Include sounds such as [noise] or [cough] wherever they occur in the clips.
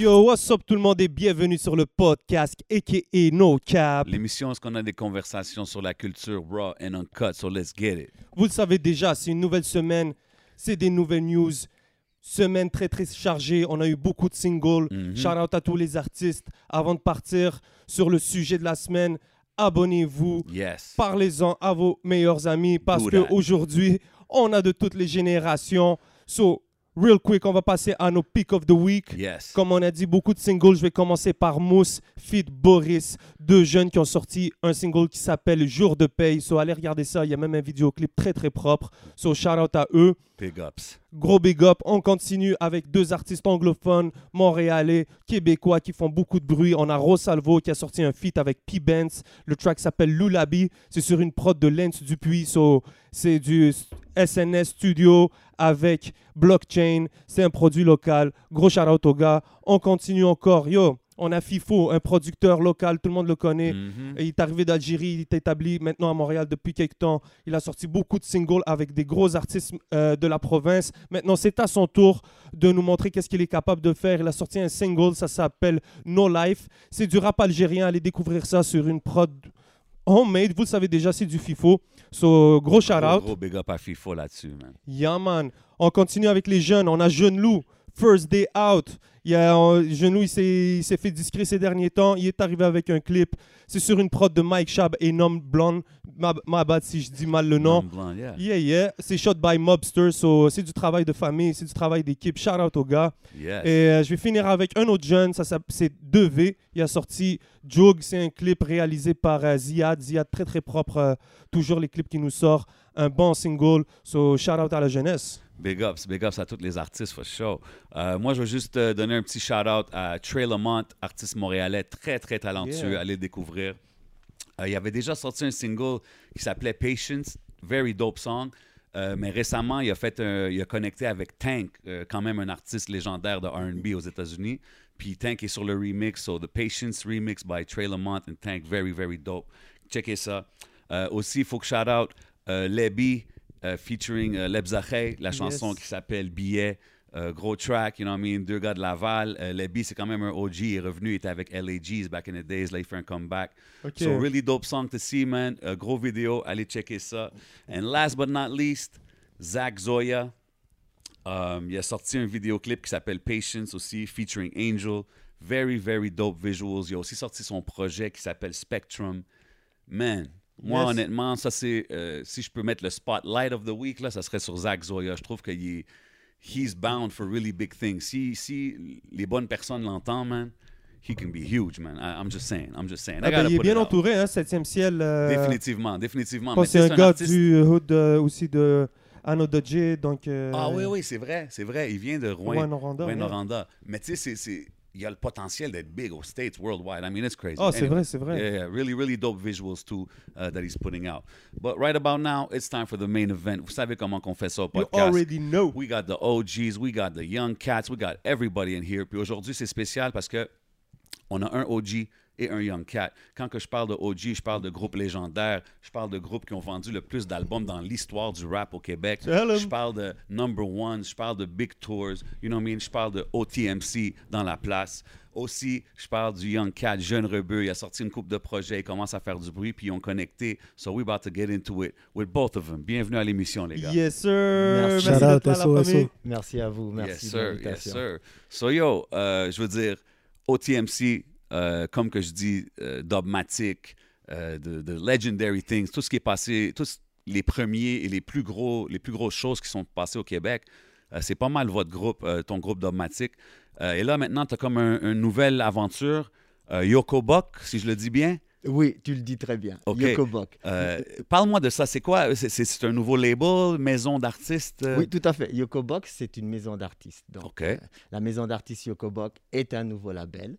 Yo, what's up tout le monde et bienvenue sur le podcast aka No Cap. L'émission, est-ce qu'on a des conversations sur la culture raw and uncut? So let's get it. Vous le savez déjà, c'est une nouvelle semaine, c'est des nouvelles news. Semaine très très chargée, on a eu beaucoup de singles. Mhm. Shout out à tous les artistes. Avant de partir sur le sujet de la semaine, abonnez-vous. Yes. Parlez-en à vos meilleurs amis parce qu'aujourd'hui, on a de toutes les générations. So, real quick, on va passer à nos pick of the week. Yes. Comme on a dit, beaucoup de singles. Je vais commencer par Mousse, Fit Boris, deux jeunes qui ont sorti un single qui s'appelle Jour de paye. So, allez regarder ça. Il y a même un vidéoclip très très propre. So, shout out à eux. Big ups. Gros big up. On continue avec deux artistes anglophones, montréalais, québécois qui font beaucoup de bruit. On a Rosalvo qui a sorti un feat avec P. Benz. Le track s'appelle Lullaby. C'est sur une prod de Lens Dupuis. C'est du SNS Studio avec Blockchain. C'est un produit local. Gros shout out gars. On continue encore. Yo, on a FIFO, un producteur local. Tout le monde le connaît. Mhm. Il est arrivé d'Algérie, il est établi maintenant à Montréal depuis quelques temps. Il a sorti beaucoup de singles avec des gros artistes euh, de la province. Maintenant, c'est à son tour de nous montrer qu'est-ce qu'il est capable de faire. Il a sorti un single, ça s'appelle No Life. C'est du rap algérien. Allez découvrir ça sur une prod homemade. Vous le savez déjà, c'est du FIFO. So, gros shout Gros, out. gros big up à FIFO là-dessus, man. Yeah, man. On continue avec les jeunes. On a Jeune Loup, First Day Out. Il a, euh, il s'est fait discret ces derniers temps. Il est arrivé avec un clip. C'est sur une prod de Mike Shab et Nom Blonde. Ma, ma bad si je dis mal le nom. Blanc, yeah. Yeah, yeah. C'est shot by Mobster. So, c'est du travail de famille, c'est du travail d'équipe. Shout out aux gars. Yes. Et euh, je vais finir avec un autre jeune, ça, c'est 2V. Il a sorti Jug, c'est un clip réalisé par euh, Ziad. Ziad, très très propre, euh, toujours les clips qui nous sortent. Un bon single. So, shout out à la jeunesse. Big ups, big ups à tous les artistes, for sure. Euh, moi, je veux juste donner un petit shout-out à Trey Lamont, artiste montréalais, très, très talentueux. Yeah. Allez le découvrir. Euh, il avait déjà sorti un single qui s'appelait Patience, very dope song. Euh, mais récemment, il a, fait un- il a connecté avec Tank, euh, quand même un artiste légendaire de R&B aux États-Unis. Puis Tank est sur le remix, so The Patience remix by Trey Lamont and Tank, very, very dope. Checkez ça. Euh, aussi, il faut que shout out Lebi featuring Leb Zahey, la chanson Yes. qui s'appelle Billet. Euh, gros track, you know what I mean? Deux gars de Laval. Euh, Lebi, c'est quand même un OG. Il est revenu, il était avec LAGs back in the days. Là, il fait un comeback. So, really dope song to see, man. Euh, gros vidéo, allez checker ça. And last but not least, Zach Zoya. Um, il a sorti un vidéoclip qui s'appelle Patience aussi, featuring Angel. Very, very dope visuals. Il a aussi sorti son projet qui s'appelle Spectrum. Man, moi, Yes. honnêtement, ça c'est. euh, si je peux mettre le spotlight of the week, là, ça serait sur Zach Zoya. Je trouve qu'il est. He's bound for really big things. Si, si les bonnes personnes l'entendent, man, he can be huge, man. I, I'm just saying. I'm just saying. I Ah ben, il est bien entouré, hein, 7e ciel. euh, Définitivement, définitivement. je c'est un sais, gars artiste- du hood euh, aussi de Anno Dodge, donc... euh, Ah oui, oui, c'est vrai, c'est vrai. Il vient de Rouen. Rouyn-Noranda, yeah. Rouyn-Noranda. Mais tu sais, c'est- il y a le potentiel d'être big aux States, worldwide. I mean, it's crazy. Ah, c'est Anyway. vrai, c'est vrai. Yeah, yeah, really, really dope visuals too uh, that he's putting out. But right about now, it's time for the main event. Vous savez comment qu'on fait ça au You podcast. already know. We got the OGs, we got the young cats, we got everybody in here. Puis aujourd'hui, c'est spécial parce que on a un OG et un young cat. Quand que je parle de OG, je parle de groupes légendaires, je parle de groupes qui ont vendu le plus d'albums dans l'histoire du rap au Québec. Je parle de number one, je parle de big tours, you know what I mean? Je parle de OTMC dans la place. Aussi, je parle du Young Cat, jeune rebeu. Il a sorti une coupe de projets, il commence à faire du bruit, puis ils ont connecté. So we're about to get into it with both of them. Bienvenue à l'émission, les gars. Yes, sir. Merci. Merci la famille. SO. Merci à vous, merci yes, sir. So, yo, euh, je veux dire, OTMC, euh, comme que je dis, euh, Dogmatic, euh, de, de Legendary Things, tout ce qui est passé, tous les premiers et les plus gros, les plus grosses choses qui sont passées au Québec, euh, c'est pas mal votre groupe, ton groupe Dogmatic. Euh, et là, maintenant, tu as comme un- une nouvelle aventure, Yoko Bok, si je le dis bien. Oui, tu le dis très bien. Ok. Yoko Bok. Euh, Parle-moi de ça. C'est quoi? C'est- un nouveau label, maison d'artistes? euh? Oui, tout à fait. Yoko c'est une maison d'artistes. Donc, euh, la maison d'artistes Yoko Bok est un nouveau label.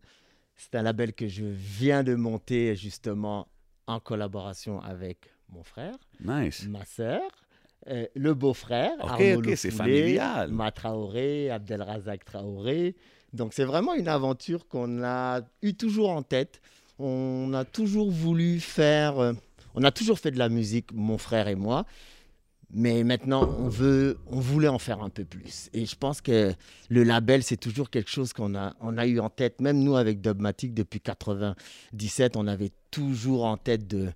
C'est un label que je viens de monter justement en collaboration avec mon frère, Nice. ma sœur, euh, le beau-frère, Arnaud. Ma Traoré, Abdelrazak Traoré. Donc c'est vraiment une aventure qu'on a eu toujours en tête. On a toujours voulu faire, euh, on a toujours fait de la musique, mon frère et moi. Mais maintenant, on veut, on voulait en faire un peu plus. Et je pense que le label, c'est toujours quelque chose qu'on a, on a eu en tête. Même nous, avec Dubmatic, depuis 97, on avait toujours en tête de,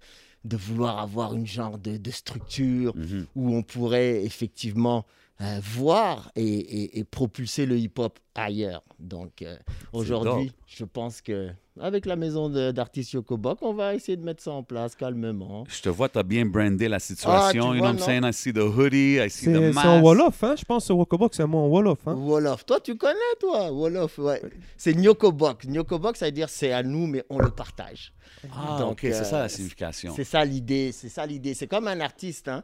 de vouloir avoir une genre de, de structure Mhm. où on pourrait effectivement euh, voir et, et- et propulser le hip-hop ailleurs. Donc euh, aujourd'hui, je pense que avec la maison d'artistes Yokobok, on va essayer de mettre ça en place calmement. Je te vois, tu as bien brandé la situation. Ah, you know vois, what I'm saying? I see the hoodie, I see the mask. c'est en Wolof, hein? Je pense que Wokobok, c'est un mot en Wolof. Hein? Wolof, toi tu connais toi, Wolof, ouais. C'est Nyokobok. Nyokobok, ça veut dire c'est à nous, mais on le partage. Ah, Donc, OK, c'est ça euh, la signification. C'est ça l'idée, c'est ça l'idée. C'est comme un artiste, hein.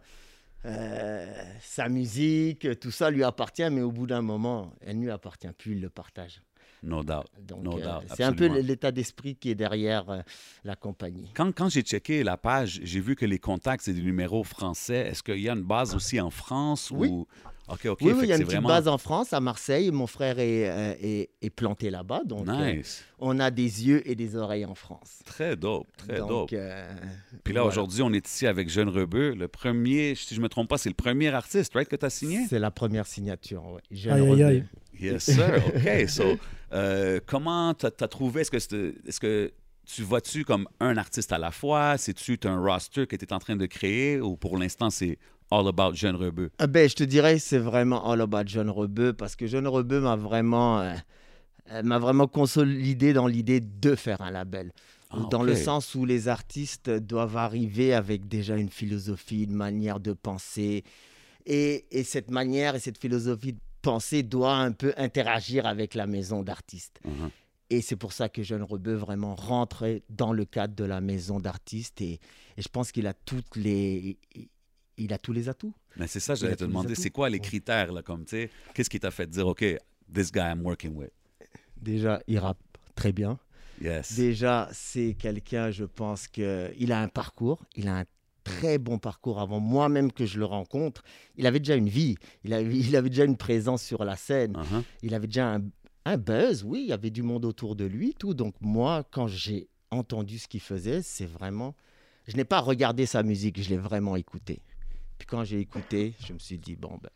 Euh, sa musique, tout ça lui appartient, mais au bout d'un moment, elle ne lui appartient plus, il le partage. No doubt. Donc, No euh, doubt, c'est un peu l'état d'esprit qui est derrière euh, la compagnie. Quand, quand j'ai checké la page, j'ai vu que les contacts, c'est des numéros français. Est-ce qu'il y a une base aussi en France? Oui. Ou... OK, OK. oui, oui, il y a une petite vraiment... base en France, à Marseille. Mon frère est, euh, est, est planté là-bas. Donc, euh, Nice. on a des yeux et des oreilles en France. Très dope, très donc, dope. euh, Puis là, voilà. aujourd'hui, on est ici avec Jeune Rebeu. Le premier, si je me trompe pas, c'est le premier artiste, right, que tu as signé? C'est la première signature. Ouais. Jeune Aïe, aïe, aïe. Yes, sir. OK. So, euh, comment tu as, trouvé? Est-ce que, est-ce que tu vois-tu comme un artiste à la fois? C'est-tu un roster que tu es en train de créer ou pour l'instant, c'est all about Jeune Rebeu? Ah ben, je te dirais c'est vraiment all about John Rebeu parce que John Rebeu m'a vraiment, euh, euh, m'a vraiment consolidé dans l'idée de faire un label. Ah, dans le sens où les artistes doivent arriver avec déjà une philosophie, une manière de penser. Et, et cette manière et cette philosophie de penser doit un peu interagir avec la maison d'artistes. Mhm. Et c'est pour ça que Jeune Rebeu vraiment rentrait dans le cadre de la maison d'artistes. Et, et je pense qu'il a toutes les... Il a tous les atouts. Mais c'est ça, j'allais te demander, c'est quoi les critères, là, comme, tu sais, qu'est-ce qui t'a fait dire, OK, this guy I'm working with? Déjà, il rappe très bien. Yes. Déjà, c'est quelqu'un, je pense qu'il a un parcours, il a un très bon parcours avant moi-même que je le rencontre. Il avait déjà une vie, il avait, il avait déjà une présence sur la scène, Uh-huh. il avait déjà un, un buzz, oui, il y avait du monde autour de lui, tout. Donc moi, quand j'ai entendu ce qu'il faisait, c'est vraiment... Je n'ai pas regardé sa musique, je l'ai vraiment écouté. Puis quand j'ai écouté, je me suis dit, bon, ben,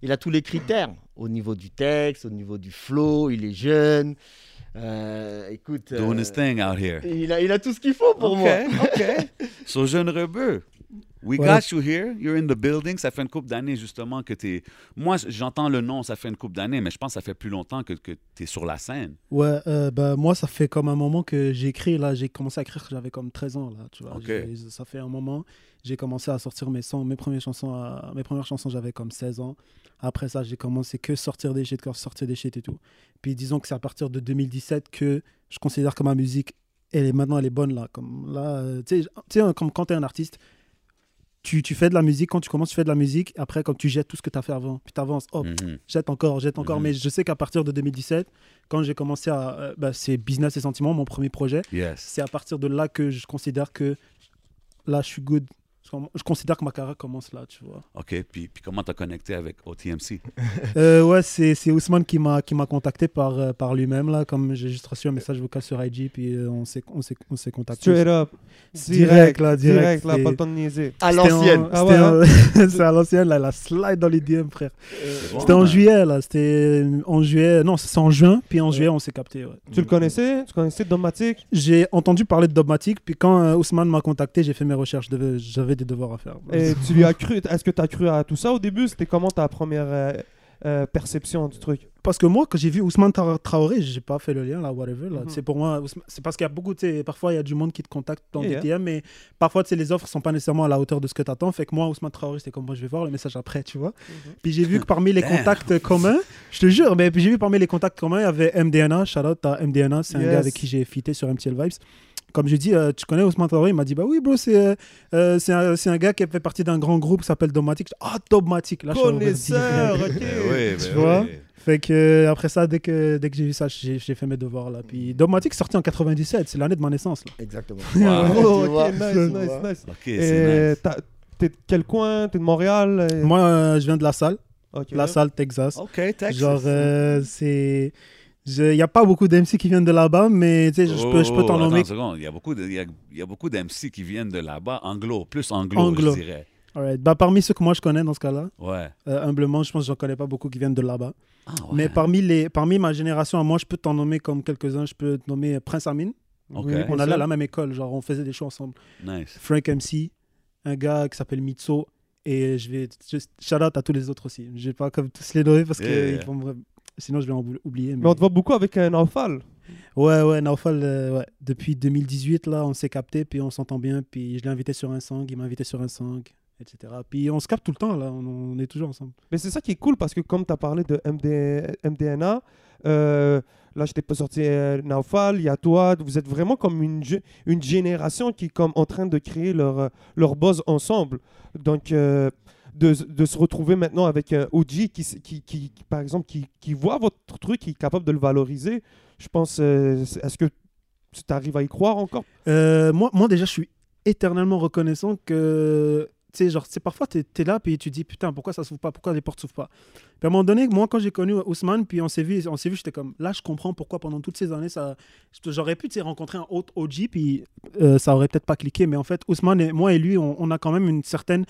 il a tous les critères au niveau du texte, au niveau du flow, il est jeune. Euh, écoute, Doing euh, his thing out here. il a, il a tout ce qu'il faut pour moi. OK. [laughs] so, Jeune Rebeu, we Ouais. got you here. You're in the building. Ça fait une couple d'années, justement, que tu es... Moi, j'entends le nom, ça fait une couple d'années, mais je pense que ça fait plus longtemps que, que tu es sur la scène. Ouais, euh, bah, moi, ça fait comme un moment que j'écris. Là, j'ai commencé à écrire quand j'avais comme 13 ans. Là, tu vois. Ça fait un moment. J'ai commencé à sortir mes, sons, mes, premières chansons à- mes premières chansons, j'avais comme 16 ans. Après ça, j'ai commencé que sortir des shit, que sortir des shit et tout. Puis disons que c'est à partir de 2017 que je considère que ma musique, elle est maintenant, elle est bonne là. Comme là, euh, tu sais, comme quand tu es un artiste, tu, tu fais de la musique, quand tu commences, tu fais de la musique. Après, comme tu jettes tout ce que tu as fait avant, puis tu avances, hop, Mhm. jette encore, jette encore. Mhm. Mais je sais qu'à partir de 2017, quand j'ai commencé à. euh, bah, c'est Business et Sentiments, mon premier projet. Yes. C'est à partir de là que je considère que là, je suis good. Je considère que ma carrière commence là, tu vois. OK. Puis, puis comment tu as connecté avec OTMC? [laughs] Euh, ouais, c'est c'est Ousmane qui m'a qui m'a contacté par, euh, par lui-même, là. Comme j'ai juste reçu un message vocal sur IG, puis euh, on s'est on s'est- on s'est contacté. Straight up. Direct, là, direct, là, c'est- pas le temps de niaiser. À l'ancienne. en- Ah ouais, en- [laughs] C'est à l'ancienne, là, la slide dans les DM, frère. bon, C'était en man. juillet, là. C'était en juillet. Non, c'est en juin, puis en juillet, on s'est capté, ouais. Tu le connaissais? Tu connaissais Domatic J'ai entendu parler de Dogmatic, puis quand euh, Ousmane m'a contacté, j'ai fait mes recherches. J'avais des devoirs à faire. Et tu lui as cru Est-ce que tu as cru à tout ça au début? C'était comment ta première euh, euh, perception du truc? Parce que moi, quand j'ai vu Ousmane Tra- Traoré, j'ai pas fait le lien, là, whatever. Là. Mhm. C'est pour moi, c'est parce qu'il y a beaucoup, parfois il y a du monde qui te contacte dans Yeah, des DM, mais parfois, tu sais, les offres sont pas nécessairement à la hauteur de ce que tu attends. Fait que moi, Ousmane Traoré, c'était comme moi, je vais voir le message après, tu vois. Puis j'ai vu que parmi les [laughs] contacts communs, je te jure, mais puis j'ai vu parmi les contacts communs, il y avait MDNA, shout out à MDNA, c'est un gars avec qui j'ai fité sur MTL Vibes. Comme je dis, euh, tu connais Ousmane Traoré Il m'a dit, bah oui, bro, c'est euh, euh, c'est un, gars qui fait partie d'un grand groupe qui s'appelle dis, Ah, Domatic. Là, je suis Connaisseur, ok. [laughs] Eh oui, Tu vois? Fait que euh, après ça, dès que, dès que j'ai vu ça, j'ai fait mes devoirs là. Puis Dogmatic est sorti en 97, c'est l'année de ma naissance là. Exactement. [laughs] Wow. Oh, ok, nice, nice, nice. OK, Et c'est nice. t'as- t'es de quel coin? T'es de Montréal? Et- Moi, euh, je viens de La Salle. La Salle, Texas. OK, Texas. Genre, euh, c'est. Il n'y a pas beaucoup d'MC qui viennent de là-bas, mais je peux, je peux Oh, t'en attends nommer. Il y a beaucoup il y a- il y a beaucoup d'MC qui viennent de là-bas, anglo, plus anglo, Anglo. je dirais. Alright. Bah, parmi ceux que moi je connais dans ce cas-là, Ouais. euh, humblement, je pense que j'en connais pas beaucoup qui viennent de là-bas. Ah, ouais. Mais parmi, les, parmi ma génération, à moi, je peux t'en nommer comme quelques-uns. Je peux te nommer Prince Amin. Ok. Oui, On allait à la même école, genre on faisait des shows ensemble. Nice. Frank MC, un gars qui s'appelle Mitso. Et je vais juste shout out à tous les autres aussi. Je vais pas comme tous les nommer parce Yeah, yeah. ils vont me- sinon je vais en oublier. Mais on te voit beaucoup avec un Naufal. Ouais, ouais, Naufal, euh, ouais. depuis 2018, là, on s'est capté, puis on s'entend bien, puis je l'ai invité sur un sang, il m'a invité sur un sang, etc. Puis on se capte tout le temps, là, on, on est toujours ensemble. Mais c'est ça qui est cool parce que comme tu as parlé de MD, MDNA, euh, là je t'ai pas sorti euh, Naufal, il y a toi, vous êtes vraiment comme une, une génération qui est comme en train de créer leur, euh, leur buzz ensemble. Donc euh, de, se retrouver maintenant avec un OG qui, par exemple, qui, voit votre truc, qui est capable de le valoriser, je pense, euh, est-ce que tu arrives à y croire encore? Euh, moi, moi, déjà, je suis éternellement reconnaissant que. Tu sais, genre, c'est parfois, tu es, là, puis tu dis, putain, pourquoi ça s'ouvre pas? Pourquoi les portes s'ouvrent pas? Puis à un moment donné, moi, quand j'ai connu Ousmane, puis on s'est vu, vu, j'étais comme, là, je comprends pourquoi pendant toutes ces années, j'aurais pu rencontrer un autre OG, puis euh, ça aurait peut-être pas cliqué. Mais en fait, Ousmane et moi et lui, on a quand même une certaine.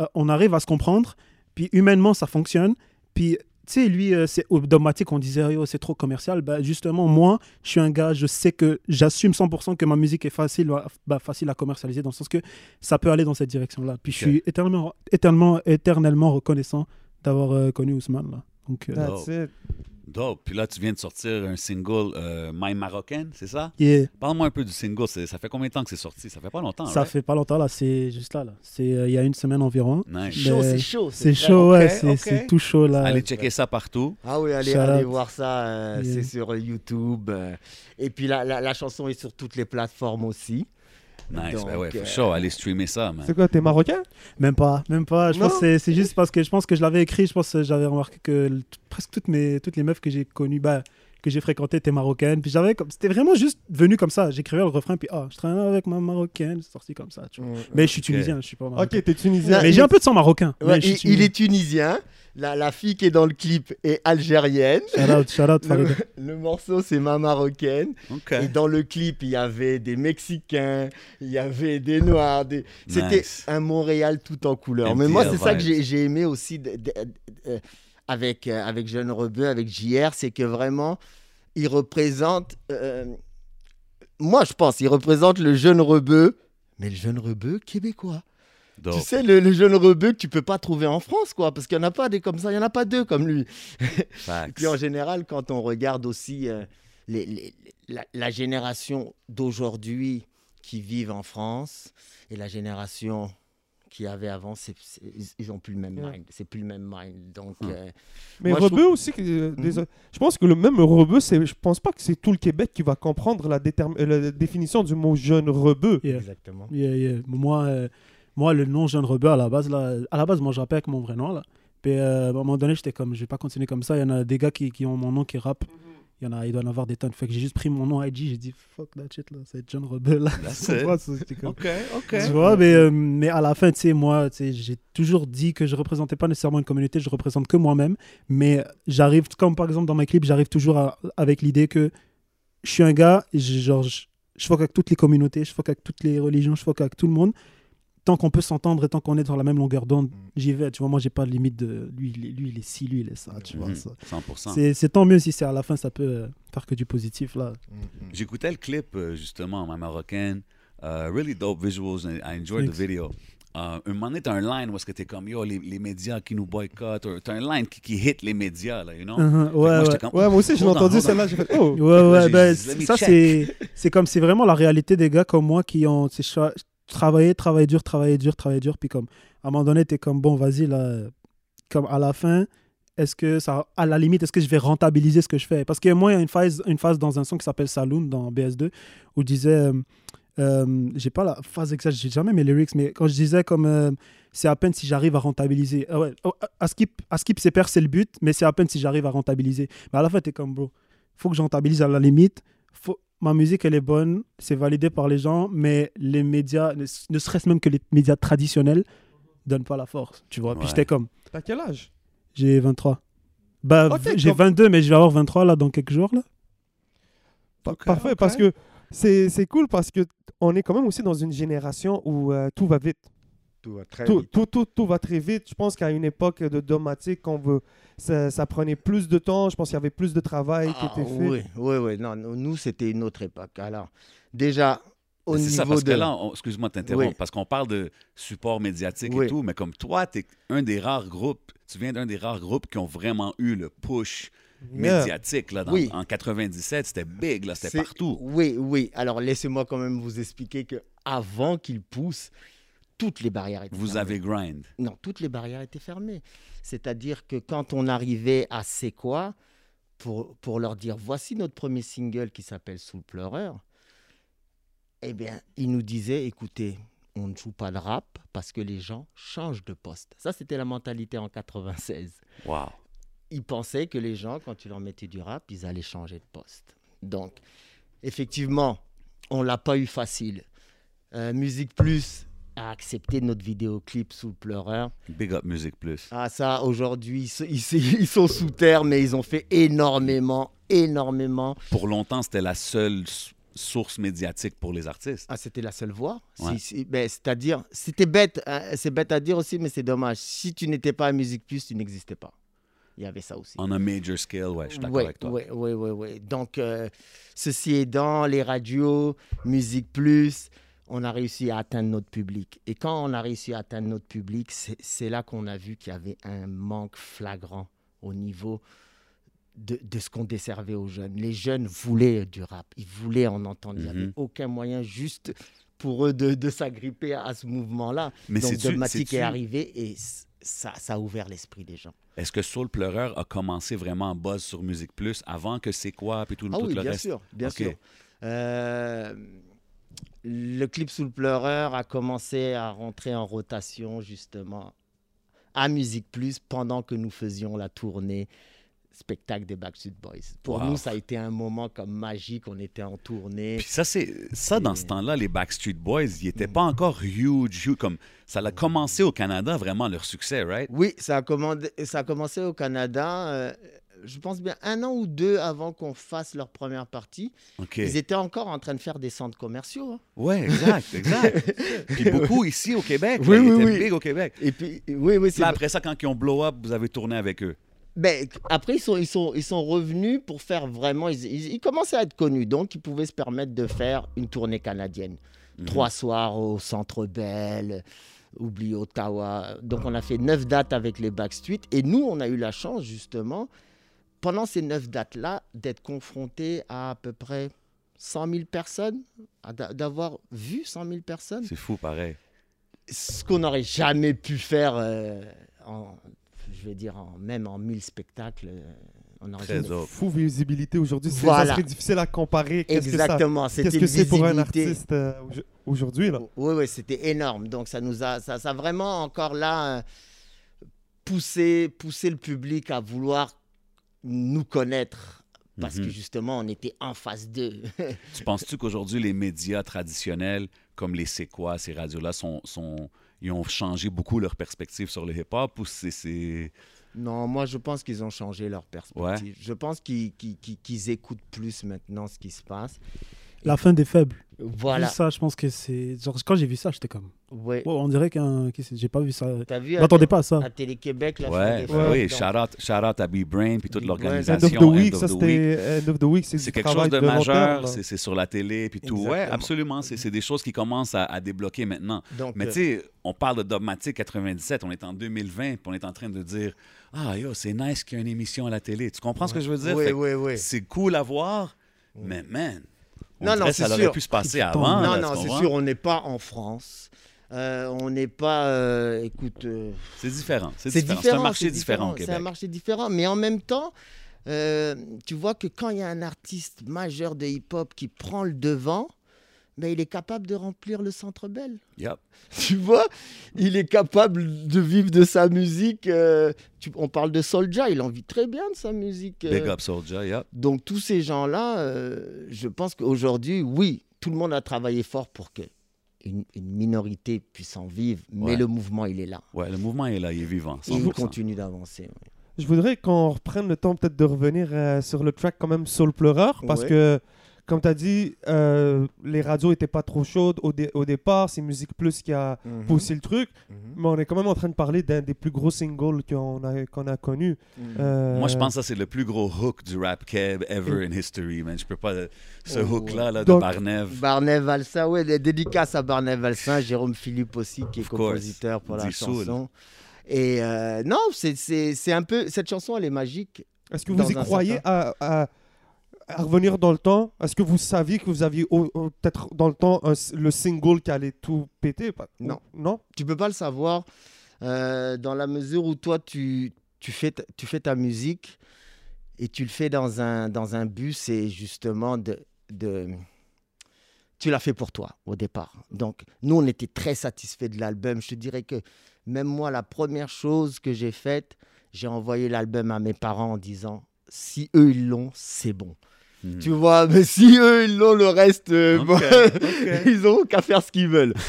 Euh, on arrive à se comprendre, puis humainement, ça fonctionne. Puis, tu sais, lui, euh, c'est automatique, on disait, Yo, c'est trop commercial. Bah, justement, moi, je suis un gars, je sais que j'assume 100% que ma musique est facile, à- bah, facile à commercialiser, dans le sens que ça peut aller dans cette direction-là. Puis je suis éternellement, éternellement, éternellement reconnaissant d'avoir euh, connu Ousmane. Là. Donc, euh, That's it. Dope. Puis là, tu viens de sortir un single, euh, My Marocaine, c'est ça? yeah, Parle-moi un peu du single. C'est- Ça fait combien de temps que c'est sorti? Ça fait pas longtemps, ça right? fait pas longtemps, là, c'est juste là. là. C'est euh, il y a une semaine environ. Nice. Chaud, c'est chaud. C'est chaud, ouais, c'est tout chaud là. Allez checker ça partout. Ah oui, allez, voir ça. euh, Yeah. C'est sur YouTube. euh, et puis la, la, la chanson est sur toutes les plateformes aussi. Nice. Donc, ben ouais, for euh, sure. Allez streamer ça, man. C'est quoi, t'es marocain? Même pas, même pas. Je Non pense que c'est- juste parce que je pense que je l'avais écrit. Je pense que j'avais remarqué que presque toutes mes toutes les meufs que j'ai connues, bah, que j'ai fréquentées étaient marocaines. Puis j'avais comme c'était vraiment juste venu comme ça. J'écrivais le refrain puis ah, je traînais avec ma marocaine, c'est sorti comme ça. Tu vois. Mais je suis tunisien, je suis pas marocain. Ok, t'es tunisien. Mais j'ai un peu de sang marocain. Ouais, mais il, est tunisien. La, la fille qui est dans le clip est algérienne. Shout out, shout out, Le, [laughs] morceau, c'est ma marocaine. Et dans le clip, il y avait des Mexicains, il y avait des Noirs. Des... C'était un Montréal tout en couleur. Un Mais moi, c'est ça que j'ai j'ai aimé aussi de- de- euh, avec, euh, avec Jeune Rebeu, avec JR, c'est que vraiment, il représente. euh, moi, je pense, il représente le jeune rebeu, mais le jeune rebeu québécois. Dope. Tu sais, le, le jeune rebeu que tu peux pas trouver en France, quoi, parce qu'il n'y en a pas des comme ça, il n'y en a pas deux comme lui. [laughs] Puis en général, quand on regarde aussi euh, les- les- la, la génération d'aujourd'hui qui vivent en France et la génération qui avait avant, c'est, c'est- ils- ils ont plus le même Ouais. mind. C'est plus le même mind. Donc, Hmm. euh, Mais Moi, je rebeu trouve- aussi, que- euh, Mhm. désolé. je pense que le même rebeu, c'est, je pense pas que c'est tout le Québec qui va comprendre la, déterm- euh, la définition du mot jeune rebeu. Yeah. exactement. Yeah, yeah. Moi, euh, moi, le nom Jeune Rebeu, à la base, là, à la base, moi, je rappelle avec mon vrai nom. Là. Puis euh, à un moment donné, j'étais comme, je vais pas continuer comme ça. Il y en a des gars qui, qui ont mon nom qui rappent. Il y en a, il doit en avoir des tonnes. Fait que j'ai juste pris mon nom IG, j'ai dit, fuck that shit, là, c'est John [laughs] c'était comme- OK, OK. Tu vois, mais, euh, mais à la fin, tu sais, moi, j'ai toujours dit que je représentais pas nécessairement une communauté, je représente que moi-même. Mais j'arrive, comme par exemple dans mes clips, j'arrive toujours à- avec l'idée que je suis un gars, genre, je, je fuck avec toutes les communautés, je fuck avec toutes les religions, je fuck avec tout le monde. Tant qu'on peut s'entendre et tant qu'on est dans la même longueur d'onde, j'y vais. Tu vois, moi, j'ai pas de limite de lui, il est, lui, il est ci, lui, il est ça. Tu vois, Mhm. ça. 100%. C'est c'est tant mieux si c'est à la fin, ça peut euh, faire que du positif, là. J'écoutais le clip, euh, justement, ma marocaine. Uh, really dope visuals. and I enjoyed the Thanks. video. Uh, un moment donné, t'as un line où est-ce que t'es comme, yo, les, les médias qui nous boycottent. ou T'as un line qui, qui hit les médias, là, you know? Que ouais, moi, ouais. comme, Ouais, moi aussi, j'ai entendu celle-là, j'ai fait, oh! Ouais, ouais, ben, ça, c'est comme, c'est vraiment la réalité des gars comme moi qui ont c'est travaillé, travaillé dur, travaillé dur, travaillé dur, puis comme, à un moment donné, t'es comme, bon, vas-y, là, comme à la fin, est-ce que ça, à la limite, est-ce que je vais rentabiliser ce que je fais? Parce que moi, il y a une phase, une phase dans un son qui s'appelle Saloon, dans BS2, où je disais, euh, euh, j'ai pas la phase exacte, j'ai jamais mes lyrics, mais quand je disais comme, euh, c'est à peine si j'arrive à rentabiliser. Ah ouais, oh, à skip, à skip ses pertes, c'est le but, mais c'est à peine si j'arrive à rentabiliser. Mais à la fin, t'es comme, bro, faut que je rentabilise à la limite. Faut... Ma musique, elle est bonne, c'est validé par les gens, mais les médias, ne, ne serait-ce même que les médias traditionnels, donnent pas la force, tu vois. Ouais. Puis j'étais comme, T'as quel âge? j'ai 23. Bah, j'ai comme- 22, mais je vais avoir 23 là dans quelques jours. Là. Parfait, parce que c'est c'est cool parce que on est quand même aussi dans une génération où euh, tout va vite. Tout va très tout, vite. tout, tout, tout va très vite. Je pense qu'à une époque de Domatic, on veut, ça, ça prenait plus de temps. Je pense qu'il y avait plus de travail qui Ah, était fait. oui, oui, oui. Non, nous, nous, c'était une autre époque. Alors, déjà, au niveau ça, parce de... que là, on- excuse-moi de t'interrompre, Oui. parce qu'on parle de support médiatique Oui. et tout, mais comme toi, tu es un des rares groupes, tu viens d'un des rares groupes qui ont vraiment eu le push Yeah. médiatique. Là, dans- Oui. En 97, c'était big, là, c'était partout. Oui, oui. Alors, laissez-moi quand même vous expliquer que avant qu'il pousse, toutes les barrières étaient Vous fermées. avez grind. Non, toutes les barrières étaient fermées. C'est-à-dire que quand on arrivait à C'est quoi, pour, pour leur dire voici notre premier single qui s'appelle Sous le pleureur, eh bien, ils nous disaient écoutez, on ne joue pas de rap parce que les gens changent de poste. Ça, c'était la mentalité en 96. Wow. Ils pensaient que les gens, quand tu leur mettais du rap, ils allaient changer de poste. Donc, effectivement, on l'a pas eu facile. Euh, Musique Plus a accepté notre vidéoclip Sous le pleureur. Big up Music Plus. Ah ça, aujourd'hui, ils, sont- ils sont- sous terre, mais ils ont fait énormément, énormément. Pour longtemps, c'était la seule source médiatique pour les artistes. Ah, c'était la seule voix? Ouais. Si- ben, C'est-à-dire, c'était bête, hein, c'est bête à dire aussi, mais c'est dommage. Si tu n'étais pas à Musique Plus, tu n'existais pas. Il y avait ça aussi. On a major scale, ouais, je suis d'accord Oui, avec toi. oui, oui. Donc, euh, ceci aidant, les radios, Musique Plus, on a réussi à atteindre notre public. Et quand on a réussi à atteindre notre public, c'est là qu'on a vu qu'il y avait un manque flagrant au niveau de, de ce qu'on desservait aux jeunes. Les jeunes voulaient du rap, ils voulaient en entendre. Il n'y avait Mhm. aucun moyen juste pour eux de, de s'agripper à ce mouvement-là. Mais Donc, Domatic sais-tu- est arrivé et ça, ça a ouvert l'esprit des gens. Est-ce que Soul Pleureur a commencé vraiment en buzz sur Musique Plus avant que c'est quoi, puis tout, Ah tout oui, le bien reste? sûr, bien sûr. Euh, le clip sous le pleureur a commencé à rentrer en rotation justement à Musique Plus pendant que nous faisions la tournée spectacle des Backstreet Boys. Pour Wow. nous, ça a été un moment comme magique. On était en tournée. Puis ça, c'est ça dans ce temps-là, les Backstreet Boys, ils n'étaient pas encore huge, huge, comme ça a commencé au Canada, vraiment leur succès, right? Oui, ça a, commandé- ça a commencé au Canada. euh, je pense bien un an ou deux avant qu'on fasse leur première partie. Ils étaient encore en train de faire des centres commerciaux. hein. Ouais, exact, exact. [laughs] Puis beaucoup ici au Québec, Oui, là, oui, oui. big au Québec. Et puis, oui, oui, Là, après ça, quand ils ont blow up, vous avez tourné avec eux. Ben, après, ils sont, ils, sont, ils sont revenus pour faire vraiment. Ils, ils- ils commençaient à être connus, donc ils pouvaient se permettre de faire une tournée canadienne. Mhm. Trois soirs au Centre Bell, oublie Ottawa. Donc on a fait neuf dates avec les Backstreet. Et nous, on a eu la chance, justement, pendant ces neuf dates-là, d'être confrontés à à peu près 100 000 personnes, d'avoir vu 100 000 personnes C'est fou, pareil. ce qu'on n'aurait jamais pu faire euh, en, je vais dire, en, même en 1000 spectacles. euh, on Très dope. Fou visibilité aujourd'hui. c'est- Voilà. Ça serait difficile à comparer. Qu'est-ce que ça- Exactement, Qu'est-ce que une c'est pour un artiste euh, au- aujourd'hui là? Oui, oui, c'était énorme. Donc ça nous a, ça, ça a vraiment encore là euh, poussé, poussé le public à vouloir nous connaître parce Mhm. que justement on était en face d'eux. [laughs] Tu penses-tu qu'aujourd'hui, les médias traditionnels, comme les C'est quoi, ces radios-là, sont, sont, ils ont changé beaucoup leur perspective sur le hip-hop ou c'est- non, moi je pense qu'ils ont changé leur perspective. Je pense qu'ils qu'ils écoutent plus maintenant ce qui se passe. La fin des faibles. Voilà. Vu ça, je pense que c'est. Genre, quand j'ai vu ça, j'étais comme. Ouais. On dirait qu'un. J'ai pas vu ça. T'as vu pas à ça. à Télé-Québec fin Ouais, oui, shout out, shout out à B-Brain puis toute Ouais, End l'organisation. of the Week, ça c'était End of the Week, c'est quelque chose de majeur, là. c'est sur la télé puis tout. Ouais, Exactement. absolument, c'est des choses qui commencent à, à débloquer maintenant. Donc, Mais euh, tu sais, on parle de Dogmatic 97, on est en 2020, puis on est en train de dire Ah yo, c'est nice qu'il y ait une émission à la télé. Tu comprends ce que je veux dire? oui, oui, oui. C'est cool à voir, mais man, Non, non, ça c'est aurait sûr. pu se passer avant. non, là, non, c'est sûr, on n'est pas en France. Euh, on n'est pas, euh, écoute, euh, C'est différent. C'est différent. différent. C'est un marché différent au C'est un marché différent, mais en même temps, tu vois que quand il y a un artiste majeur de hip-hop qui prend le devant, ben, il est capable de remplir le Centre Bell. Yup. [laughs] Tu vois, il est capable de vivre de sa musique. euh, tu- on parle de Soulja, il en vit très bien de sa musique. euh, Big up Soulja, yup. Donc tous ces gens-là, euh, je pense qu'aujourd'hui, oui, tout le monde a travaillé fort pour que une, une minorité puisse en vivre, mais Ouais. le mouvement, il est là. Ouais, le mouvement est là, il est vivant. Il 100%. continue d'avancer. Je voudrais qu'on reprenne le temps peut-être de revenir euh, sur le track quand même Soul Pleureur parce Ouais. que comme tu as dit, euh, les radios étaient pas trop chaudes au, dé- au départ. C'est Musique Plus qui a Mhm. poussé le truc. Mhm. Mais on est quand même en train de parler d'un des plus gros singles qu'on a, qu'on a connus. Mhm. Euh, Moi, je pense que ça, c'est le plus gros hook du rap keb ever in history, man. Je peux pas. Ce Oh, hook-là, là, de Barnev. Barnet Valsin, ouais, des dédicaces à Barnet Valsin, Jérôme Philippe aussi, qui est Of course. compositeur pour la Soul. chanson. Et euh, non, c'est- un peu. Cette chanson, elle est magique. Est-ce que vous y croyez à, à- à revenir dans le temps Est-ce que vous saviez que vous aviez peut-être dans le temps un- le single qui allait tout péter? Non. Non? Tu peux pas le savoir euh, dans la mesure où toi, tu, tu, fais, ta- tu fais ta musique et tu le fais dans un, dans un but, c'est justement de, de... Tu l'as fait pour toi au départ. Donc, nous, on était très satisfaits de l'album. Je te dirais que même moi, la première chose que j'ai faite, j'ai envoyé l'album à mes parents en disant, si eux, ils l'ont, c'est bon. Mhm. Tu vois, [laughs] mais si eux, ils l'ont, le reste, euh, bon, [laughs] ils n'auront qu'à faire ce qu'ils veulent. [laughs]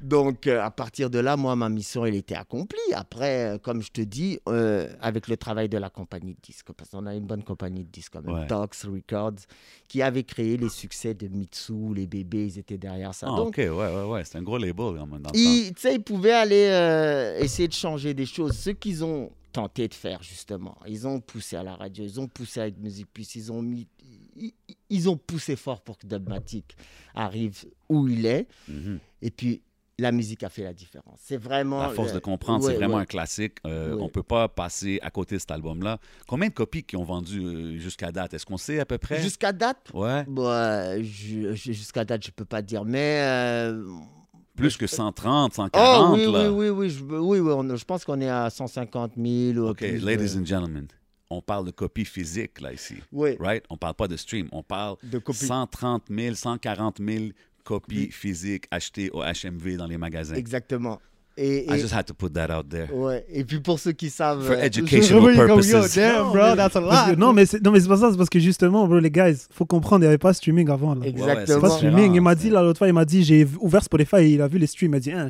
Donc, euh, à partir de là, moi, ma mission, elle était accomplie. Après, euh, comme je te dis, euh, avec le travail de la compagnie de disques, parce qu'on a une bonne compagnie de disques quand même, Ouais. Tox Records, qui avait créé les succès de Mitsu, les bébés, ils étaient derrière ça. Ah, Donc, ok, ouais, ouais, ouais. C'est un gros label, dans le ils, tu sais, ils pouvaient aller essayer de changer des choses. Ce qu'ils ont tenté de faire, justement, ils ont poussé à la radio, ils ont poussé avec Musique Plus, ils ont mis. Ils, ont poussé fort pour que Dubmatic arrive où il est. Mhm. Et puis, la musique a fait la différence. C'est vraiment. À force le- de comprendre, Ouais, c'est vraiment ouais. un classique. Euh, Ouais. On peut pas passer à côté de cet album-là. Combien de copies qui ont vendu euh, jusqu'à date? Est-ce qu'on sait à peu près? Jusqu'à date, Ouais. bah, jusqu'à date, je peux pas dire, mais. euh, Plus que 130, Oh 140, oui, là. oui, oui, oui, je, oui, oui, on- je pense qu'on est à 150 000. ou OK, plus ladies and gentlemen, on parle de copies physiques, là, ici. Oui, Right? On parle pas de stream. On parle de copies. 130 000, 140 000 copies Oui. physiques achetées au HMV dans les magasins. Exactement. Et, I just had to put that out there. ouais. et puis pour ceux qui savent. For euh, educational [laughs] purposes. damn, Non, bro, mais- that's a que- lot. non, mais c'est non, mais c'est pas ça, c'est parce que justement, bro, les gars, il faut comprendre, il n'y avait pas de streaming avant. Là. Exactement. C'est pas streaming. Il m'a dit, là, l'autre fois, il m'a dit, j'ai ouvert Spotify et il a vu les streams. Il m'a dit, hein,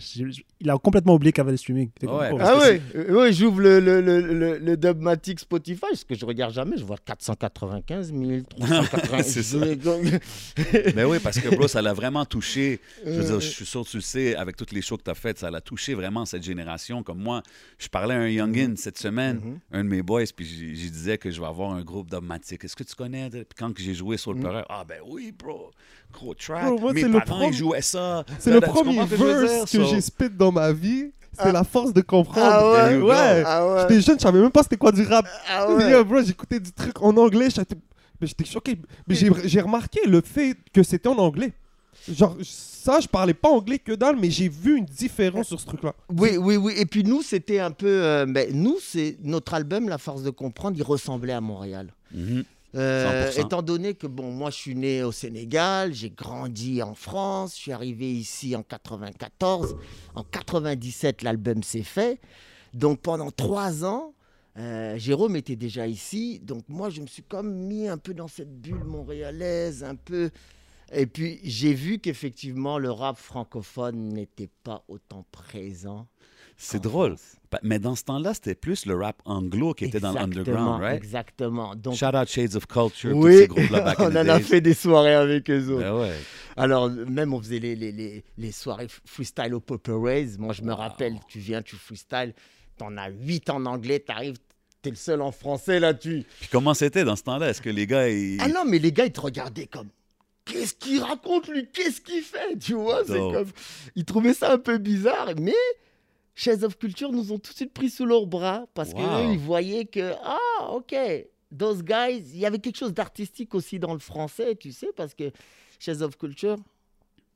il a complètement oublié qu'il y avait le streaming. Comme, Ouais, oh. parce Ah oui, euh, oui j'ouvre le, le, le, le, le Dubmatic Spotify, ce que je regarde jamais, je vois 495 000, 380 C'est ça. [laughs] je- Ben oui, parce que, bro, ça l'a vraiment touché. Je veux Euh, dire, je suis sûr que tu le sais, avec toutes les shows que tu as faites, ça l'a touché vraiment cette génération. Comme moi, je parlais à un youngin cette semaine, Mhm. un de mes boys, puis j'y disais que je vais avoir un groupe dogmatique. Est-ce que tu connais? Puis quand que j'ai joué sur le Mhm. pleurer, ah ben oui, bro, gros track. Bro, moi, mes le ils jouaient ça. C'est le premier que verse que j'ai spit dans ma vie. C'est Ah. la force de comprendre. Ah ouais? Ouais. Ah ouais. J'étais jeune, je savais même pas c'était quoi du rap. Ah ouais. Yo, bro, j'écoutais du truc en anglais, j'étais mais j'étais choqué. Mais j'ai remarqué le fait que c'était en anglais. Genre, ça, je parlais pas anglais que dalle, mais j'ai vu une différence sur ce truc-là. Oui, oui, oui. Et puis nous, c'était un peu. euh, ben, nous, c'est notre album, La Force de comprendre, il ressemblait à Montréal. Mhm. Euh, 100%. étant donné que bon, moi je suis né au Sénégal, j'ai grandi en France, je suis arrivé ici en 94, en 97 l'album s'est fait, donc pendant trois ans, euh, Jérôme était déjà ici, donc moi je me suis comme mis un peu dans cette bulle montréalaise, un peu, et puis j'ai vu qu'effectivement le rap francophone n'était pas autant présent. C'est en drôle. Mais dans ce temps-là, c'était plus le rap anglo qui était dans l'underground, right? Exactement. Donc, Shout out Shades of Culture, tous oui, ces groupes-là back [laughs] on in en the a days. fait des soirées avec eux autres. Ben ouais. Alors, même on faisait les, les, les, les soirées freestyle au Rays. Moi, je me rappelle, tu viens, tu freestyle, t'en as huit en anglais, t'arrives, t'es le seul en français là, tu. Puis comment c'était dans ce temps-là? Est-ce que les gars, ils... Ah non, mais les gars, ils te regardaient comme. Qu'est-ce qu'il raconte, lui? Qu'est-ce qu'il fait? Tu vois, c'est comme. Ils trouvaient ça un peu bizarre, mais. Chaises of Culture nous ont tout de suite pris sous leurs bras parce Wow. qu'eux, ils voyaient que, ah, ok, those guys, il y avait quelque chose d'artistique aussi dans le français, tu sais, parce que Chaises of Culture,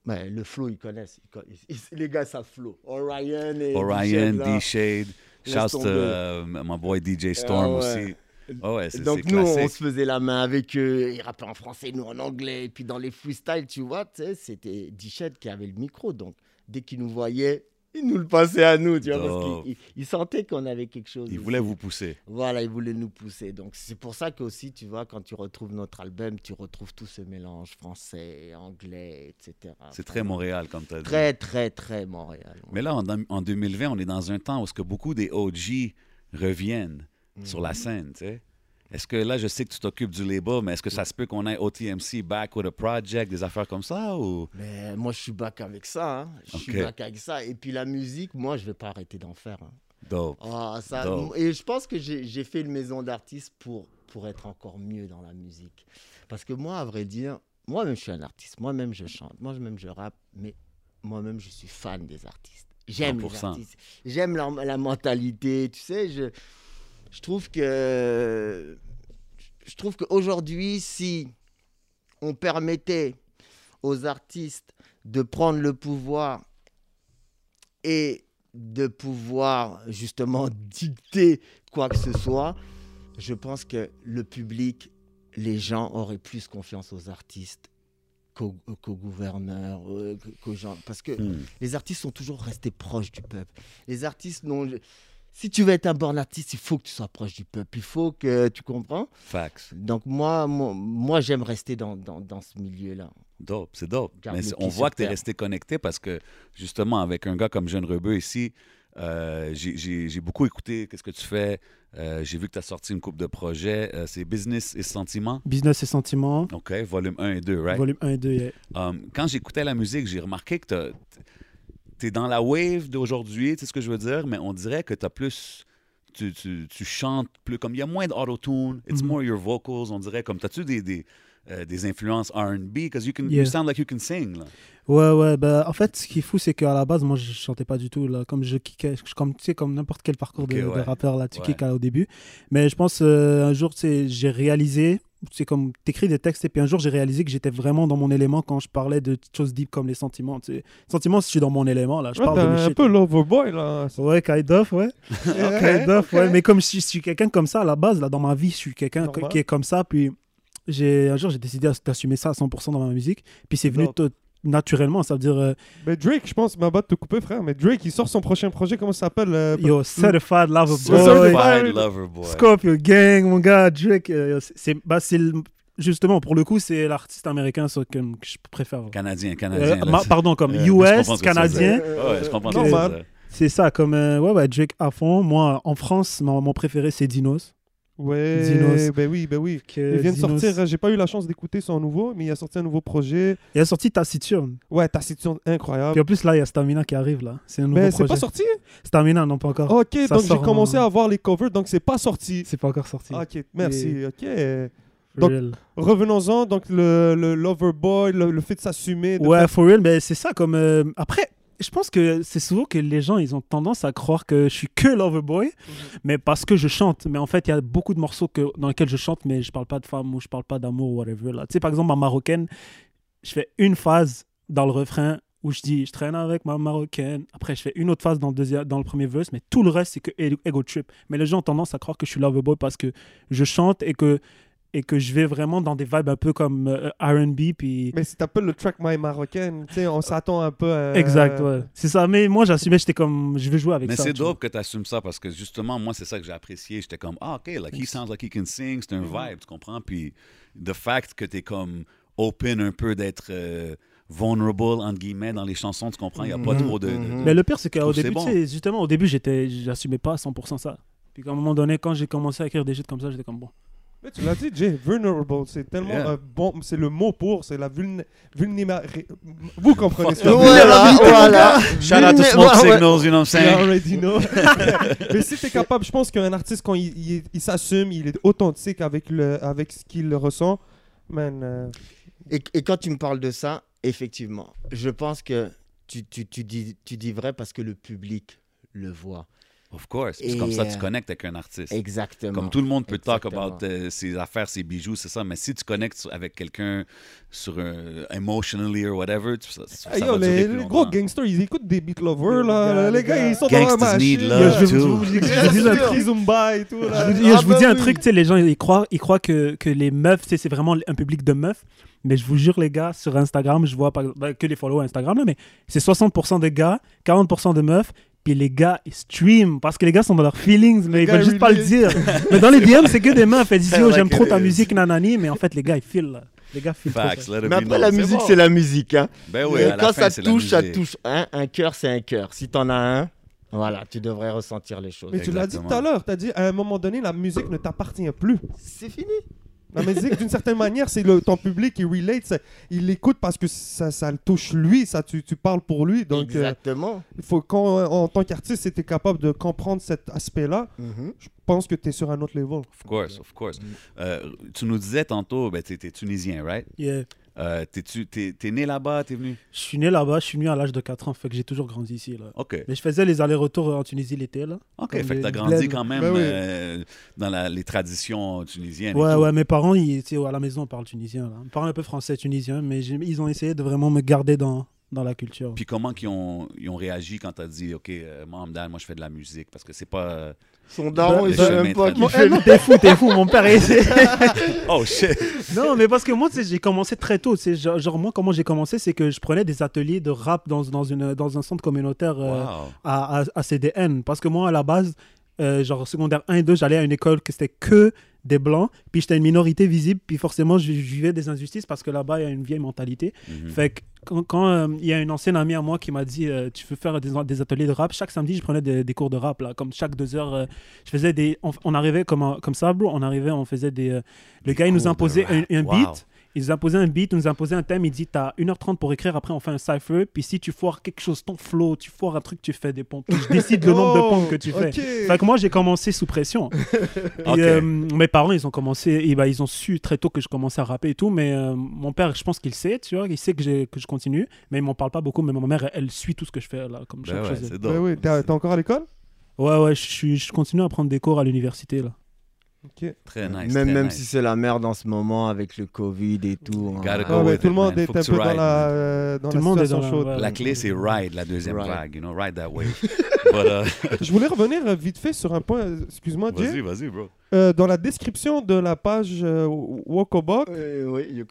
ben, le flow, ils connaissent. ils conna- ils- ils- les gars savent flow. Orion et. Orion. D-Shade, shouts to tomber. uh, my boy DJ Storm Ah ouais. aussi. Oh ouais, Donc nous, on se faisait la main avec eux, ils rappaient en français, nous en anglais. Et puis dans les freestyles, tu vois, c'était Dichette qui avait le micro. Donc dès qu'ils nous voyaient, ils nous le passaient à nous, tu vois, parce ils- ils sentaient qu'on avait quelque chose. Il aussi. voulait vous pousser. Voilà, ils voulaient nous pousser. Donc c'est pour ça qu'aussi, tu vois, quand tu retrouves notre album, tu retrouves tout ce mélange français, anglais, etc. C'est très Montréal, comme tu as dit. Très, très, très Montréal. Mais là, en, en 2020, on est dans un temps où ce que beaucoup des OG reviennent Mm. sur la scène, tu sais. Est-ce que là, je sais que tu t'occupes du label, mais est-ce que ça se peut qu'on ait OTMC back with a project, des affaires comme ça ou? Mais moi, je suis back avec ça. hein. Je suis back avec ça. Et puis la musique, moi, je vais pas arrêter d'en faire. hein. dope? Ah, ça, Dope. et je pense que j'ai fait une maison d'artiste pour, pour être encore mieux dans la musique. Parce que moi, à vrai dire, moi-même, je suis un artiste. Moi-même, je chante. Moi-même, je rappe. Mais moi-même, je suis fan des artistes. J'aime les 100%. artistes. J'aime la mentalité. Tu sais, je, je trouve que. Je trouve qu'aujourd'hui, si on permettait aux artistes de prendre le pouvoir et de pouvoir justement dicter quoi que ce soit, je pense que le public, les gens auraient plus confiance aux artistes qu'aux gouverneurs, euh, qu'aux gens. Parce que Hmm. les artistes sont toujours restés proches du peuple. Les artistes n'ont... Si tu veux être un bon artiste, il faut que tu sois proche du peuple. Il faut que... Tu comprends? Facts. Donc moi, moi, moi, j'aime rester dans, dans, dans ce milieu-là. Dope, c'est dope. Mais on voit que tu es resté connecté parce que, justement, avec un gars comme Jeune Rebeu ici, euh, j'ai- beaucoup écouté qu'est-ce que tu fais. Euh, j'ai vu que tu as sorti une coupe de projets. Euh, c'est Business et Sentiment. Business et sentiments, OK, volume 1 et 2, right? volume 1 et 2. yeah. Um, quand j'écoutais la musique, j'ai remarqué que tu es dans la wave d'aujourd'hui, tu sais ce que je veux dire, mais on dirait que tu as plus. Tu, tu, tu chantes plus comme il y a moins d'autotune, it's Mhm. more your vocals, on dirait comme. T'as-tu des, des, euh, des influences RB? Because you, can, Yeah. you sound like you can sing. Là. Ouais, ouais, bah, en fait, ce qui est fou, c'est qu'à la base, moi, je chantais pas du tout, là, comme je kickais, comme, tu sais, comme n'importe quel parcours de, Ok, de ouais. rappeur, là, tu Ouais. kicks là, au début. Mais je pense, euh, un jour, j'ai réalisé, c'est comme, t'écris des textes, et puis un jour, j'ai réalisé que j'étais vraiment dans mon élément quand je parlais de choses deep comme les sentiments, tu sais. Sentiments, je suis dans mon élément, là, je Ouais, parle de mes un shit. peu l'overboy, là. Ouais, kind of, ouais. [laughs] kind of, ouais. Mais comme je, suis- je suis quelqu'un comme ça à la base, là, dans ma vie, je suis quelqu'un qui est comme ça. Puis j'ai un jour, j'ai décidé d'assumer ça à 100% dans ma musique. Puis c'est venu naturellement. Ça veut dire, euh, Mais Drake, je pense, ma batte te couper, frère. Mais Drake, il sort son prochain projet, comment ça s'appelle euh, yo, Certified Lover Certified Boy, Certified Lover Boy. Scorpio Gang, mon gars, Drake. euh, c'est- c'est, bah, c'est le- justement, pour le coup, c'est l'artiste américain sur- que, que je préfère. Canadien, Euh, Canadien. là, ma- c'est- pardon, comme Euh, je comprends US, ce que tu Canadien. dire. Ouais, je comprends ce que tu Normal. veux dire. C'est ça, comme euh, ouais, ouais, Drake à fond. Moi, en France, mon, mon préféré, c'est Dinos. Ouais, ben oui, ben oui. Il vient de sortir, euh, j'ai pas eu la chance d'écouter son nouveau, mais il a sorti un nouveau projet. Il a sorti Taciturne. Ouais, Taciturne, incroyable. Puis en plus, là, il y a Stamina qui arrive, là. C'est un nouveau Mais c'est projet. pas sorti? Stamina, non, pas encore. Ok, Ça donc j'ai commencé en- à voir les covers, donc c'est pas sorti. C'est pas encore sorti. Ok, merci. Ok. Donc-. Revenons-en, donc le, le Loverboy, le, le fait de s'assumer. Ouais, for real, mais c'est ça comme. euh, Après, je pense que c'est souvent que les gens, ils ont tendance à croire que je suis que Loverboy, mais parce que je chante. Mais en fait, il y a beaucoup de morceaux que, dans lesquels je chante, mais je parle pas de femme ou je parle pas d'amour ou whatever. Là. Tu sais, par exemple, ma marocaine, je fais une phase dans le refrain où je dis je traîne avec ma marocaine. Après, je fais une autre phase dans le, deuxième, dans le premier verse, mais tout le reste, c'est que ego ego trip. Mais les gens ont tendance à croire que je suis Loverboy parce que je chante et que, et que je vais vraiment dans des vibes un peu comme euh, RB. Puis. Mais si t'appelles le track My Marocaine, tu sais, on s'attend un peu à... Exact, ouais. C'est ça. Mais moi, j'assumais, j'étais comme, je vais jouer avec Mais ça. c'est tu vois. dope que tu assumes ça parce que justement, moi, c'est ça que j'ai apprécié. J'étais comme, ah, OK, like, he sounds like he can sing. C'est un Mm-hmm. vibe, tu comprends? Puis, the fact que tu es comme open un peu d'être euh, vulnerable, entre guillemets, dans les chansons, tu comprends? Il n'y a pas Mhm, trop de. de- de-. Mais le pire, c'est qu'au début, c'est sais, justement, au début, j'étais, j'assumais pas à 100% ça. Puis qu'à un moment donné, quand j'ai commencé à écrire des shit comme ça, j'étais comme bon. Mais tu l'as dit, Jay, vulnerable, c'est tellement Yeah. un bon... C'est le mot pour, c'est la vulné... vulnéra- Vous comprenez ça. Voilà, voilà. Shout out to Smoke. Signals, you know what I'm You saying? already know. [laughs] Mais si t'es capable, je pense qu'un artiste, quand il, il- il s'assume, il est authentique avec, le, avec ce qu'il ressent, man... euh, Et, et quand tu me parles de ça, effectivement, je pense que tu, tu, tu dis, tu dis vrai parce que le public le voit. Of course. C'est comme ça que tu euh, connectes avec un artiste. Exactement. Comme tout le monde peut talk about euh, ses affaires, ses bijoux, c'est ça. Mais si tu connectes avec quelqu'un sur un emotionally or whatever, tu- ça, ça Hey, va yo, durer les, plus les gros gangsters, ils écoutent des beat lovers, là. Les les gars, ils sont dans la Gangsters machine. need love je, too. je vous- je vous dis un truc. Zumba et tout, Je là. vous dis, Ah je vous bah dis un oui. truc, tu sais, les gens, ils croient, ils croient que, que les meufs, c'est vraiment un public de meufs. Mais je vous jure, les gars, sur Instagram, je vois pas bah, que les followers Instagram, là, mais c'est 60% de gars, 40% de meufs. Puis les gars, ils stream parce que les gars sont dans leurs feelings, mais ils gars, veulent juste pas le dire. [laughs] mais dans les DM, c'est que des. Elles disent, yo, j'aime trop ta musique, nanani. Mais en fait, les gars, ils filent. Les gars filent. Facts, Mais après, la C'est musique, bon. c'est la musique. Hein. Ben oui, la quand fin, ça touche, ça touche. Hein, un cœur, c'est un cœur. Si t'en as un, Voilà, tu devrais ressentir les choses. Mais tu l'as dit tout à l'heure, tu as dit à un moment donné, la musique ne t'appartient plus. C'est fini. La musique, d'une certaine manière, c'est le, ton public qui relate, ça- il l'écoute parce que ça, ça le touche lui, ça, tu, tu parles pour lui. Donc, euh, Exactement. il faut qu'en en tant qu'artiste, si tu es capable de comprendre cet aspect-là, Mhm. je pense que tu es sur un autre level. Of course, of course. Euh, tu nous disais tantôt, ben, tu es tunisien, right? Yeah. Euh, T'es-tu- T'es t'es né là-bas, t'es venu? Je suis né là-bas, je suis venu à l'âge de 4 ans, fait que j'ai toujours grandi ici. Là. OK. Mais je faisais les allers-retours en Tunisie l'été. là. OK, fait que t'as grandi quand même Ben oui. euh, dans la- les traditions tunisiennes. et Ouais, tout. ouais, mes parents, ils, à la maison, on parle tunisien. Là. On parle un peu français tunisien, mais ils ont essayé de vraiment me garder dans, dans la culture. Puis comment qu'ils ont, ils ont réagi quand t'as dit, OK, euh, dad, moi je fais de la musique? Parce que c'est pas... Son daron, Le il sait chemin même pas eh, fait. t'es fou, t'es fou, mon père est [laughs] Oh shit! Non, mais parce que moi, tu sais, j'ai commencé très tôt. Genre, genre, moi, comment j'ai commencé, c'est que je prenais des ateliers de rap dans, dans, une, dans un centre communautaire euh, Wow. à, à, à CDN. Parce que moi, à la base, euh, genre secondaire 1 et 2, j'allais à une école que c'était que des blancs. Puis j'étais une minorité visible. Puis forcément, je, vivais des injustices parce que là-bas, il y a une vieille mentalité. Mhm. Fait que quand quand, euh, il y a une ancienne amie à moi qui m'a dit euh, Tu veux faire des, des ateliers de rap Chaque samedi, je prenais des, des cours de rap. Là, comme chaque deux heures, euh, je faisais des. On, on arrivait comme, un- comme ça, bro. On arrivait, on faisait des. le Des gars, il nous imposait un, rap. un Wow. beat. Il nous imposait un beat, il nous imposait un thème. Il dit T'as 1h30 pour écrire. Après, on fait un cypher. Puis si tu foires quelque chose, ton flow, tu foires un truc, tu fais des pompes. Je décide le nombre de pompes que tu fais. fais. Fait que moi, j'ai commencé sous pression. [laughs] Et, euh, mes parents, ils ont commencé, et bah, ils ont su très tôt que je commençais à rapper et tout. Mais euh, mon père, je pense qu'il sait, tu vois, il sait que, que je continue. Mais il m'en parle pas beaucoup. Mais ma mère, elle, elle suit tout ce que je fais là, comme Ben chaque ouais, chose. oui, t'es t'es encore à l'école? Ouais, ouais, je, suis- je continue à prendre des cours à l'université là. Très nice. Même, très même nice. si c'est la merde en ce moment avec le Covid et tout. Hein. go Ah tout le it, monde est un peu dans la, euh, dans Tout la le monde est situation dans la- chaude. La clé, c'est ride, la deuxième Ride. vague, you know, ride that wave. [laughs] But, uh, Je voulais revenir euh, vite fait sur un point, euh, excuse-moi Jay. vas-y, vas-y, bro. Euh, dans la description de la page euh, Wokobok, Euh, oui,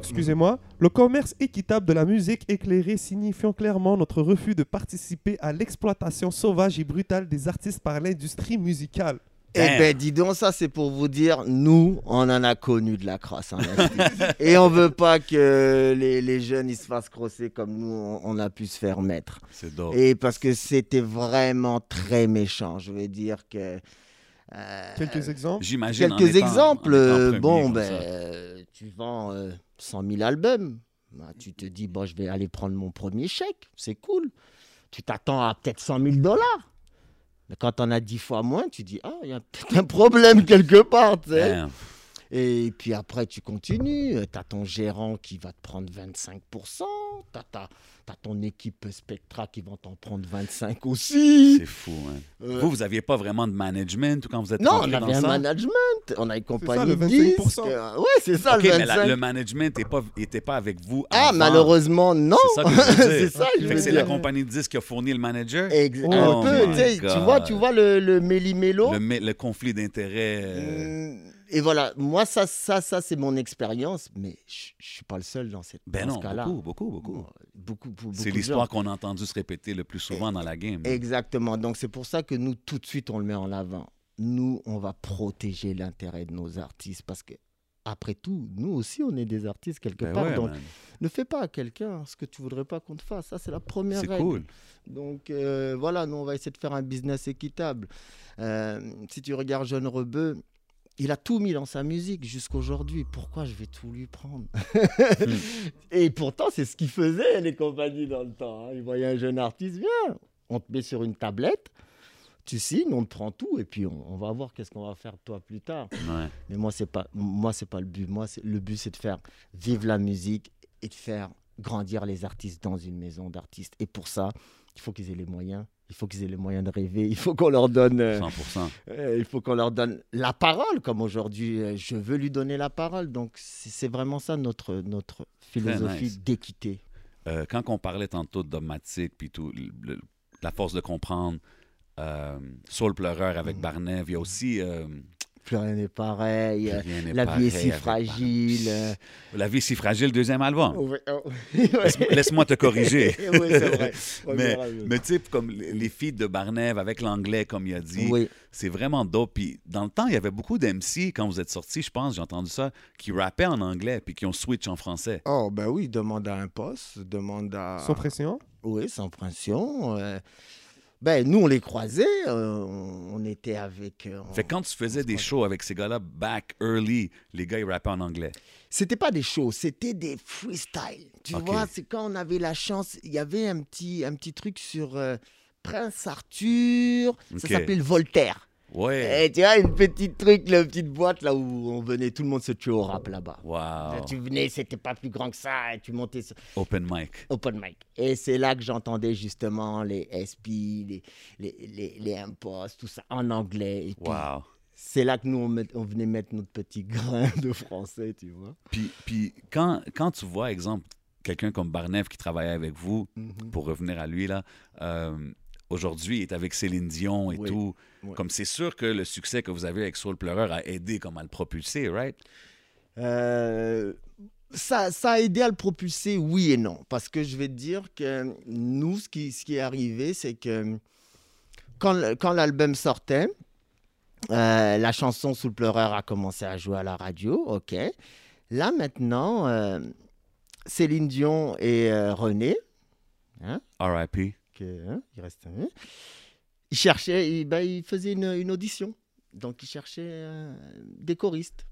excusez-moi, le commerce équitable de la musique éclairée signifiant clairement notre refus de participer à l'exploitation sauvage et brutale des artistes par l'industrie musicale. Eh ben, dis donc, ça, c'est pour vous dire, nous, on en a connu de la crasse. hein, [laughs] et on veut pas que les, les jeunes, ils se fassent crosser comme nous, on, on a pu se faire mettre. C'est dope. Et parce que c'était vraiment très méchant. Je veux dire que. euh, Quelques exemples? J'imagine. en quelques étant- exemples. euh, premier bon, ben, euh, tu vends euh, 100 000 albums. Bah, tu te dis, bon, je vais aller prendre mon premier chèque. C'est cool. Tu t'attends à peut-être 100 000 dollars. Quand on a 10 fois moins, tu dis, ah, il y a peut-être un problème quelque part. tu sais. Et puis après, tu continues. Tu as ton gérant qui va te prendre 25%. Tu as, ton équipe Spectra qui va t'en prendre 25% aussi. C'est fou, hein. Euh, Vous, vous n'aviez pas vraiment de management quand vous êtes non, on avait un ça? management. On a une ça, compagnie le de 25%. disques. Euh, Ouais, c'est ça, le mais 25%. la- le management n'était pas, était pas avec vous Ah, avant. malheureusement, non. C'est ça que je veux [laughs] dire. c'est ça, c'est la compagnie de disques qui a fourni le manager? Ex- Oh un peu, my tu vois, tu vois le, le méli-mélo? Le, mé- le conflit d'intérêts. euh, Mm, Et voilà, moi, ça, ça, ça c'est mon expérience, mais je ne suis pas le seul dans, cette, Ben dans non, ce cas-là. beaucoup, beaucoup, beaucoup. Beaucoup, beaucoup C'est l'histoire qu'on a entendu se répéter le plus souvent dans la game. Exactement. Donc, c'est pour ça que nous, tout de suite, on le met en avant. Nous, on va protéger l'intérêt de nos artistes parce que, après tout, nous aussi, on est des artistes quelque Ben part. ouais, donc, man. ne fais pas à quelqu'un ce que tu voudrais pas qu'on te fasse. Ça, c'est la première C'est règle. cool. Donc euh, voilà, nous on va essayer de faire un business équitable. Euh, si tu regardes Jeune Rebeu, il a tout mis dans sa musique jusqu'aujourd'hui. Pourquoi je vais tout lui prendre [laughs] Et pourtant, c'est ce qu'il faisait, les compagnies dans le temps. hein. Ils voyaient un jeune artiste, viens, on te met sur une tablette, tu signes, on te prend tout, et puis on, on va voir qu'est-ce qu'on va faire de toi plus tard. Ouais. Mais moi, c'est pas, moi, c'est pas le but. Moi, le but, c'est de faire vivre la musique et de faire grandir les artistes dans une maison d'artistes. Et pour ça, il faut qu'ils aient les moyens. Il faut qu'ils aient les moyens de rêver. Il faut qu'on leur donne. euh, 100%. euh, il faut qu'on leur donne la parole, comme aujourd'hui, euh, je veux lui donner la parole. Donc, c'est vraiment ça notre, notre philosophie nice. d'équité. Euh, quand on parlait tantôt de dogmatique, puis tout, le- la force de comprendre, Soul Pleureur avec Mm. Barnev, il y a aussi. Plus rien n'est pareil. Rien La vie est si fragile. La vie est si fragile, deuxième album. Oh. [laughs] Laisse- Laisse-moi te corriger. [laughs] oui, c'est vrai. [laughs] Mais, mais tu sais, comme les les feats de Barnev avec l'anglais, comme il a dit, oui. c'est vraiment dope. Puis dans le temps, il y avait beaucoup d'MC, quand vous êtes sortis, je pense, j'ai entendu ça, qui rappaient en anglais, puis qui ont switch en français. Oh, ben oui, demande à un poste, demande à. Sans pression? Oui, sans pression. euh, Ben, nous, on les croisait, euh, on, était avec... euh, on- Fait quand tu faisais des shows avec ces gars-là, back early, les gars, ils rappaient en anglais. C'était pas des shows, c'était des freestyles. Tu vois, c'est quand on avait la chance, il y avait un petit, un petit truc sur euh, Prince Arthur, ça s'appelait le Voltaire. Ouais. Et tu vois, une petite truc, la petite boîte là où on venait, tout le monde se tuait au rap là-bas. Wow. Tu venais, c'était pas plus grand que ça, et tu montais sur Open mic. open mic. Et c'est là que j'entendais justement les SP, les, les, les, les tout ça en anglais. Et puis, Wow. c'est là que nous, on, met- on venait mettre notre petit grain de français, tu vois. Puis, puis quand, quand tu vois, exemple, quelqu'un comme Barnev qui travaillait avec vous, Mhm. pour revenir à lui, là, euh, aujourd'hui, il est avec Céline Dion et Oui. tout. Comme c'est sûr que le succès que vous avez avec Soul Pleureur a aidé comme à le propulser, right? Euh, ça, ça a aidé à le propulser, oui et non. Parce que je vais te dire que nous, ce qui, ce qui est arrivé, c'est que quand, quand l'album sortait, euh, la chanson Sous le pleureur a commencé à jouer à la radio, ok. Là maintenant, euh, Céline Dion et euh, René, R.I.P. que, hein, il reste un- ils cherchaient, ils, ben, ils faisaient une, une audition. Donc ils cherchaient euh, des choristes.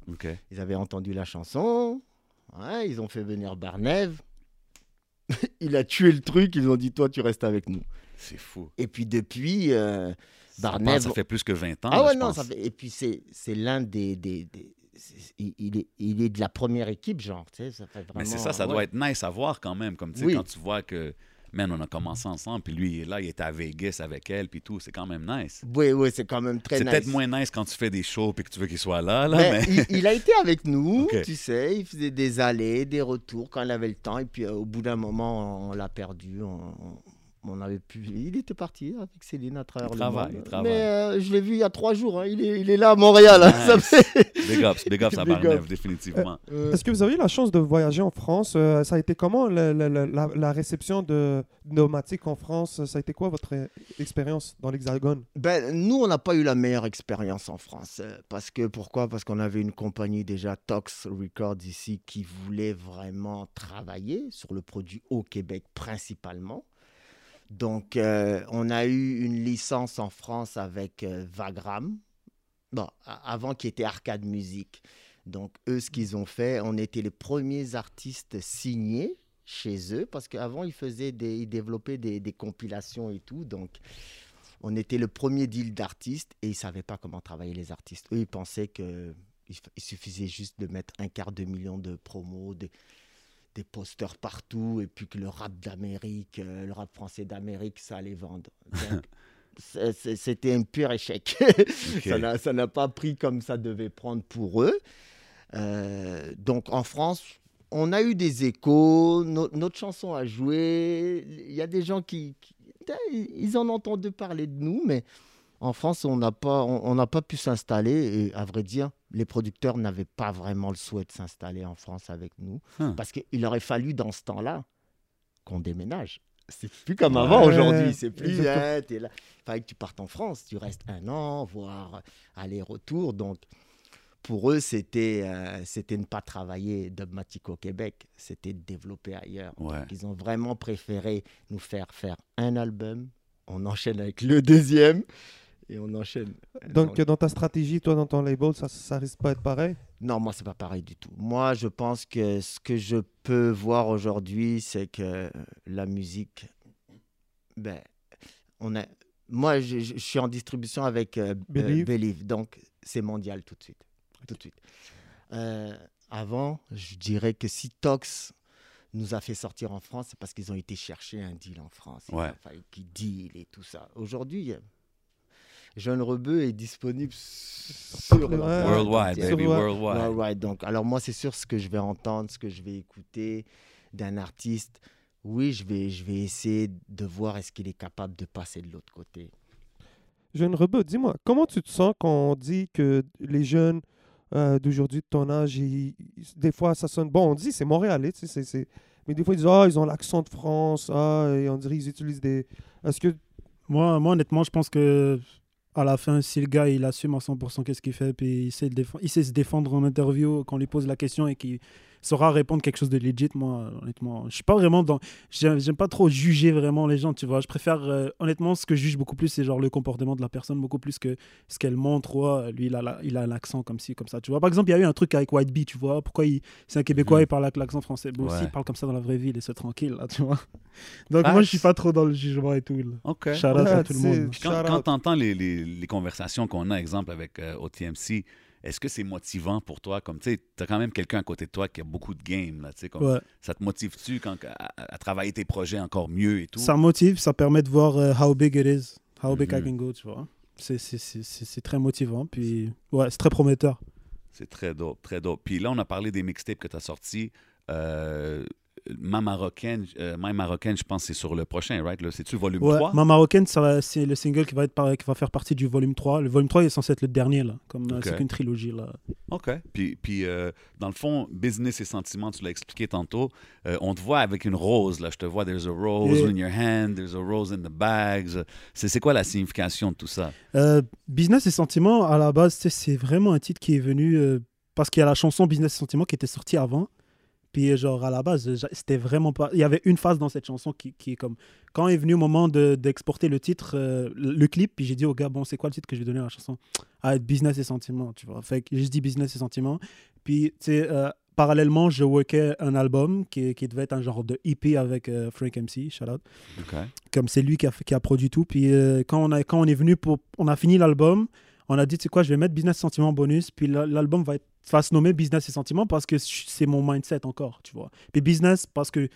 Ils avaient entendu la chanson. Ouais, ils ont fait venir Barnev. [laughs] il a tué le truc. Ils ont dit Toi, tu restes avec nous. C'est fou. Et puis depuis, euh, pense, ça fait plus que 20 ans. ah là, ouais, je non, pense. ça fait... Et puis c'est c'est l'un des. des, il, il est, il est de la première équipe, genre. Tu sais, ça fait vraiment. Mais c'est ça, ça ouais. doit être nice à voir quand même. Comme tu sais, Oui. quand tu vois que, man, on a commencé ensemble, puis lui, il est là, il était à Vegas avec elle, puis tout, c'est quand même nice. Oui, oui, c'est quand même très C'est nice. peut-être moins nice quand tu fais des shows puis que tu veux qu'il soit là, là, Mais mais... il, il a été avec nous, [laughs] tu sais, il faisait des allées, des retours quand il avait le temps. Et puis euh, au bout d'un moment, on l'a perdu. On, on- on avait pu... Il était parti avec Céline à travers Il le monde. il travaille. Mais euh, je l'ai vu il y a trois jours. hein. Il, est, il est là à Montréal. hein. Ça Nice. Big ups, big ups à [laughs] Big Barnev, ups. définitivement. [laughs] Euh, Est-ce que vous avez eu la chance de voyager en France? Euh, Ça a été comment la, la réception de Pneumatique en France? Ça a été quoi votre expérience dans l'Hexagone? Ben, nous, on n'a pas eu la meilleure expérience en France. Parce que, pourquoi? Parce qu'on avait une compagnie déjà, Tox Records ici, qui voulait vraiment travailler sur le produit au Québec principalement. Donc, euh, on a eu une licence en France avec euh, Vagram, bon, a- avant qui était Arcade Music. Donc, eux, ce qu'ils ont fait, on était les premiers artistes signés chez eux, parce qu'avant, ils faisaient ils développaient des, compilations et tout. Donc, on était le premier deal d'artistes et ils ne savaient pas comment travailler les artistes. Eux, ils pensaient qu'il il suffisait juste de mettre un quart de million de promos, des posters partout, et puis que le rap d'Amérique, euh, le rap français d'Amérique, ça allait vendre. Donc, [laughs] C'était un pur échec. Ça n'a- pas pris comme ça devait prendre pour eux. Euh, donc en France, on a eu des échos, no- notre chanson a joué. Il y a des gens qui, qui- ils en ont entendu parler de nous, mais en France, on n'a pas, on on pas pu s'installer. Et à vrai dire, les producteurs n'avaient pas vraiment le souhait de s'installer en France avec nous, Huh. parce qu'il aurait fallu dans ce temps-là qu'on déménage. C'est plus comme Ouais. avant aujourd'hui. C'est plus. Hein, là. Il fallait que tu partes en France. Tu restes un an, voire aller-retour. Donc, pour eux, c'était euh, c'était ne pas travailler Dogmatic au Québec. C'était de développer ailleurs. Ouais. Donc, ils ont vraiment préféré nous faire faire un album. On enchaîne avec le deuxième. Et on enchaîne. Donc, dans ta stratégie, toi, dans ton label, ça, ça risque pas d'être pareil? Non, moi, c'est pas pareil du tout. Moi, je pense que ce que je peux voir aujourd'hui, c'est que la musique, ben, on a. Moi, je, suis en distribution avec euh, euh, Believe. Believe, donc c'est mondial tout de suite, tout de suite. Euh, avant, je dirais que si Tox nous a fait sortir en France, c'est parce qu'ils ont été chercher un deal en France. Il a fallu qu'ils deal et tout ça. Aujourd'hui, Jeune Rebeu est disponible sur Worldwide, baby, worldwide. Ouais, donc, alors moi, c'est sûr ce que je vais entendre, ce que je vais écouter d'un artiste. Oui, je vais, je vais essayer de voir est-ce qu'il est capable de passer de l'autre côté. Jeune Rebeu, dis-moi, comment tu te sens quand on dit que les jeunes euh, d'aujourd'hui de ton âge, ils- ils- des fois ça sonne. Bon, on dit c'est montréalais, tu sais, c'est- c'est- mais des fois ils disent Ah, ils ont l'accent de France, ah, et on dirait qu'ils utilisent des. Est-ce que. Moi, moi, honnêtement, je pense que à la fin, si le gars il assume à 100% qu'est-ce qu'il fait, puis il sait, il sait se défendre en interview quand on lui pose la question et qu'il saura répondre quelque chose de legit, moi, honnêtement. Je suis pas vraiment dans. J'aime pas trop juger vraiment les gens, tu vois. Je préfère, euh, honnêtement, ce que je juge beaucoup plus, c'est genre le comportement de la personne, beaucoup plus que ce qu'elle montre. Ouais, lui, il a, la- il a l'accent comme ci, comme ça, tu vois. Par exemple, il y a eu un truc avec White Bee, tu vois. Pourquoi il... c'est un Québécois, Mhm. il parle avec l'accent français. Bon, Ouais. aussi, il parle comme ça dans la vraie vie, laisse tranquille, là, tu vois. [laughs] Donc, Ah, moi, je suis pas trop dans le jugement et tout. là. OK. Shout out Ouais, à tout le monde. Puis quand, quand out. tu entends les, les- les conversations qu'on a, exemple, avec euh, OTMC, est-ce que c'est motivant pour toi? Comme, tu as quand même quelqu'un à côté de toi qui a beaucoup de game, là, comme, Ouais. ça te motive-tu quand, à, à travailler tes projets encore mieux et tout? Ça motive, ça permet de voir euh, how big it is, how big I Mhm. can go, tu vois. C'est- C'est c'est- c'est- c'est très motivant, puis ouais, c'est très prometteur. C'est très dope, très dope. Puis là, on a parlé des mixtapes que tu as sortis. Euh, Ma Marocaine, euh, Ma Marocaine, je pense que c'est sur le prochain, right? C'est-tu volume Ouais, 3? Ma Marocaine, c'est le single qui va, être par- qui va faire partie du volume 3. Le volume 3 est censé être le dernier, là, comme euh, c'est qu'une trilogie. Là. OK. Puis, puis euh, dans le fond, business et sentiments, tu l'as expliqué tantôt. On te voit avec une rose, là. Je te vois, there's a rose Yeah. in your hand, there's a rose in the bags. C'est quoi la signification de tout ça? Business et Sentiments, à la base, c'est vraiment un titre qui est venu parce qu'il y a la chanson Business et Sentiments qui était sortie avant. Puis, euh, genre, à la base, c'était vraiment pas. Il y avait une phase dans cette chanson qui, qui est comme. Quand est venu le moment de- d'exporter le titre, euh, le clip, puis j'ai dit au gars, bon, c'est quoi le titre que je vais donner à la chanson? Ah, Business et Sentiments, tu vois. Fait que j'ai juste dit Business et Sentiments. Puis, tu sais, euh, parallèlement, je workais un album qui, qui devait être un genre de EP avec euh, Frank MC, shout out comme c'est lui qui a, qui a produit tout. Puis quand, on a, quand on est venu pour. On a fini l'album, on a dit, tu sais quoi, je vais mettre Business et Sentiment bonus, puis la- l'album va, être, va se nommer Business et Sentiment parce que c'est mon mindset encore, tu vois. Puis Business, parce que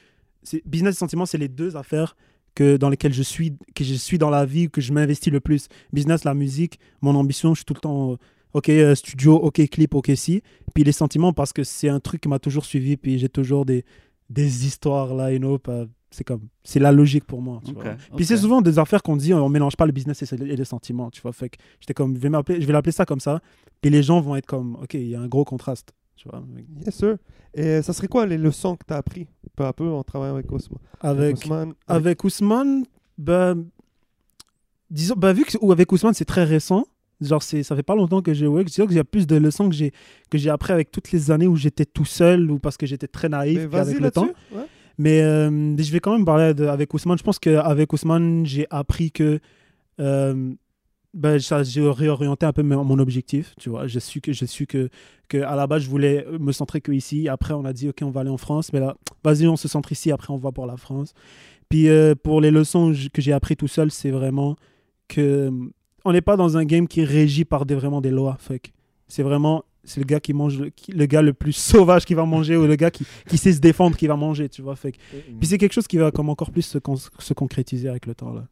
Business et Sentiment, c'est les deux affaires que, dans lesquelles je suis, que je suis dans la vie, que je m'investis le plus. Business, la musique, mon ambition, je suis tout le temps. euh, Ok, euh, studio, ok, clip, ok, si. Puis les sentiments, parce que c'est un truc qui m'a toujours suivi, puis j'ai toujours des, des histoires là, you know, c'est comme, c'est la logique pour moi. Tu vois. Puis c'est souvent des affaires qu'on dit, on mélange pas le business et et les sentiments, tu vois. Fait que j'étais comme, je vais m'appeler- je vais l'appeler ça comme ça. Puis les gens vont être comme, ok, il y a un gros contraste, tu vois. Yes, sir. Et ça serait quoi les leçons que tu as appris peu à peu en travaillant avec Ousmane? Avec, Ousmane, avec Ousmane, ben, disons, ben, vu que ou avec Ousmane c'est très récent, genre c'est, ça fait pas longtemps que j'ai work, disons qu'il y a plus de leçons que j'ai que j'ai appris avec toutes les années où j'étais tout seul ou parce que j'étais très naïf avec le temps. Ouais. Mais euh, je vais quand même parler avec Ousmane. Je pense qu'avec Ousmane, j'ai appris que euh, ben, j'ai réorienté un peu mon objectif. Tu vois, j'ai su que su que, que à la base je voulais me centrer que ici. Après, on a dit ok, on va aller en France. Mais là, vas-y, on se centre ici. Après, on va pour la France. Puis euh, pour les leçons que j'ai appris tout seul, c'est vraiment que on n'est pas dans un game qui est régi par des, vraiment des lois. C'est vraiment c'est le gars qui mange le, qui- le gars le plus [laughs] sauvage qui va manger ou le gars qui, qui sait se défendre qui va manger tu vois fait que- puis c'est quelque chose qui va comme encore plus se, con- se concrétiser avec le temps là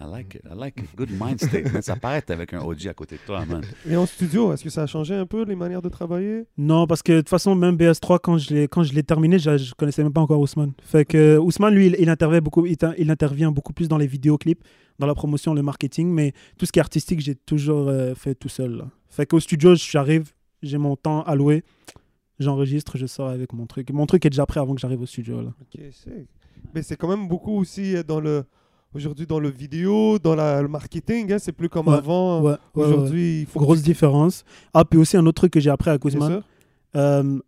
I like it. I like it. Good mind state. man. Ça paraît avec un OG à côté de toi, man. [laughs] Et en studio, est-ce que ça a changé un peu les manières de travailler? Non parce que de toute façon même BS3 quand je l'ai quand je l'ai terminé je, je connaissais même pas encore Ousmane fait que Ousmane lui il, il intervient beaucoup il, il intervient beaucoup plus dans les vidéoclips dans la promotion le marketing mais tout ce qui est artistique j'ai toujours euh, fait tout seul là. fait qu'au studio j'arrive j'ai mon temps alloué j'enregistre je sors avec mon truc mon truc est déjà prêt avant que j'arrive au studio là Ok, c'est. Mais c'est quand même beaucoup aussi euh, dans le. Aujourd'hui, dans le vidéo, dans la- le marketing, hein, c'est plus comme Ouais, avant. ouais, ouais, ouais. Aujourd'hui, il faut. grosse différence ah puis aussi un autre truc que j'ai appris Ousmane sûr. euh,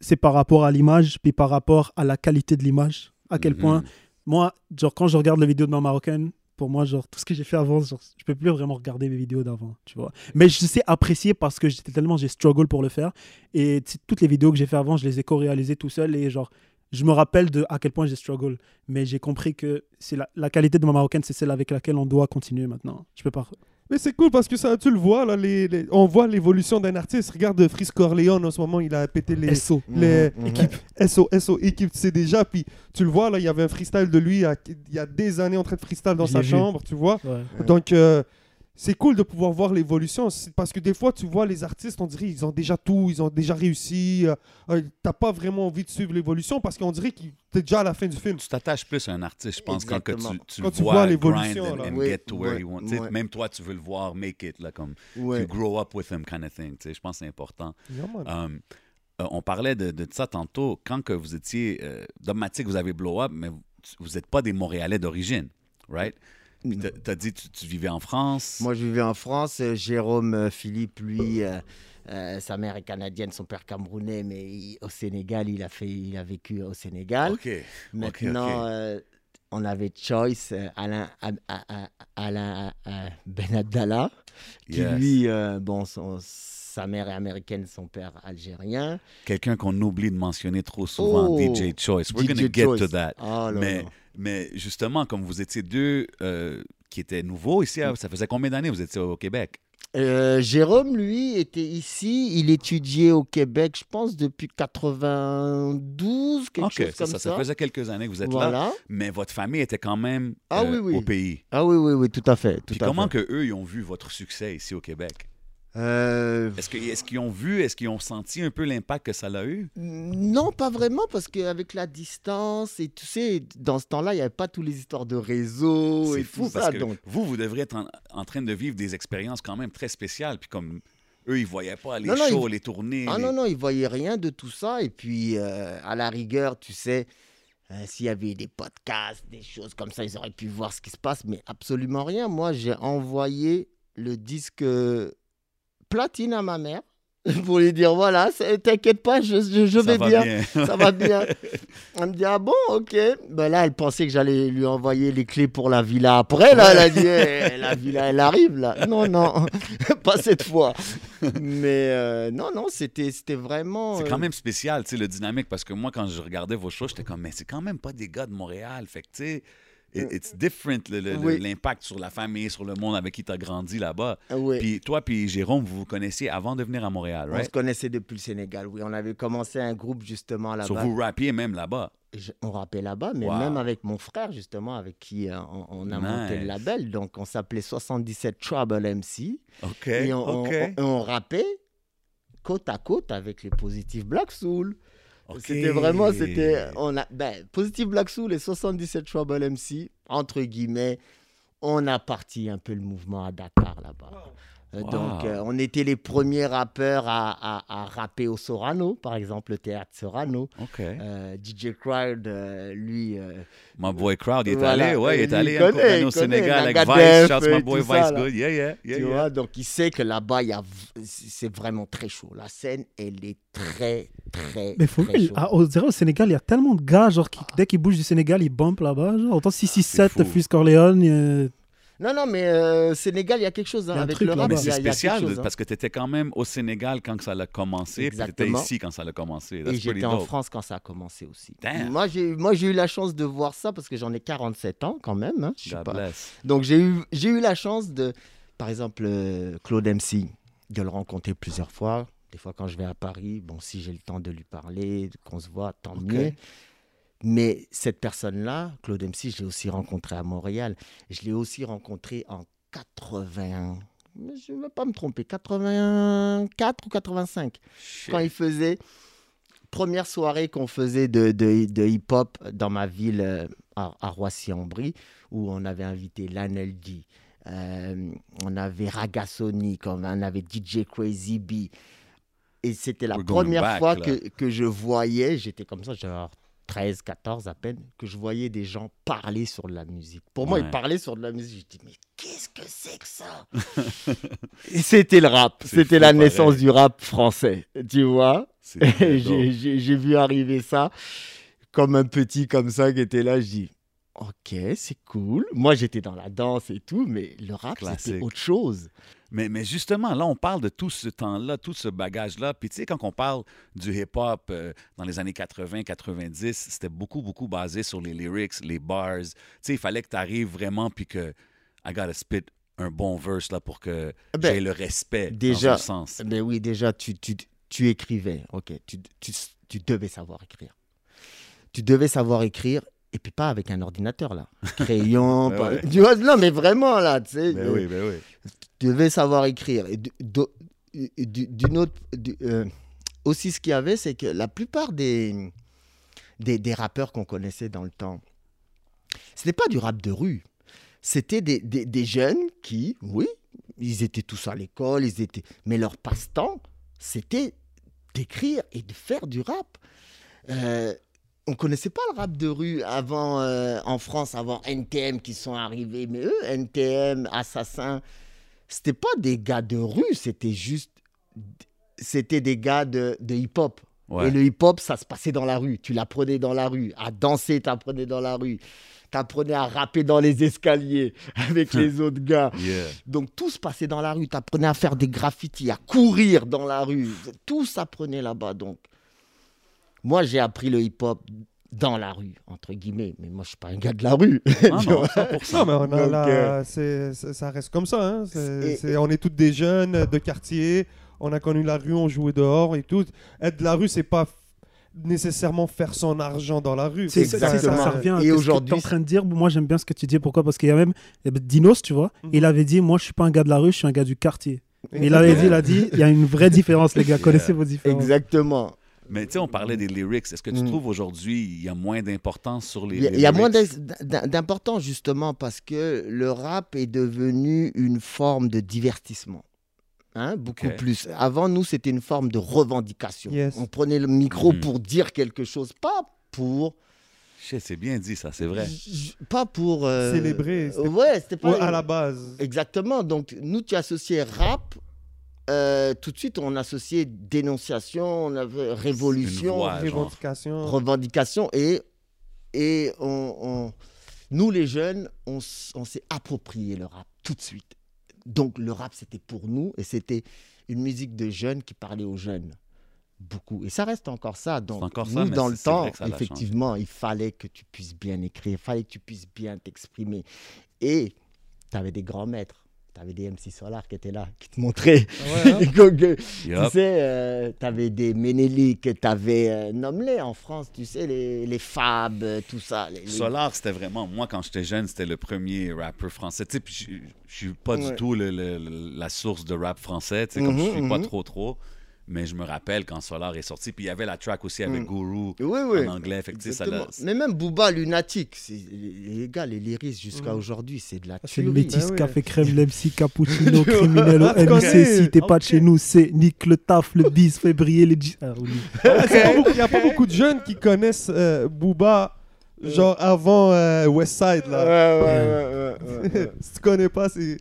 c'est par rapport à l'image, puis par rapport à la qualité de l'image. À quel Mhm. point, moi, genre, quand je regarde les vidéos de ma marocaine, pour moi, genre, tout ce que j'ai fait avant, genre, je peux plus vraiment regarder mes vidéos d'avant, tu vois. Mais je sais apprécier parce que j'étais tellement, j'ai struggle pour le faire. Et toutes les vidéos que j'ai fait avant, je les ai co-réalisées tout seul et genre, je me rappelle de à quel point j'ai struggle. Mais j'ai compris que c'est la, la qualité de ma marocaine, c'est celle avec laquelle on doit continuer maintenant. Je peux pas. Mais c'est cool parce que ça, tu le vois, là, les, les- on voit l'évolution d'un artiste. Regarde Frisk Corleone en ce moment, il a pété les. SO. les Mhm, mhm. équipes SO, SO, équipe, tu sais déjà. Puis tu le vois, là, il y avait un freestyle de lui il y a des années en train de freestyle dans Je sa vu. chambre, tu vois. Ouais. Donc, euh, c'est cool de pouvoir voir l'évolution. Parce que des fois, tu vois les artistes, on dirait ils ont déjà tout, ils ont déjà réussi. euh, euh, T'as pas vraiment envie de suivre l'évolution parce qu'on dirait que t'es déjà à la fin du film. Tu t'attaches plus à un artiste, je pense, quand que tu, tu Quand le tu vois, vois l'évolution, Oui. Même toi, tu veux le voir make it, là, comme grow up with him kind of thing. Je pense que c'est important. Yeah. Um, euh, on parlait de, de ça tantôt. Quand que vous étiez euh, Dogmatic, vous avez blow up, mais vous n'êtes pas des Montréalais d'origine, right? Puis t'as- dit que tu, tu vivais en France? Moi, je vivais en France. euh, Jérôme euh, Philippe, lui, euh, Euh, sa mère est canadienne, son père camerounais, mais il- au Sénégal, il a, fait, il a vécu au Sénégal. OK. Maintenant, euh, on avait Choice, Alain, Alain Ben Abdallah, qui Yes. lui, bon, son- sa mère est américaine, son père algérien. Quelqu'un qu'on oublie de mentionner trop souvent, Oh, DJ Choice. We're going to get to that. Oh là Mais, mais justement, comme vous étiez deux euh, qui étaient nouveaux ici, Mm. ça faisait combien d'années vous étiez au Québec? Euh, Jérôme, lui, était ici. Il étudiait au Québec, je pense, depuis 92, quelque chose comme ça, ça. ça faisait quelques années que vous êtes là, mais votre famille était quand même Ah euh, oui, oui. au pays. Ah oui, oui, oui, tout à fait. Tout Puis à comment fait. que eux ils ont vu votre succès ici au Québec? Euh, Est-ce qu'ils ont vu, est-ce qu'ils ont senti un peu l'impact que ça l'a eu? Non, pas vraiment, parce qu'avec la distance et tu sais, dans ce temps-là, il n'y avait pas toutes les histoires de réseau C'est et fou tout parce ça. que Donc, vous, vous devriez être en, en train de vivre des expériences quand même très spéciales. Puis comme eux, ils voyaient pas les Non, non, shows, ils- les tournées. ah les- non, non, ils voyaient rien de tout ça. Et puis, euh, à la rigueur, tu sais, euh, s'il y avait des podcasts, des choses comme ça, ils auraient pu voir ce qui se passe, mais absolument rien. Moi, j'ai envoyé le disque platine à ma mère [laughs] pour lui dire voilà, t'inquiète pas, je, je, vais va bien. bien. [laughs] ça va bien. [laughs] Elle me dit, ah bon, ok. Ben là, elle pensait que j'allais lui envoyer les clés pour la villa. Après, là, elle a dit, Eh, la villa, elle arrive, là. Non, non, pas cette fois. Mais euh, non, non, c'était c'était vraiment... C'est euh, quand même spécial, tu sais, le dynamique, parce que moi, quand je regardais vos shows, j'étais comme, mais c'est quand même pas des gars de Montréal. Fait que, tu sais, it's different, Oui. l'impact sur la famille, sur le monde avec qui tu as grandi là-bas. Puis toi, puis Jérôme, vous vous connaissiez avant de venir à Montréal, On se right? connaissait depuis le Sénégal, oui. On avait commencé un groupe justement So, là-bas. vous rappiez même là-bas? Je- on rappait là-bas, mais Wow. même avec mon frère, justement, avec qui euh, on, on a monté le label. Donc, on s'appelait 77 Trouble MC. OK, Et on, on- OK. on- on rappait côte à côte avec les Positive Black Soul. C'était vraiment, c'était, on a, ben, Positive Black Soul et 77 Trouble MC, entre guillemets, on a parti un peu le mouvement à Dakar là-bas. Euh, Wow. Donc, euh, on était les premiers rappeurs à, à- à rapper au Sorano, par exemple, le théâtre Sorano. OK. Euh, DJ Crowd, euh, lui, euh, My boy Crowd, il est Voilà, allé, ouais, il est allé connaît, au Sénégal avec Vice. Shouts et my boy Vice. Good. Yeah, yeah, yeah, tu yeah. vois, donc il sait que là-bas, il y a, v- c'est vraiment très chaud. La scène, elle est très, très, Mais faut très oui, chaude. à- au, au Sénégal, il y a tellement de gars, genre, qui, dès qu'ils bougent du Sénégal, ils bumpent là-bas. Genre, autant 667, fou. Fus Corleone. Non, non, mais euh, Sénégal, il y a quelque chose hein, avec truc le rap. Mais c'est spécial chose, hein. parce que tu étais quand même au Sénégal quand ça a commencé, puis tu étais ici quand ça a commencé. Et That's j'étais en. France quand ça a commencé aussi. Damn. Moi, j'ai moi, j'ai eu la chance de voir ça parce que j'en ai 47 ans quand même. hein. Je pas- bless. Donc, j'ai eu, j'ai eu la chance de, par exemple, euh, Claude MC, de le rencontrer plusieurs fois. Des fois, quand je vais à Paris, bon, si j'ai le temps de lui parler, qu'on se voit, tant mieux. Mais cette personne-là, Claude MC, je l'ai aussi rencontré à Montréal. Je l'ai aussi rencontré en 80. mais Je ne vais pas me tromper, 84 ou 85 Shit. quand il faisait première soirée qu'on faisait de, de, de hip-hop dans ma ville euh, à, à Roissy-en-Brie où on avait invité Laneldi, euh, on avait Ragasonic, on avait DJ Crazy B. Et c'était la We're première back, fois que, que je voyais, j'étais comme ça, genre 13, 14 à peine, que je voyais des gens parler sur de la musique. Pour moi, Ouais. ils parlaient sur de la musique. Je dis, mais qu'est-ce que c'est que ça? [laughs] C'était le rap. C'était la naissance du rap français. Tu vois? [laughs] J'ai vu arriver ça comme un petit comme ça qui était là. Je dis, ok, c'est cool. Moi, j'étais dans la danse et tout, mais le rap, c'était autre chose. Mais, mais justement, là, on parle de tout ce temps-là, tout ce bagage-là. Puis, tu sais, quand on parle du hip-hop euh, dans les années 80, 90, c'était beaucoup, beaucoup basé sur les lyrics, les bars. Tu sais, il fallait que tu arrives vraiment, puis que I gotta spit un bon verse là, pour que Ben, j'ai le respect déjà, dans un sens. Mais oui, déjà, tu, tu, tu écrivais. Ok, tu, tu, tu devais savoir écrire. Tu devais savoir écrire. Et puis pas avec un ordinateur là, [laughs] crayon, pas- ouais. [laughs] tu vois, non mais vraiment là, tu sais, oui, oui. tu devais savoir écrire. Et d'une autre, du- euh, aussi, ce qu'il y avait, c'est que la plupart des, des, des rappeurs qu'on connaissait dans le temps, ce n'était pas du rap de rue. C'était des, des, des jeunes qui, oui, ils étaient tous à l'école, ils étaient, mais leur passe-temps, c'était d'écrire et de faire du rap. Euh, on connaissait pas le rap de rue avant euh, en France, avant NTM qui sont arrivés. Mais eux, NTM, Assassin, c'était pas des gars de rue, c'était juste c'était des gars de, de hip-hop. Ouais. Et le hip-hop, ça se passait dans la rue. Tu l'apprenais dans la rue. À danser, t'apprenais dans la rue. T'apprenais à rapper dans les escaliers [laughs] avec les [laughs] autres gars. Yeah. Donc tout se passait dans la rue. T'apprenais à faire des graffitis, à courir dans la rue. Tout s'apprenait là-bas. Donc moi, j'ai appris le hip-hop dans la rue, entre guillemets. Mais moi, je suis pas un gars de la rue. Ah non, [laughs] 100%. Non, mais on a Donc, la- euh, c'est- c'est- ça reste comme ça. hein. C'est- Et- c'est- on est tous des jeunes de quartier. On a connu la rue, on jouait dehors et tout. Être de la rue, c'est pas nécessairement faire son argent dans la rue. C'est Faut ça, ça, Exactement. ça revient à Et ce que aujourd'hui, tu es en train de dire. Moi, j'aime bien ce que tu dis. Pourquoi? Parce qu'il y a même eh ben, Dinos, tu vois, Mhm. il avait dit Moi, je suis pas un gars de la rue, je suis un gars du quartier. Mais il avait dit, il a dit, il y a une vraie différence, les gars. [laughs] Connaissez vos différences. Exactement. Mais tu sais, on parlait des lyrics. Est-ce que tu Mm. trouves aujourd'hui il y a moins d'importance sur les, Il y a, les il y a moins lyrics? d'im- d'im- d'importance justement parce que le rap est devenu une forme de divertissement. Hein, beaucoup plus. Avant, nous, c'était une forme de revendication. Yes. On prenait le micro Mhm. pour dire quelque chose, pas pour... C'est bien dit, ça, c'est vrai. Pas pour... euh, Célébrer, Ouais, c'était pas... Ouais, à la base. Exactement. Donc, nous, tu associais rap. Euh, tout de suite, on associait dénonciation, on avait révolution. Revendication. revendication et, et on, on- nous les jeunes, on, s'est approprié le rap tout de suite. Donc le rap c'était pour nous et c'était une musique de jeunes qui parlait aux jeunes. Beaucoup. Et ça reste encore ça. Donc, encore nous, ça, dans le temps, effectivement, il fallait que tu puisses bien écrire, il fallait que tu puisses bien t'exprimer. Et tu avais des grands maîtres. Tu avais des MC Solar qui étaient là, qui te montraient. Ouais, hein. [laughs] Tu sais, tu avais des Ménéliques, tu avais Nomley en France, tu sais, les, les Fab, euh, tout ça. les- les- Solar, c'était vraiment, moi, quand j'étais jeune, c'était le premier rappeur français. Tu sais, puis je suis pas du tout le- la source de rap français, tu sais, comme Mhm, je suis pas mhm. trop, trop. Mais je me rappelle quand Solar est sorti, puis il y avait la track aussi avec Mhm. Guru Oui, oui. en anglais. Fait ça l'a-. Mais même Booba, Lunatic, les gars, les lyrics jusqu'à Mhm. aujourd'hui, c'est de la C'est le métis, Ben café crème, l'MC, cappuccino, criminel, Ah, tu MC, si t'es pas de chez nous, c'est nique le taf, le bis, fait briller les... G- Ah, oui. Il n'y a pas beaucoup de jeunes qui connaissent euh, Booba, genre avant euh, Westside. Ouais, Là. ouais, ouais, ouais, ouais, ouais. [laughs] si tu connais pas, c'est.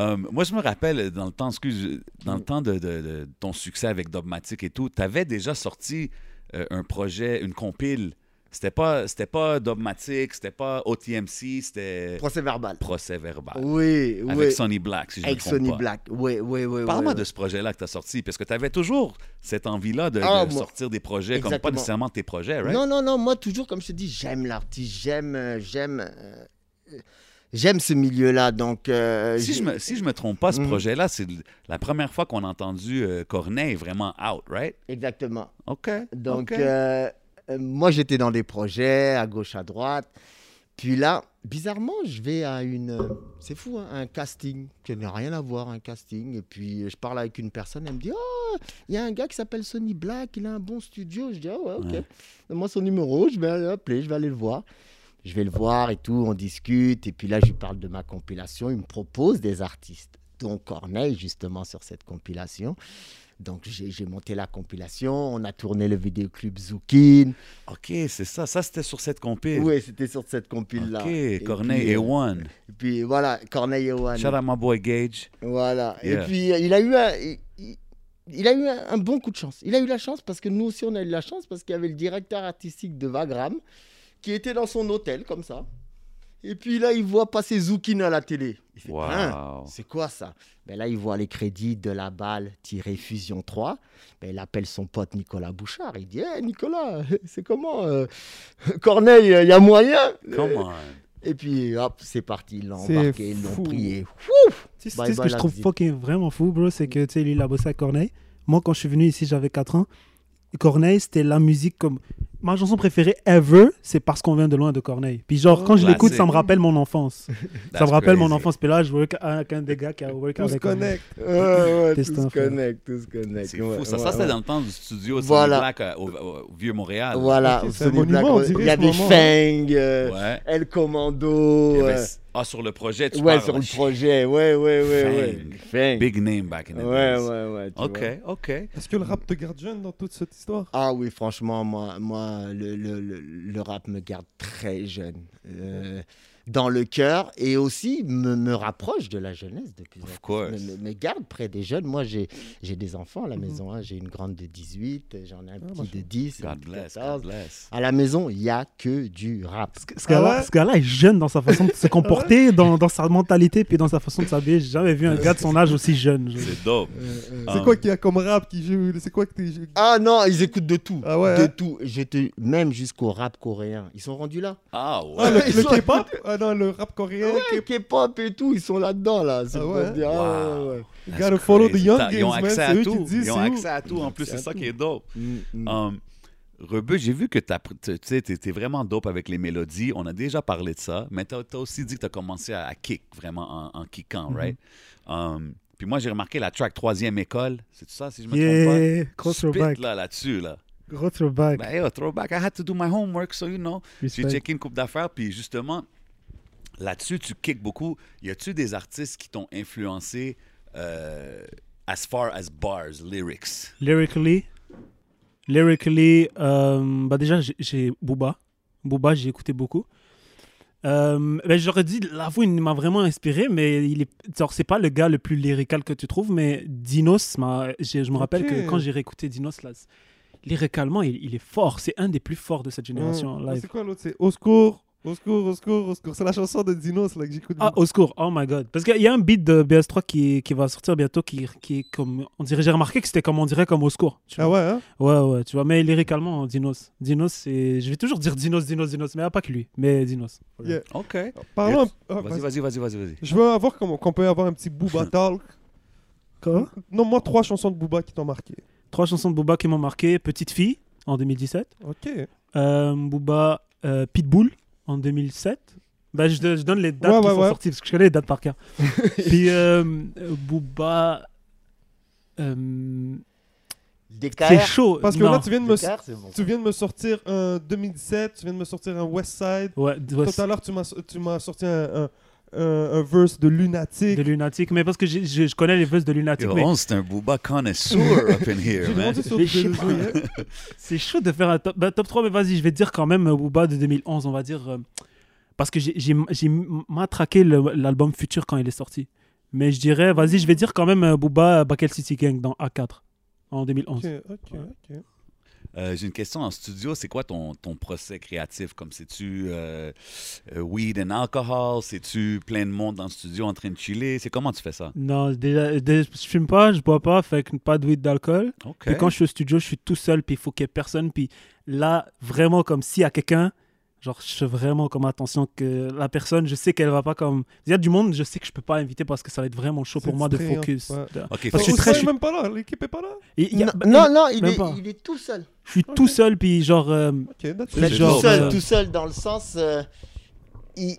Euh, moi, je me rappelle, euh, dans le temps, excuse, dans le temps de, de- de ton succès avec Dogmatic et tout, tu avais déjà sorti euh, un projet, une compile. C'était pas, c'était pas Dogmatic, c'était pas OTMC, c'était Procès verbal. Procès Verbal. Oui, Avec oui. Sonny Black, si je Avec me Sonny pas. Black. Oui, oui, oui. Parle-moi oui, de ce projet-là que tu as sorti, parce que tu avais toujours cette envie-là de, Ah, de moi- sortir des projets, comme pas nécessairement tes projets, right? Non, non, non, moi toujours, comme je te dis, j'aime l'artiste, j'aime, euh, j'aime, euh, j'aime ce milieu-là. Donc, euh, Si je, me, si je me trompe pas, ce Mhm. projet-là, c'est la première fois qu'on a entendu euh, Corneille vraiment out, right? Exactement. OK. Donc, euh, euh, moi, j'étais dans des projets à gauche, à droite. Puis là, bizarrement, je vais à une. euh, C'est fou, hein, un casting qui n'a rien à voir, un casting. Et puis, je parle avec une personne, elle me dit Oh, il y a un gars qui s'appelle Sonny Black, il a un bon studio. Je dis Ah ouais, ok. Ouais. Donne-moi son numéro, je vais l'appeler, je vais aller le voir. Je vais le voir et tout, on discute. Et puis là, je lui parle de ma compilation. Il me propose des artistes, dont Corneille, justement, sur cette compilation. Donc, j'ai monté la compilation. On a tourné le vidéoclub Zoukin. OK, c'est ça. Ça, c'était sur cette compile. Oui, c'était sur cette compile-là. OK, Corneille et euh, One. Et puis voilà, Corneille et One. Shout out my boy Gage. Voilà. Yeah. Et puis, euh, il a eu un. il- il- il a eu un, un bon coup de chance. Il a eu la chance parce que nous aussi, on a eu la chance parce qu'il y avait le directeur artistique de Vagram qui était dans son hôtel comme ça. Et puis là, il voit passer Zoukin à la télé. Wow. Hein, c'est quoi ça? Ben Là, il voit les crédits de la balle tirée Fusion 3. Ben, il appelle son pote Nicolas Bouchard. Il dit Hé Nicolas, [laughs] c'est comment euh, [laughs] Corneille, il y a moyen? Come on. Et puis hop, c'est parti. Ils l'ont embarqué, ils l'ont fou. prié. Tu sais, ce que je trouve fucking vraiment fou, bro, c'est que, tu sais, lui, il a bossé à Corneille. Moi, quand je suis venu ici, j'avais 4 ans. Corneille, c'était la musique comme... Ma chanson préférée ever, c'est parce qu'on vient de loin de Corneille. Puis genre, quand je l'écoute, ça me rappelle mon enfance. [laughs] ça me rappelle mon enfance. Puis là, je work avec un des gars qui a work On se avec connecte. [laughs] Ouais, ouais, T'es tout c'est un se frère. connecte, tout se connecte. C'est Ouais, fou. Ça, ouais, ça c'était ouais. dans le temps du studio Voilà. Black euh, au, Vieux-Montréal. Voilà, c'est un Sony monument, Black, on ouais. dirait, il y avait Fang, euh, Ouais. El Commando. Il y avait- euh, Ah, sur le projet, tu ouais, parles. sur le projet, ouais, ouais, ouais, ouais. Fang. Big name back in the Ouais, days. ouais, ouais. tu OK, vois. OK. Est-ce que le rap te garde jeune dans toute cette histoire? Ah oui, franchement, moi, moi le, le, le, le rap me garde très jeune. Euh, dans le cœur et aussi me, me rapproche de la jeunesse de plus en Of plus. course. Me, garde près des jeunes. Moi, j'ai j'ai des enfants à la Mhm. maison. hein. J'ai une grande de 18, j'en ai un Ah, petit machin. de 10, un God bless, 14. God bless. À la maison, il n'y a que du rap. Ce gars-là Ah ouais est jeune dans sa façon de se comporter, [laughs] dans, dans sa mentalité, puis dans sa façon de s'habiller. J'ai jamais vu un gars de son âge aussi jeune. Je- C'est dope. C'est Ah. quoi qu'il y a comme rap qui joue? C'est quoi que t'es. Ah non, ils écoutent de tout. Ah ouais, De hein? tout. Je te... Même jusqu'au rap coréen. Ils sont rendus là. Ah Ah, ouais. le, Ils le sont- K-pop Ah non, le rap coréen. Ouais, K-pop et tout, ils sont là-dedans là. C'est Ah ouais? dire, Wow. ouais, ouais. You gotta follow the young Ils ont man. accès C'est à eux qui tout. disent. Ils ont accès à tout. En plus, c'est ça tout. qui est dope. Mm, mm. Um, Rebeu, j'ai vu que tu t'es vraiment dope avec les mélodies. On a déjà parlé de ça, mais t'as as aussi dit que t'as commencé à, à kick, vraiment en, en kickant, Mhm. right? Um, puis moi, j'ai remarqué la track Troisième École. C'est ça, si je me trompe pas? Yeah, gros Spit, throwback. là, là-dessus, là. Gros throwback. Ben, hey, throwback, I had to do my homework, so you know. J'ai checké une coupe d'affaires, puis justement, là-dessus, tu kicks beaucoup. Y a-tu des artistes qui t'ont influencé euh, as far as bars, lyrics? Lyrically, lyrically euh, bah déjà, j'ai- Booba. Booba, j'ai écouté beaucoup. Euh, ben, J'aurais dit, l'avouer, il m'a vraiment inspiré, mais il est, genre, c'est pas le gars le plus lyrical que tu trouves, mais Dinos, je me rappelle que quand j'ai réécouté Dinos, là, lyricalement, il, il est fort. C'est un des plus forts de cette génération live. C'est quoi l'autre? C'est Au secours, au secours, au secours, au secours. C'est la chanson de Dinos là, que j'écoute. Ah, au secours, oh my god. Parce qu'il y a un beat de BS3 qui, qui va sortir bientôt qui, qui est comme. On dirait, j'ai remarqué que c'était comme on dirait comme au secours. tu Ah vois. ouais, hein? Ouais, ouais, tu vois. Mais lyricalement, Dinos. Dinos, c'est. Je vais toujours dire Dinos, Dinos, Dinos, mais pas que lui, mais Dinos. Yeah. OK. Parlons. ah, Vas-y, vas-y, vas-y, vas-y, vas-y. Je veux avoir qu'on peut avoir un petit Booba [laughs] Talk. Quoi? Non, moi, trois chansons de Booba qui t'ont marqué. Trois chansons de Booba qui m'ont marqué Petite fille en 2017. Ok. Euh, Booba euh, Pitbull en 2007. Bah, je, je donne les dates Ouais, qui ouais, sont ouais. sorties parce que je connais les dates par cœur. [laughs] Puis euh, Booba. euh, c'est chaud. Parce que non. là, tu viens, de me, bon. tu viens de me sortir un 2017, tu viens de me sortir un West Side. Ouais, Tout à l'heure, tu m'as tu m'as sorti un, un, un- un verse de Lunatic. de Lunatic. Mais parce que je, je connais les verses de Lunatic. Yo, mais on, c'est un booba connoisseur up in here, man. [laughs] C'est chaud de faire un top, bah, top 3, mais vas-y, je vais te dire quand même euh, Booba de 2011, on va dire. euh, parce que j'ai- j'ai j'ai matraqué l'album Future quand il est sorti. Mais je dirais, vas-y, je vais dire quand même euh, Booba euh, Bakel City Gang dans A4 en 2011. Ok, ok, ok. Euh, J'ai une question en studio. C'est quoi ton, ton procès créatif? Comme c'est-tu euh, euh, weed and alcohol? C'est-tu plein de monde dans le studio en train de chiller? C'est comment tu fais ça? Non, déjà, déjà, je fume pas, je bois pas, fait pas de weed d'alcool. OK. Puis quand je suis au studio, je suis tout seul, puis il faut qu'il y ait personne. Puis là, vraiment, comme s'il y a quelqu'un, genre, je fais vraiment comme attention que la personne, je sais qu'elle va pas comme. Il y a du monde, je sais que je peux pas inviter parce que ça va être vraiment chaud pour moi de focus. ouais. OK, Parce que je suis très- même pas là, l'équipe est pas là. Et il y a- Non, bah, non, il est, il est tout seul. Je suis tout seul, puis genre. euh, Ok, that's Mais C'est genre, tout seul, euh, tout seul dans le sens. euh, il-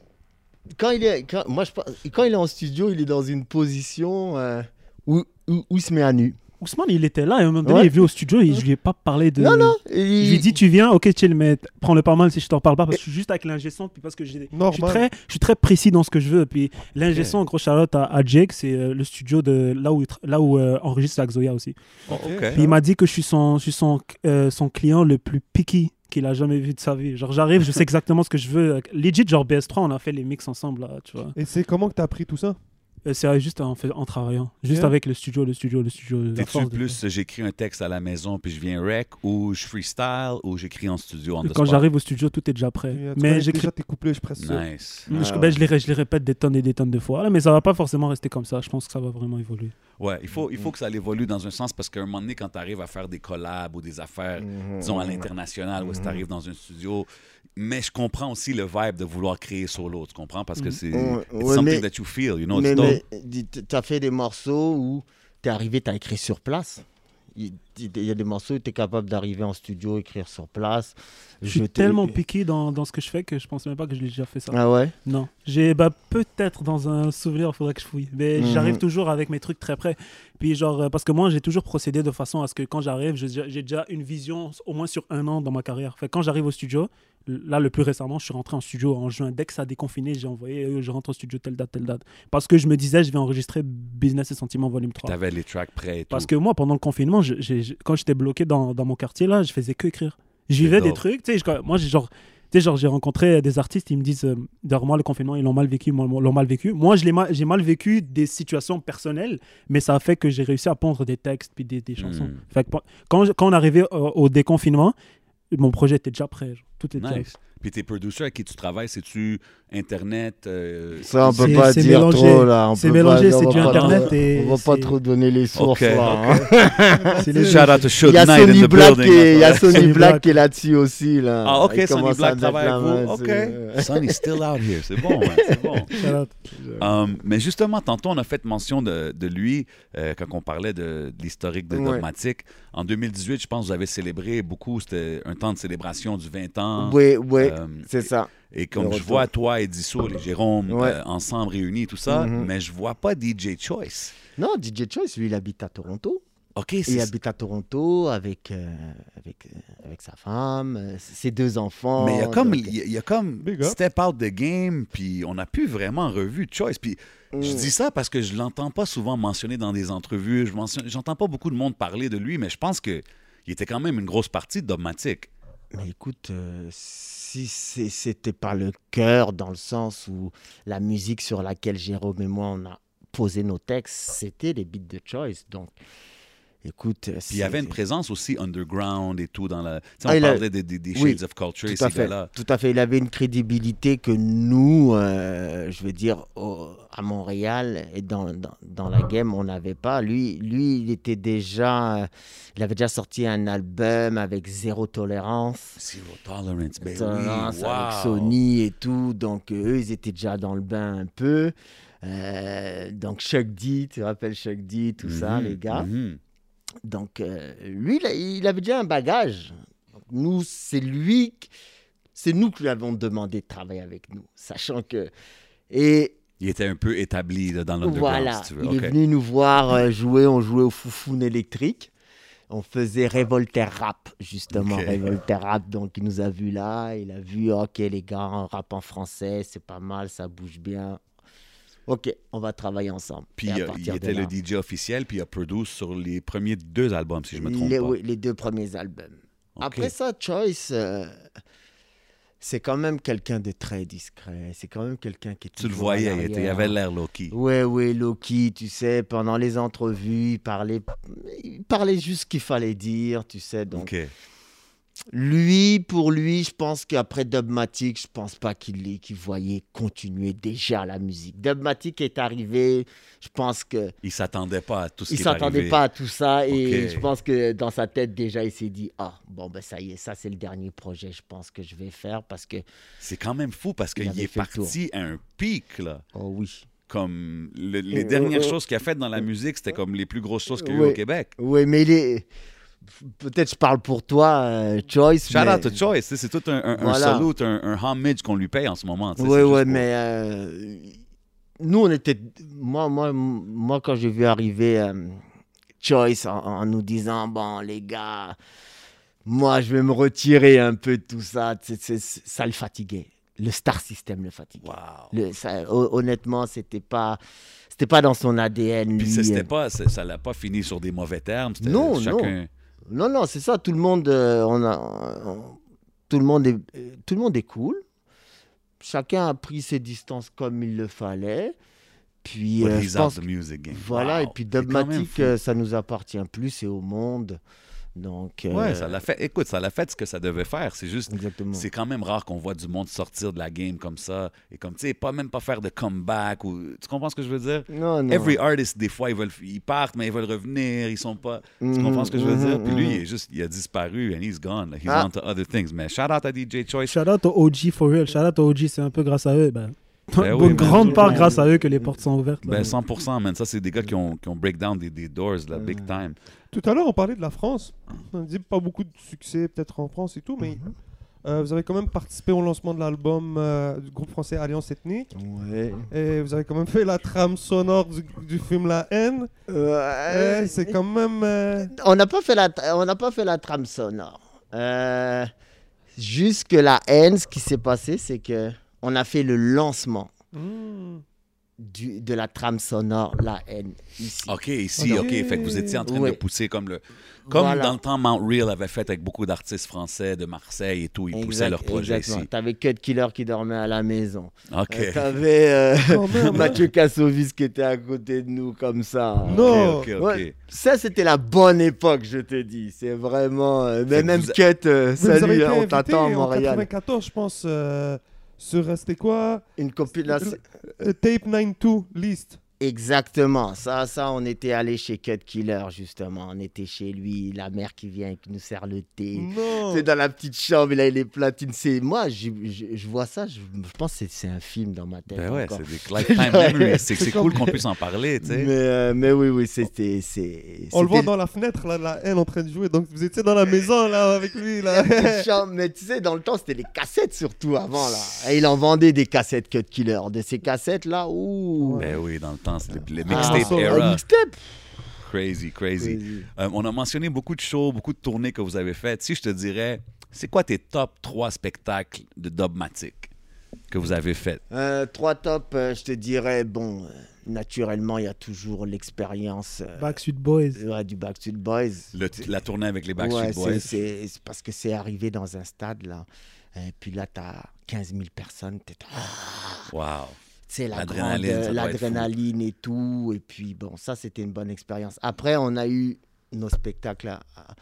quand il est, quand, moi je, quand il est en studio, il est dans une position euh, où, où, où il se met à nu. Ousmane, il était là, et à un moment donné, Ouais. il est venu au studio, et je lui ai pas parlé de. Non, non. Je lui ai dit, tu viens, ok, chill, mais prends-le pas mal si je t'en parle pas, parce que je suis juste avec l'ingé son, puis parce que j'ai. Je suis, très, je suis très précis dans ce que je veux. Puis l'ingé son, gros Charlotte à, à Jake, c'est euh, le studio de là où, il là où euh, enregistre la Xoya aussi. Oh. Puis il m'a dit que je suis son, je suis son, euh, son client le plus picky qu'il a jamais vu de sa vie. Genre j'arrive, je sais [laughs] exactement ce que je veux. Legit, genre BS3, on a fait les mix ensemble, là, tu vois. Et c'est comment que t'as appris tout ça? Euh, C'est juste en, fait, en travaillant. Juste Yeah. avec le studio, le studio, le studio. T'es-tu plus j'écris un texte à la maison puis je viens rec ou je freestyle ou j'écris en studio on the Quand j'arrive au studio, tout est déjà prêt. Tu mais j'écris déjà tes couplets, je sûr. Nice. Je, Ah ben, ouais. je, les, je les répète des tonnes et des tonnes de fois. Là, mais ça va pas forcément rester comme ça. Je pense que ça va vraiment évoluer. Ouais, il faut, il faut que ça évolue dans un sens parce qu'à un moment donné, quand tu arrives à faire des collabs ou des affaires, disons, à l'international, où tu arrives dans un studio, mais je comprends aussi le vibe de vouloir créer solo, tu comprends? Parce que Mhm. c'est Ouais, it's ouais, something mais- that you feel, you know, mais mais dis- t'as fait des morceaux où t'es arrivé, t'as écrit sur place. Il il y a des morceaux où t'es capable d'arriver en studio, écrire sur place. Je suis tellement piqué dans, dans ce que je fais que je pense même pas que je l'ai déjà fait ça. Ah ouais? Non. J'ai bah, peut-être dans un souvenir, il faudrait que je fouille. Mais Mhm. j'arrive toujours avec mes trucs très près. Puis genre, euh, parce que moi, j'ai toujours procédé de façon à ce que quand j'arrive, j'ai déjà une vision au moins sur un an dans ma carrière. Fait quand j'arrive au studio, là, le plus récemment, je suis rentré en studio en juin. Dès que ça a déconfiné, j'ai envoyé, euh, je rentre au studio telle date, telle date. Parce que je me disais, je vais enregistrer Business et Sentiments volume 3. Tu avais les tracks prêts et tout. Parce que moi, pendant le confinement, je- quand j'étais bloqué dans, dans mon quartier, là, je faisais que écrire. Je vivais des trucs, tu sais, je- moi, j'ai genre, tu sais, genre, j'ai rencontré des artistes, ils me disent, euh, derrière moi, le confinement, ils l'ont mal vécu, moi, l'ont mal vécu. Moi, mal- j'ai mal vécu des situations personnelles, mais ça a fait que j'ai réussi à pondre des textes puis des, des chansons. Mm. Fait que pour- quand, quand on arrivait au, au déconfinement, mon projet était déjà prêt. genre. Tout était Nice. Puis tes producers avec qui tu travailles, c'est-tu Internet euh, Ça, on peut C'est- pas dire mélangé. trop, là. On C'est peut mélangé, c'est du Internet trop- et On va pas trop donner les sources, là. hein. [laughs] C'est les- Shout out to Should Il y a Knight in Sony the Black, building. qui est, il y a Sony Black qui est là-dessus aussi, là. Ah, ok, Il Sony Black travaille avec vous. Ok. Sonny's still out here. C'est bon, c'est bon. Shout out. Um, mais justement, tantôt, on a fait mention de, de lui euh, quand on parlait de, de l'historique de Ouais. Dogmatic. En 2018, je pense que vous avez célébré beaucoup. C'était un temps de célébration du 20 ans. Oui, oui, Euh, c'est ça. et comme je vois toi et Dissou, les Jérôme, Ouais. euh, ensemble réunis, tout ça, Mhm. mais je vois pas DJ Choice. Non, DJ Choice, lui, il habite à Toronto. OK, Il habite à Toronto avec, euh, avec, euh, avec sa femme, euh, ses deux enfants. Mais il y a comme, donc- il y a- il y a comme step out the game, puis on n'a plus vraiment revu Choice. Puis je Mm. dis ça parce que je l'entends pas souvent mentionné dans des entrevues. Je mentionne- J'entends pas beaucoup de monde parler de lui, mais je pense que il était quand même une grosse partie de Dogmatic. Mais écoute, euh, si c'était par le cœur, dans le sens où la musique sur laquelle Jérôme et moi, on a posé nos textes, c'était les beats de Choice. Donc, écoute. Puis il y avait une présence aussi underground et tout dans la. sais, Ah, on il a- parlait des, des- Oui, Shades of Culture, Tout ces gars-là. Tout à fait. Il avait une crédibilité que nous, euh, je veux dire, au- à Montréal et dans, dans, dans la game, on n'avait pas. Lui, lui, il était déjà, euh, il avait déjà sorti un album avec zéro tolérance. Zero Tolerance, ben Tolérance oui, avec wow. Sony et tout. Donc, euh, eux, ils étaient déjà dans le bain un peu. Euh, donc, Chuck D, tu te rappelles Chuck D, tout ça, Mhm, les gars? mhm. Donc, euh, lui, il, avait déjà un bagage. Donc, nous, c'est lui, c'est nous qui lui avons demandé de travailler avec nous, sachant que. Et Il était un peu établi là, dans l'underground, voilà, si tu veux. il est venu nous voir euh, jouer, on jouait au Foufoune électrique. On faisait Revolter Rap, justement, Ok. Revolter Rap. Donc, il nous a vus là, il a vu, ok, les gars, on rap en français, c'est pas mal, ça bouge bien. Ok, on va travailler ensemble. Puis euh, il était le DJ officiel, puis il a produit sur les premiers deux albums, si je me trompe les, pas. oui, les deux premiers albums. Après ça, Choice, euh, c'est quand même quelqu'un de très discret. C'est quand même quelqu'un qui est Tu le voyais, il, avait l'air low-key. Ouais, ouais, Loki, tu sais, pendant les entrevues, il parlait, il parlait juste ce qu'il fallait dire, tu sais. Donc, OK. Lui, pour lui, je pense qu'après Dubmatic, je pense pas qu'il ait- qu'il voyait continuer déjà la musique. Dubmatic est arrivé, je pense que Il s'attendait pas à tout ce il s'attendait pas à tout ça et je pense que dans sa tête déjà, il s'est dit ah bon ben ça y est, ça c'est le dernier projet, je pense que je vais faire parce que C'est quand même fou parce Il qu'il est parti à un pic, là. oh oui. Comme le- les Euh, dernières euh, choses qu'il a faites dans la musique, c'était comme les plus grosses choses qu'il y a eu au Québec. Oui, mais il est peut-être je parle pour toi, euh, Choice. Shout mais... out to Choice, c'est tout un, un, un Voilà. salute, un, un homage qu'on lui paye en ce moment. Oui, oui, mais euh, nous, on était. Moi, moi, moi quand j'ai vu arriver euh, Choice en, en nous disant Bon, les gars, moi, je vais me retirer un peu de tout ça, ça le fatiguait. Le star system le fatiguait. Wow. Le- ça- hon- honnêtement, c'était pas. C'était pas dans son ADN. Puis ça, c'était euh. pas, ça l'a pas fini sur des mauvais termes. Non, chacun... Non, non, c'est ça. Tout le monde, euh, on a, on- tout le monde est, tout le monde est cool. Chacun a pris ses distances comme il le fallait. Puis, euh, he's je out pense the music game? voilà. Wow. Et puis Dogmatic, euh, ça nous appartient plus, c'est au monde. Donc. euh, Ouais, ça l'a fait. Écoute, ça l'a fait ce que ça devait faire. C'est juste, Exactement. c'est quand même rare qu'on voit du monde sortir de la game comme ça et comme tu sais, pas même pas faire de comeback ou tu comprends ce que je veux dire? Non, non. Every artist, des fois, ils veulent, ils partent, mais ils veulent revenir, ils sont pas. Tu Mhm, comprends ce que je veux dire? mhm, Puis lui, mhm. il est juste, il a disparu and he's gone. Like, he's Ah. on to other things. Mais shout out à DJ Choice. Shout out aux OG for real. Shout out aux OG, c'est un peu grâce à eux. Ben, Ben pour oui, une grande part grâce à eux que les portes sont ouvertes. là. Ben 100%, man. Ça, c'est des gars qui ont, qui ont break down des, des doors, là, big time. Tout à l'heure, on parlait de la France. On dit pas beaucoup de succès, peut-être en France et tout, mais Mhm. euh, vous avez quand même participé au lancement de l'album euh, du groupe français Alliance Ethnique. Ouais. Et vous avez quand même fait la trame sonore du, du film La haine. Ouais. C'est quand même. euh, On n'a pas fait la, on n'a pas fait la trame sonore. Euh, jusque la haine, ce qui s'est passé, c'est que on a fait le lancement. du, de la trame sonore, la haine, ici. OK, ici, Ok. Fait que vous étiez en train de pousser comme le. Comme Voilà. dans le temps, Mount Real avait fait avec beaucoup d'artistes français de Marseille et tout. Ils poussaient Exact- leur projet exactement. ici. T'avais Cut Killer qui dormait à la maison. OK. Euh, T'avais euh, hein. [laughs] Mathieu Kassovis qui était à côté de nous comme ça. Non. OK, OK, OK. Ouais, ça, c'était la bonne époque, je te dis. C'est vraiment. euh, mais même vous Cut, euh, salut, on t'attend à en Montréal. 94, je pense, sur, euh, c'était quoi? Une compilation. Euh, Tape 92 List. Exactement. Ça, ça, on était allé chez Cut Killer, justement. On était chez lui, la mère qui vient, qui nous sert le thé. Non. C'est dans la petite chambre, il a les platines. C'est moi, je, je- je vois ça, je, je pense que c'est- un film dans ma tête. Ben ouais, c'est des lifetime [laughs] memories. C'est cool qu'on puisse en parler, tu sais. mais, euh, mais oui, oui, c'était. On le voit dans la fenêtre, là, la haine en train de jouer. Donc vous étiez dans la maison, là, avec lui, là. la petite chambre. Mais tu sais, dans le temps, c'était les cassettes surtout avant, là. Et il en vendait des cassettes Cut Killer. De ces cassettes-là, ouh. Ben oui, dans le temps, c'était les Ah, mixtape era. mixtape? Crazy, crazy. Crazy. Euh, on a mentionné beaucoup de shows, beaucoup de tournées que vous avez faites. Si je te dirais, c'est quoi tes top 3 spectacles de Dubmatic que vous avez fait? Euh, trois tops, euh, je te dirais, bon, euh, naturellement, il y a toujours l'expérience euh, Backstreet Boys. ouais, du Backstreet Boys. Le- la tournée avec les Backstreet Ouais, Boys. c'est- parce que c'est arrivé dans un stade, là. Et puis là, tu as 15 000 personnes. Tu Wow. Sais, la L'adrénaline, et tout. Et puis, bon, ça, c'était une bonne expérience. Après, on a eu nos spectacles à, à-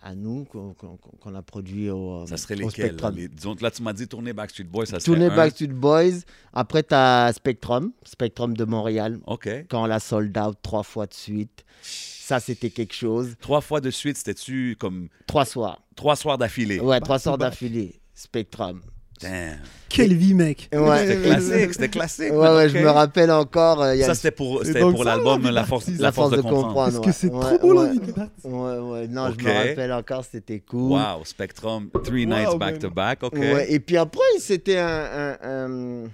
à nous qu'on a produits au, Ça serait au lesquels? Spectrum. Les- disons, là, tu m'as dit tourner Backstreet Boys, ça un. Backstreet Boys. Après, tu as Spectrum, Spectrum de Montréal. OK. Quand on l'a sold out trois fois de suite. Ça, c'était quelque chose. Trois fois de suite, c'était-tu comme Trois soirs. trois soirs d'affilée? Ouais, Back trois soirs back. d'affilée. Spectrum. Damn. Quelle vie, mec. Ouais, C'était classique, c'était classique. Ouais, ouais, je me rappelle encore. euh, il y a Ça, c'était pour, l'album la force, la force de comprendre. Parce ouais, que c'est ouais, trop beau, la ouais. vie. Ouais, ouais, non, je me rappelle encore, c'était cool. Wow, Spectrum, three nights Wow, back man. to back, OK. Ouais, et puis après, c'était un, un- un-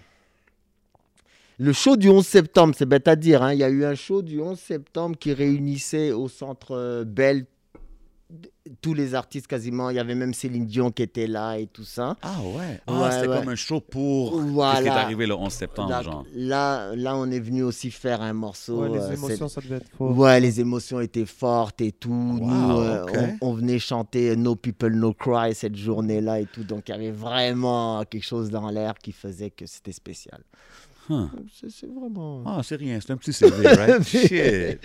Le show du 11 septembre, c'est bête à dire. hein, Il y a eu un show du 11 septembre qui réunissait au centre euh, Bell tous les artistes quasiment. Il y avait même Céline Dion qui était là et tout ça. Ah ouais. Ah, Ouais, c'était ouais. comme un show pour ce qui est Voilà. arrivé le 11 septembre, Là, genre. là, là, on est venu aussi faire un morceau. Ouais, euh, les c'est- émotions, ça devait être fort. Ouais, les émotions étaient fortes et tout. Nous, euh, on venait chanter No People No Cry cette journée-là et tout. Donc, il y avait vraiment quelque chose dans l'air qui faisait que c'était spécial. Huh. C'est vraiment... Ah, c'est rien, c'est un petit CV, right? [laughs] Shit.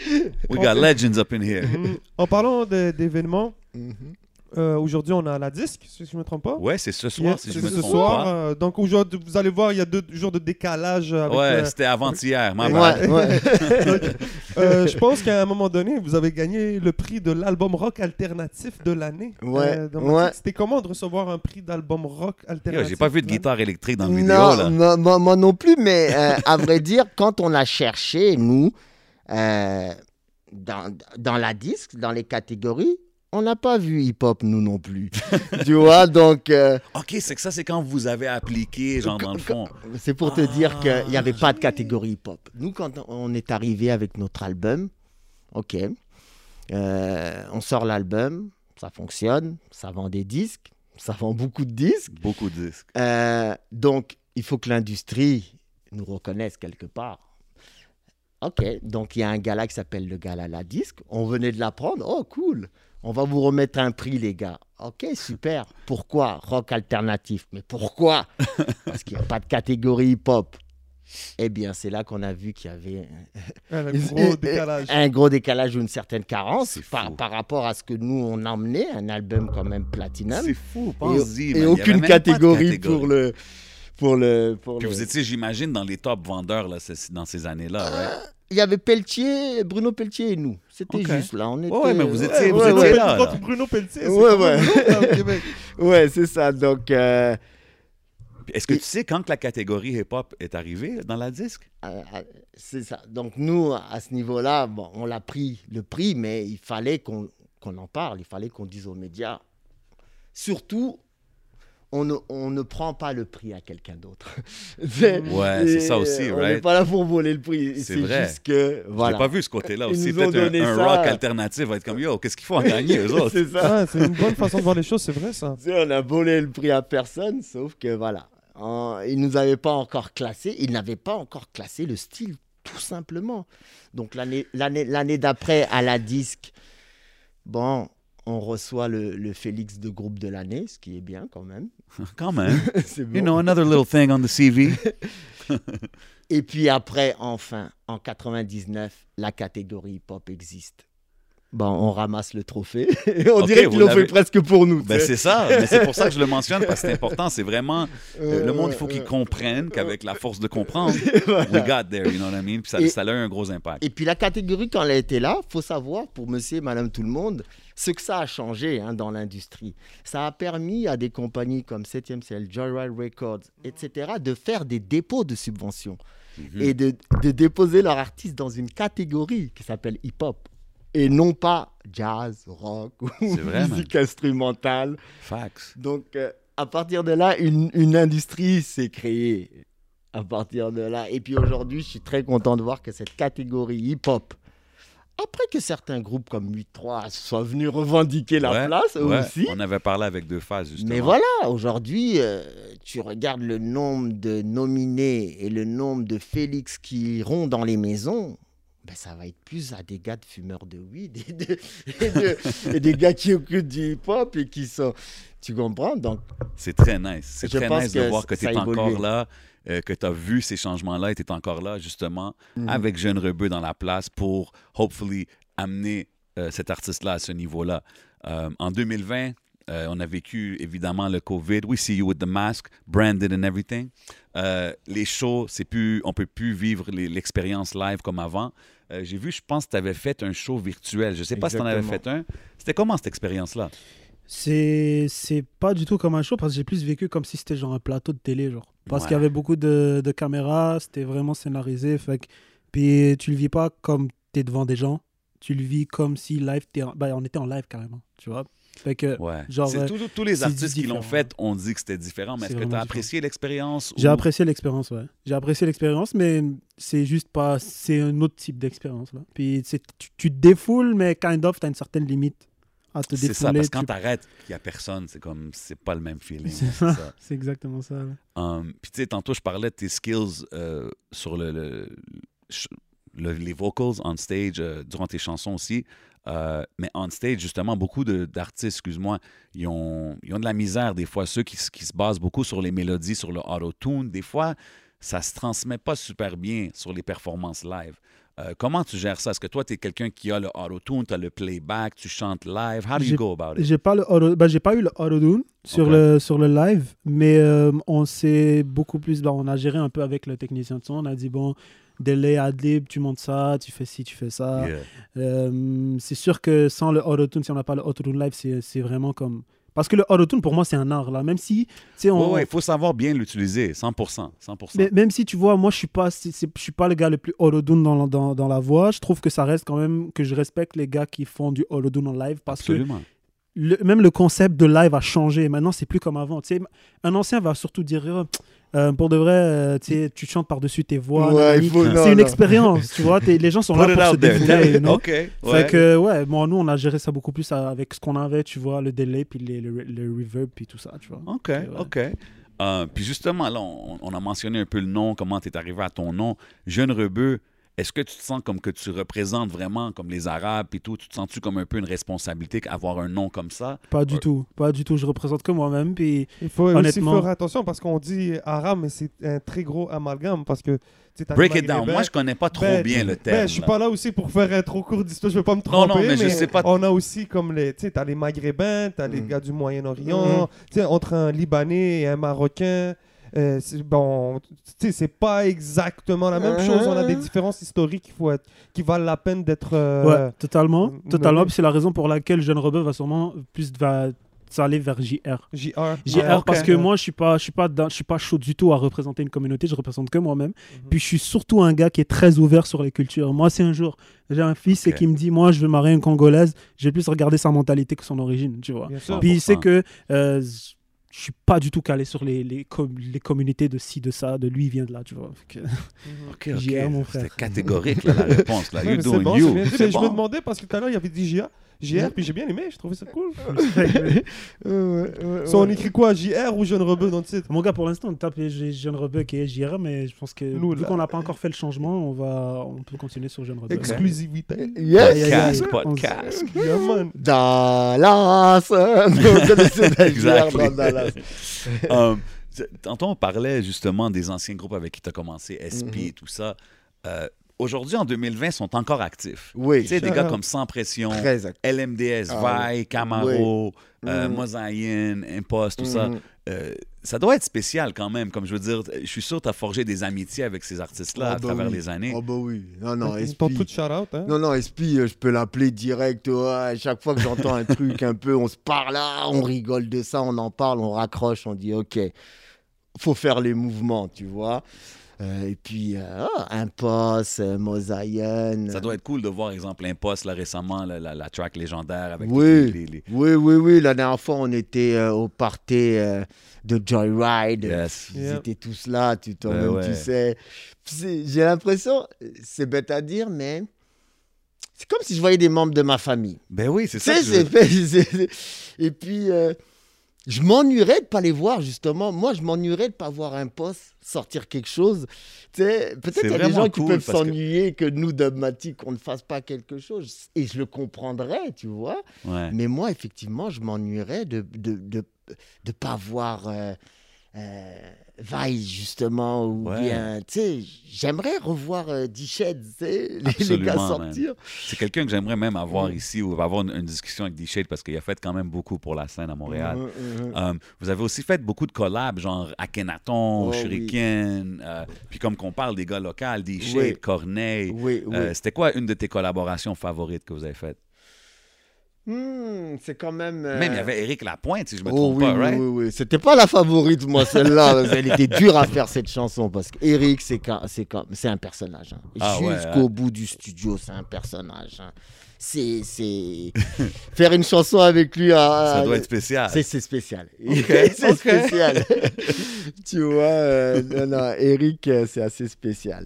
We got legends up in here. [laughs] En parlant d'événements, Mhm. Euh, aujourd'hui, on a la disque, si je ne me trompe pas. Ouais, c'est ce soir, Yeah, si c'est je me ce trompe soir. pas. euh, donc aujourd'hui, vous allez voir, il y a deux jours de décalage. Avec, Ouais, euh, c'était avant-hier, bad. Ouais, [laughs] ouais. euh, je pense qu'à un moment donné, vous avez gagné le prix de l'album rock alternatif de l'année. Ouais, Euh, ouais. ma C'était comment de recevoir un prix d'album rock alternatif J'ai pas vu de guitare électrique dans la vidéo, non, là. moi, moi- moi non plus, mais euh, à vrai dire, quand on a cherché, nous, euh, dans, dans la disque, dans les catégories, on n'a pas vu hip-hop, nous non plus. [laughs] tu vois, donc... euh, OK, c'est que ça, c'est quand vous avez appliqué, genre, dans le fond. C'est pour te dire Ah, qu'il n'y avait pas de catégorie hip-hop. Nous, quand on est arrivé avec notre album, ok, euh, on sort l'album, ça fonctionne, ça vend des disques, ça vend beaucoup de disques. Beaucoup de disques. Euh, donc, il faut que l'industrie nous reconnaisse quelque part. Ok, donc il y a un gala qui s'appelle le gala La Disque. On venait de l'apprendre. Oh, cool. On va vous remettre un prix, les gars. Ok, super. Pourquoi Rock alternatif? Mais pourquoi? Parce qu'il n'y a pas de catégorie hip-hop. Eh bien, c'est là qu'on a vu qu'il y avait Un [laughs] Et- gros et- décalage. un gros décalage ou une certaine carence par, rapport à ce que nous, on emmenait, un album quand même platinum. C'est fou, Et, pense-y. et avait aucune catégorie, pour le... Pour le, pour Puis le- vous étiez, j'imagine, dans les top vendeurs là, dans ces années-là, right? Il y avait Pelletier, Bruno Pelletier et nous. C'était Ok. juste là. On était... ouais, mais vous étiez- Ouais, vous ouais, étiez ouais. là. Bruno Pelletier, c'est Ouais, ouais. [laughs] Ouais, c'est ça. Donc, euh, Est-ce que tu sais quand que la catégorie hip-hop est arrivée dans la disque? euh, euh, c'est ça. Donc, nous, à ce niveau-là, bon, on l'a pris le prix, mais il fallait qu'on qu'on en parle. Il fallait qu'on dise aux médias. Surtout, on ne, on ne prend pas le prix à quelqu'un d'autre. [laughs] C'est- Ouais, c'est ça aussi, On right? n'est pas là pour voler le prix. C'est C'est vrai. juste que, Je voilà. l'ai pas vu ce côté-là [laughs] Ils aussi. nous ont Peut-être donné un, un ça. rock alternatif va être comme yo, qu'est-ce qu'il faut en [laughs] gagner eux autres? c'est ça. Ah, c'est une bonne façon de voir les choses, c'est vrai ça. On a volé le prix à personne, sauf que voilà. En- ils nous avaient pas encore classé. Ils n'avaient pas encore classé le style, tout simplement. Donc l'année, l'année, l'année d'après, à la disque, bon, on reçoit le, le Félix de groupe de l'année, ce qui est bien quand même. [laughs] Quand même. [laughs] C'est bon. You know, another little thing on the CV. [laughs] Et puis après, enfin, en 99, la catégorie hip-hop existe. Bon, on ramasse le trophée. on dirait qu'ils l'ont fait presque pour nous. Ben, c'est ça, mais c'est pour ça que je le mentionne parce que c'est important. C'est vraiment euh, le monde, il faut qu'il Euh, comprenne qu'avec la force de comprendre, we got there, you know what I mean? Puis ça, Et- ça a eu un gros impact. Et puis la catégorie, quand elle a été là, faut savoir, pour monsieur et madame tout le monde, ce que ça a changé hein, dans l'industrie. Ça a permis à des compagnies comme 7e Ciel, Joyride Records, etc., de faire des dépôts de subventions Mhm. et de, de déposer leur artiste dans une catégorie qui s'appelle hip-hop. Et non pas jazz, rock ou musique instrumentale. Facts. Donc, euh, à partir de là, une, une industrie s'est créée. À partir de là. Et puis aujourd'hui, je suis très content de voir que cette catégorie hip-hop, après que certains groupes comme 8-3 soient venus revendiquer la Ouais, place, ouais. aussi. On avait parlé avec deux phases, justement. Mais voilà, aujourd'hui, euh, tu regardes le nombre de nominés et le nombre de Félix qui iront dans les maisons. Ben, ça va être plus à des gars de fumeurs de weed et, de- et de- et des gars qui écoutent du hip-hop et qui sont. Tu comprends? Donc, C'est très nice. C'est très pense nice de voir que tu es encore là, euh, que tu as vu ces changements-là et tu es encore là, justement, Mhm. avec Jeune Rebeu dans la place pour, hopefully, amener euh, cet artiste-là à ce niveau-là. Euh, en 2020, euh, on a vécu évidemment le COVID. We see you with the mask, branded and everything. Les shows, c'est plus, on peut plus vivre l'expérience live comme avant. J'ai vu, je pense que tu avais fait un show virtuel. Je sais pas si tu en avais fait un. C'était comment cette expérience-là? C'est c'est pas du tout comme un show parce que j'ai plus vécu comme si c'était genre un plateau de télé genre parce Ouais. qu'il y avait beaucoup de, de caméras, c'était vraiment scénarisé fait que- puis tu le vis pas comme t'es devant des gens, tu le vis comme si live en- ben, on était en live carrément, tu vois. Fait que Ouais. Genre, euh, tous, tous les artistes qui l'ont fait ont dit que c'était différent, mais est-ce que tu as apprécié l'expérience? j'ai ou- apprécié l'expérience ouais. J'ai apprécié l'expérience mais c'est juste pas c'est un autre type d'expérience là. Puis tu, tu te défoules mais kind of t'as une certaine limite à te C'est ça, parce que quand tu- t'arrêtes, il n'y a personne, c'est comme, c'est pas le même feeling. C'est ça. ça. [laughs] C'est exactement ça. là. Um, Puis tu sais, tantôt, je parlais de tes skills euh, sur le, le- ch- le- les vocals on stage euh, durant tes chansons aussi. Euh, mais on stage, justement, beaucoup d'artistes, excuse-moi, ils ont, ils ont de la misère des fois. Ceux qui, qui se basent beaucoup sur les mélodies, sur le auto-tune, des fois, ça se transmet pas super bien sur les performances live. Euh, comment tu gères ça? Est-ce que toi, tu es quelqu'un qui a le auto-tune, tu as le playback, tu chantes live? How do you go about it? J'ai pas le auto, j'ai pas eu le auto-tune sur le sur le live, mais euh, on s'est beaucoup plus, bah, on a géré un peu avec le technicien de son. On a dit bon, délai adlib, tu montes ça, tu fais ci, tu fais ça. Yeah. Euh, c'est sûr que sans le auto-tune, si on n'a pas le auto-tune live, c'est c'est vraiment comme parce que le auto-tune pour moi c'est un art là, même si on Ouais, ouais, il faut savoir bien l'utiliser, 100%. 100%. mais même si tu vois, moi je suis pas, je suis pas le gars le plus auto-tune dans, dans, dans la voix. Je trouve que ça reste quand même que je respecte les gars qui font du auto-tune en live parce que Absolument. le- même le concept de live a changé. Maintenant, c'est plus comme avant. Tu sais, un ancien va surtout dire euh, euh, pour de vrai, euh, tu chantes par-dessus tes voix. Ouais, c'est une expérience, tu vois. Les gens sont Put là pour se défouler. you know. OK. ouais. Fait que, ouais, bon, nous, on a géré ça beaucoup plus avec ce qu'on avait, tu vois, le délai, puis les- le, le reverb, puis tout ça, tu vois. OK, ouais. OK. Euh, puis justement, là, on, on a mentionné un peu le nom, comment tu es arrivé à ton nom. Jeune Rebeu, est-ce que tu te sens comme que tu représentes vraiment comme les Arabes et tout? Tu te sens-tu comme un peu une responsabilité qu'avoir un nom comme ça? Pas du Ouais. tout, pas du tout. Je représente que moi-même, puis Il faut aussi faire attention parce qu'on dit arabe, mais c'est un très gros amalgame parce que. Break les it down. Moi, je connais pas trop Ben, bien le terme. Ben, je suis pas là aussi pour faire un trop court d'histoire, je veux pas me Non, tromper. non, mais je sais pas- On a aussi comme les. Tu sais, t'as les Maghrébins, t'as les Mm. gars du Moyen-Orient, tu sais, entre un Libanais et un Marocain. Euh, c'est- bon, tu sais, c'est pas exactement la même chose. On a des différences historiques qui, faut être, qui valent la peine d'être. euh, Ouais, totalement. mm, Totalement. c'est la raison pour laquelle Jeune Rebeu va sûrement plus va s'aller vers JR. JR. JR ok. parce que moi je suis pas je suis pas je suis pas chaud du tout à représenter une communauté, je représente que moi-même. Mhm. Puis je suis surtout un gars qui est très ouvert sur les cultures. Moi c'est un jour, j'ai un fils et qui me dit moi je veux marier une congolaise, je vais plus regarder sa mentalité que son origine, tu vois. Bien sûr. Puis il sait 100%. que euh, je suis pas du tout calé sur les, les, com- les communautés de ci, de ça, de lui, il vient de là, tu vois. Que- Mhm. OK, [laughs] OK. JR, mon frère. C'était catégorique, là, la réponse. Là. Doing bon, you. Je me demandais parce que tout à l'heure il y avait dit JR. Puis j'ai bien aimé, j'ai trouvé ça cool. [laughs] [laughs] Ouais, ouais, ouais, So, on écrit quoi JR ou Jeune Rebeu dans le titre? Mon gars, pour l'instant, on tape Jeune Rebuck et JR, mais je pense que Nous, vu qu'on n'a pas encore fait le changement, on, va, on peut continuer sur Jeune Rebuck. Exclusivité. Yes. Aïe. Podcast, podcast. [laughs] Yeah, man. Dallas. Dans Dallas. Um, tantôt, on parlait justement des anciens groupes avec qui tu as commencé, SP et tout ça. Euh, Aujourd'hui, en 2020, ils sont encore actifs. Oui. Tu sais, des gars comme Sans Pression. LMDS, Ah, Vai, Camaro, euh, Mhm. Mosaïen, Impost, tout ça. Mhm. Euh, ça doit être spécial quand même. Comme je veux dire, je suis sûr que tu as forgé des amitiés avec ces artistes-là Ah à bah travers oui. les années. Oh bah oui. Non, non, SP. tout shout-out, hein Non, non, SP, euh, je peux l'appeler direct. ouais. À chaque fois que j'entends un truc un peu, on se parle là, on rigole de ça, on en parle, on raccroche, on dit OK, faut faire les mouvements, tu vois. Euh, et puis, euh, ah, Impost, euh, Mosaïen. Ça doit être cool de voir, exemple, Impost là, récemment, la, la- la track légendaire avec Oui. les- les- les- Oui, oui, oui. La dernière fois, on était euh, au party euh, de Joyride. Yes. Ils Yeah. étaient tous là, tu, Ben ouais. tu sais. J'ai l'impression, c'est bête à dire, mais c'est comme si je voyais des membres de ma famille. Ben oui, c'est ça. que je [laughs] Et puis, euh, je m'ennuierais de pas les voir, justement. Moi, je m'ennuierais de pas voir un poste sortir quelque chose. Tu sais, peut-être qu'il y a des gens qui peuvent que- s'ennuyer que... nous, Dogmatic, on ne fasse pas quelque chose. Et je le comprendrais, tu vois. Ouais. Mais moi, effectivement, je m'ennuierais de ne de, de, de pas voir euh, euh, Vice, justement, ou Ouais. bien, tu sais, j'aimerais revoir euh, tu sais, les, gars sortir. C'est quelqu'un que j'aimerais même avoir ici ou avoir une, une discussion avec D-Shade parce qu'il a fait quand même beaucoup pour la scène à Montréal. Mhm, mhm. Um, vous avez aussi fait beaucoup de collabs, genre Akhenaton, Oh, Shuriken, euh, puis comme qu'on parle des gars locaux, Oui. Corneille. Oui. Euh, C'était quoi une de tes collaborations favorites que vous avez faites? Hmm, c'est quand même. euh, Même il y avait Eric Lapointe, si je me Oh trompe oui, pas, oui, right? oui, oui. C'était pas la favorite, moi, celle-là. [laughs] qu'elle était dure à faire cette chanson parce qu'Eric, c'est c'est un personnage. hein. Ah ouais, Jusqu'au hein. bout du studio, c'est un personnage. hein. C'est. [laughs] Faire une chanson avec lui. à- Ça doit être spécial. C'est spécial. C'est spécial. [laughs] tu vois, euh, non, non, Eric, euh, c'est assez spécial.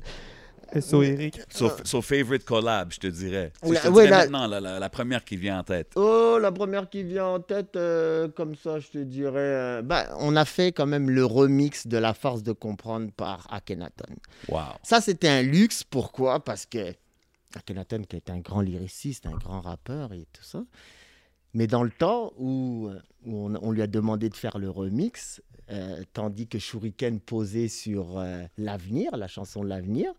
SO Eric. So, so favorite collab, je te dirais. Si Ouais, je te ouais, dirais là- maintenant, la, la- la première qui vient en tête. Oh, la première qui vient en tête, euh, comme ça, je te dirais. euh, bah, on a fait quand même le remix de La Force de comprendre par Akhenaton. Wow. Ça, c'était un luxe. Pourquoi? Parce que Akhenaton, qui est un grand lyriciste, un grand rappeur et tout ça. Mais dans le temps où, où on, on lui a demandé de faire le remix, euh, tandis que Shuriken posait sur euh, L'avenir, la chanson L'avenir,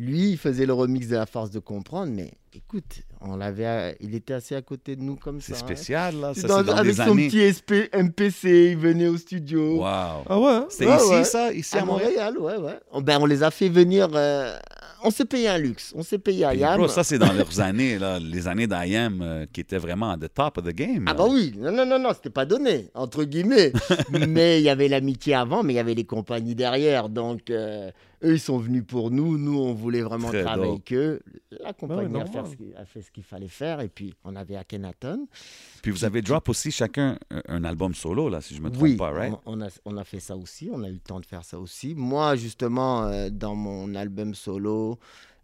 lui, il faisait le remix de La Force de comprendre. Mais écoute, on l'avait, il était assez à côté de nous comme C'est ça. hein. spécial, là. Ça, Dans- c'est dans avec des son années. petit SP, MPC, il venait au studio. Wow. Ah ouais? C'était Ouais, ici, ouais. ça? Ici à, À Montréal? Montréal, ouais, ouais. On, ben, on les a fait venir. euh, on s'est payé un luxe. On s'est payé à Yam. bro, ça, c'est dans leurs années, là, les années d'IAM euh, qui étaient vraiment à the top of the game. Ah là. bah oui, non, non, non, non, c'était pas donné, entre guillemets. [laughs] mais il y avait l'amitié avant, mais il y avait les compagnies derrière. Donc, euh, eux, ils sont venus pour nous. Nous, on voulait vraiment Très travailler avec eux. La compagnie a, fait ce qu'il- a fait ce qu'il fallait faire. Et puis, on avait Akhenaton. Puis vous avez drop aussi chacun un, album solo, là, si je me trompe Oui, pas, right? on, on a, on a fait ça aussi. On a eu le temps de faire ça aussi. Moi, justement, euh, dans mon album solo,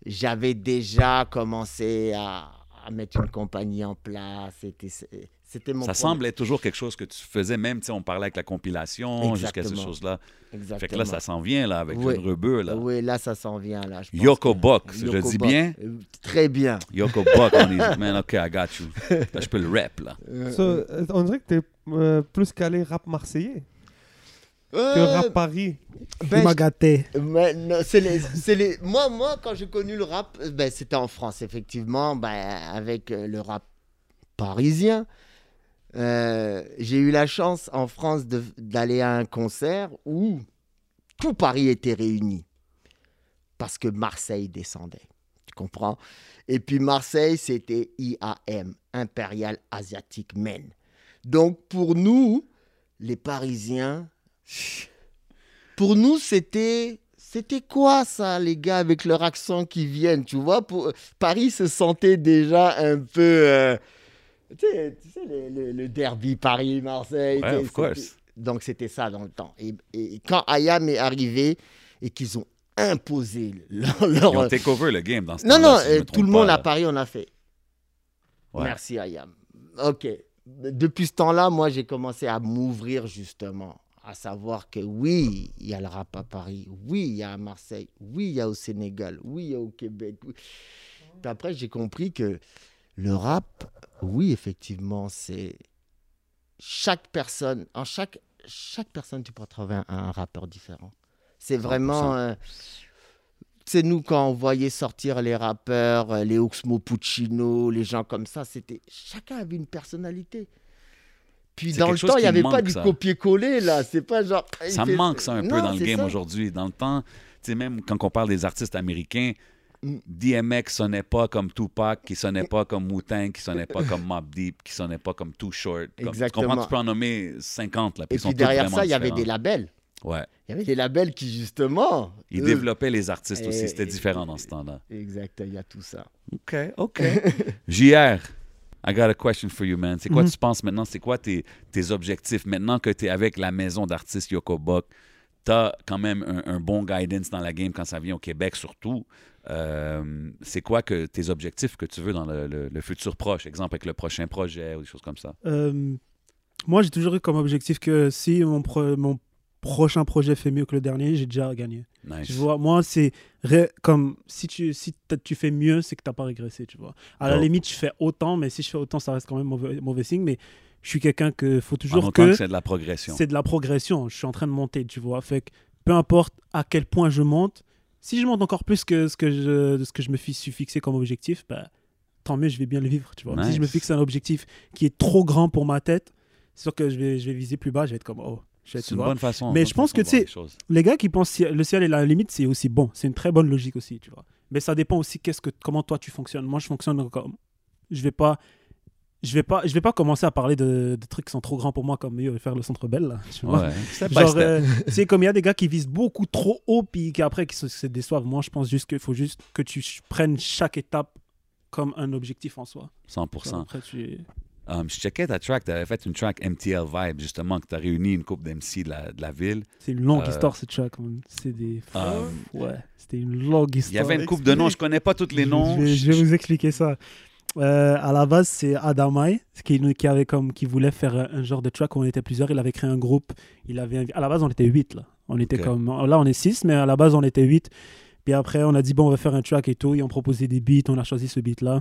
j'avais déjà commencé à, à mettre une compagnie en place. C'était, c'était mon Ça premier- semble être toujours quelque chose que tu faisais, même, tu sais, on parlait avec la compilation, jusqu'à ces choses-là. Exactement. Fait que là, ça s'en vient, là, avec Oui. le rebeu, là. Oui, là, ça s'en vient. Là, je pense Yoko que- Buck, je Yoko dis Buck. bien? Euh, Très bien. Yoko Buck, on est... Man, OK, I got you. Là, je peux le rap, là. Euh, euh, on dirait que t'es euh, plus calé rap marseillais que euh, rap Paris. ben, m'a gâté. Mais non, c'est les, c'est les... Moi, moi, quand j'ai connu le rap, ben, c'était en France, effectivement, ben, avec le rap parisien. Euh, j'ai eu la chance en France d'aller à un concert où tout Paris était réuni. Parce que Marseille descendait. Tu comprends? Et puis Marseille, c'était IAM, Impérial Asiatic Men. Donc pour nous, les Parisiens, pour nous, c'était. C'était quoi ça, les gars, avec leur accent qui viennent, tu vois? Pour... Paris se sentait déjà un peu. euh, Tu sais, tu sais, le, derby Paris-Marseille. Ouais, of course. Donc c'était ça dans le temps. Et, et quand Ayam est arrivé et qu'ils ont imposé leur. leur- Ils ont take over le game dans ce Non, non, si euh, tout le monde pas, à. Paris, on a fait. Ouais. Merci Ayam. ok. Depuis ce temps-là, moi, j'ai commencé à m'ouvrir justement, à savoir que oui, il y a le rap à Paris, oui, il y a à Marseille, oui, il y a au Sénégal, oui, il y a au Québec. oui. Puis après, j'ai compris que le rap, oui, effectivement, c'est chaque personne, en chaque, chaque personne, tu peux trouver un, un rappeur différent. C'est vraiment. euh, c'est nous, quand on voyait sortir les rappeurs, euh, les Oxmo Puccino, les gens comme ça, c'était chacun avait une personnalité. Puis dans le temps, il n'y avait pas du copier-coller, là. C'est pas genre. Ça me fait- manque ça un peu dans le game aujourd'hui. Dans le temps, tu sais, même quand on parle des artistes américains. DMX sonnait pas comme Tupac, qui sonnait pas comme Wu-Tang, qui sonnait pas comme Mob Deep, qui sonnait pas comme Too Short. Comme, tu Exactement. comprends, tu peux en nommer 50 là, puis Et puis derrière ça, il y avait des labels. Ouais. Il y avait des labels qui, justement. Ils eux- développaient les artistes aussi, Et- c'était différent dans ce temps-là. Exact, il y a tout ça. OK, OK. JR, I got a question for you, man. C'est quoi Mhm. tu penses maintenant? C'est quoi tes, tes objectifs? Maintenant que tu es avec la maison d'artistes Yoko Buck, tu as quand même un, un bon guidance dans la game quand ça vient au Québec, surtout. Euh, c'est quoi que tes objectifs que tu veux dans le, le- le futur proche? Exemple, avec le prochain projet ou des choses comme ça. Euh, moi, j'ai toujours eu comme objectif que si mon, pro- mon prochain projet fait mieux que le dernier, j'ai déjà gagné. Nice. Tu vois, moi, c'est comme si tu, si t'as- tu fais mieux, c'est que tu n'as pas régressé, tu vois. À la limite, je fais autant, mais si je fais autant, ça reste quand même mauvais, mauvais signe. Mais je suis quelqu'un que faut En toujours autant que, que c'est de la progression. c'est de la progression. Je suis en train de monter, tu vois. Fait que peu importe à quel point je monte, si je monte encore plus que ce que je, ce que je me suis fixé comme objectif, bah, tant mieux, je vais bien le vivre, tu vois. Si je me fixe un objectif qui est trop grand pour ma tête, c'est sûr que je vais, je vais viser plus bas, je vais être comme, oh, je vais, C'est une vois. bonne façon. Mais je pense que, tu les gars qui pensent le ciel est la limite, c'est aussi bon. C'est une très bonne logique aussi, tu vois. Mais ça dépend aussi qu'est-ce que, comment toi tu fonctionnes. Moi, je fonctionne comme. Je vais pas. Je vais pas, je vais pas commencer à parler de, de trucs qui sont trop grands pour moi, comme yo, faire le centre belle, là, tu vois. Ouais. Step by Genre, step. euh, c'est comme il y a des gars qui visent beaucoup trop haut, puis qu'après qui se, se déçoivent. Moi, je pense juste qu'il faut juste que tu prennes chaque étape comme un objectif en soi. 100%. Après, tu... Um, je checkais ta track, tu avais fait une track MTL Vibe, justement, que tu as réuni une couple d'MC de la, de la ville. C'est une longue Euh, histoire, cette track. C'est des. Euh, ouais, c'était une longue Il y histoire. avait une couple de noms, je connais pas tous les noms. Je vais vous expliquer ça. Euh, à la base, c'est Adamai qui, qui, avait comme, qui voulait faire un, un genre de track où on était plusieurs. Il avait créé un groupe. Il avait invi- À la base, on était 8. Là. On était comme... là, on est 6, mais à la base, on était 8. Puis après, on a dit, bon, on va faire un track et tout. Ils ont proposé des beats. On a choisi ce beat-là.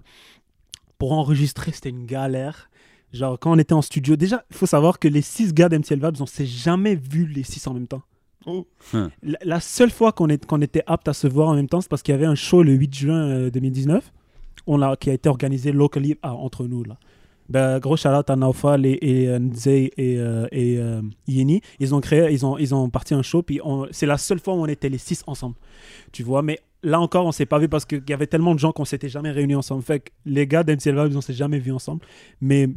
Pour enregistrer, c'était une galère. Genre, quand on était en studio, déjà, il faut savoir que les 6 gars d'MTL Vibes, on s'est jamais vu les 6 en même temps. Oh. Hein. La, la seule fois qu'on est, qu'on était apte à se voir en même temps, c'est parce qu'il y avait un show le 8 juin euh, 2019 on a, qui a été organisé locally ah, entre nous. Là. Ben, gros shout out à Naufal et, et euh, Nzei et, euh, et euh, Yeni. Ils ont créé, ils ont, ils ont parti un show, puis c'est la seule fois où on était les six ensemble. Tu vois, mais là encore, on s'est pas vu parce qu'il y avait tellement de gens qu'on s'était jamais réunis ensemble. Fait que les gars d'MCL Vibes, on s'est jamais vus ensemble. Mais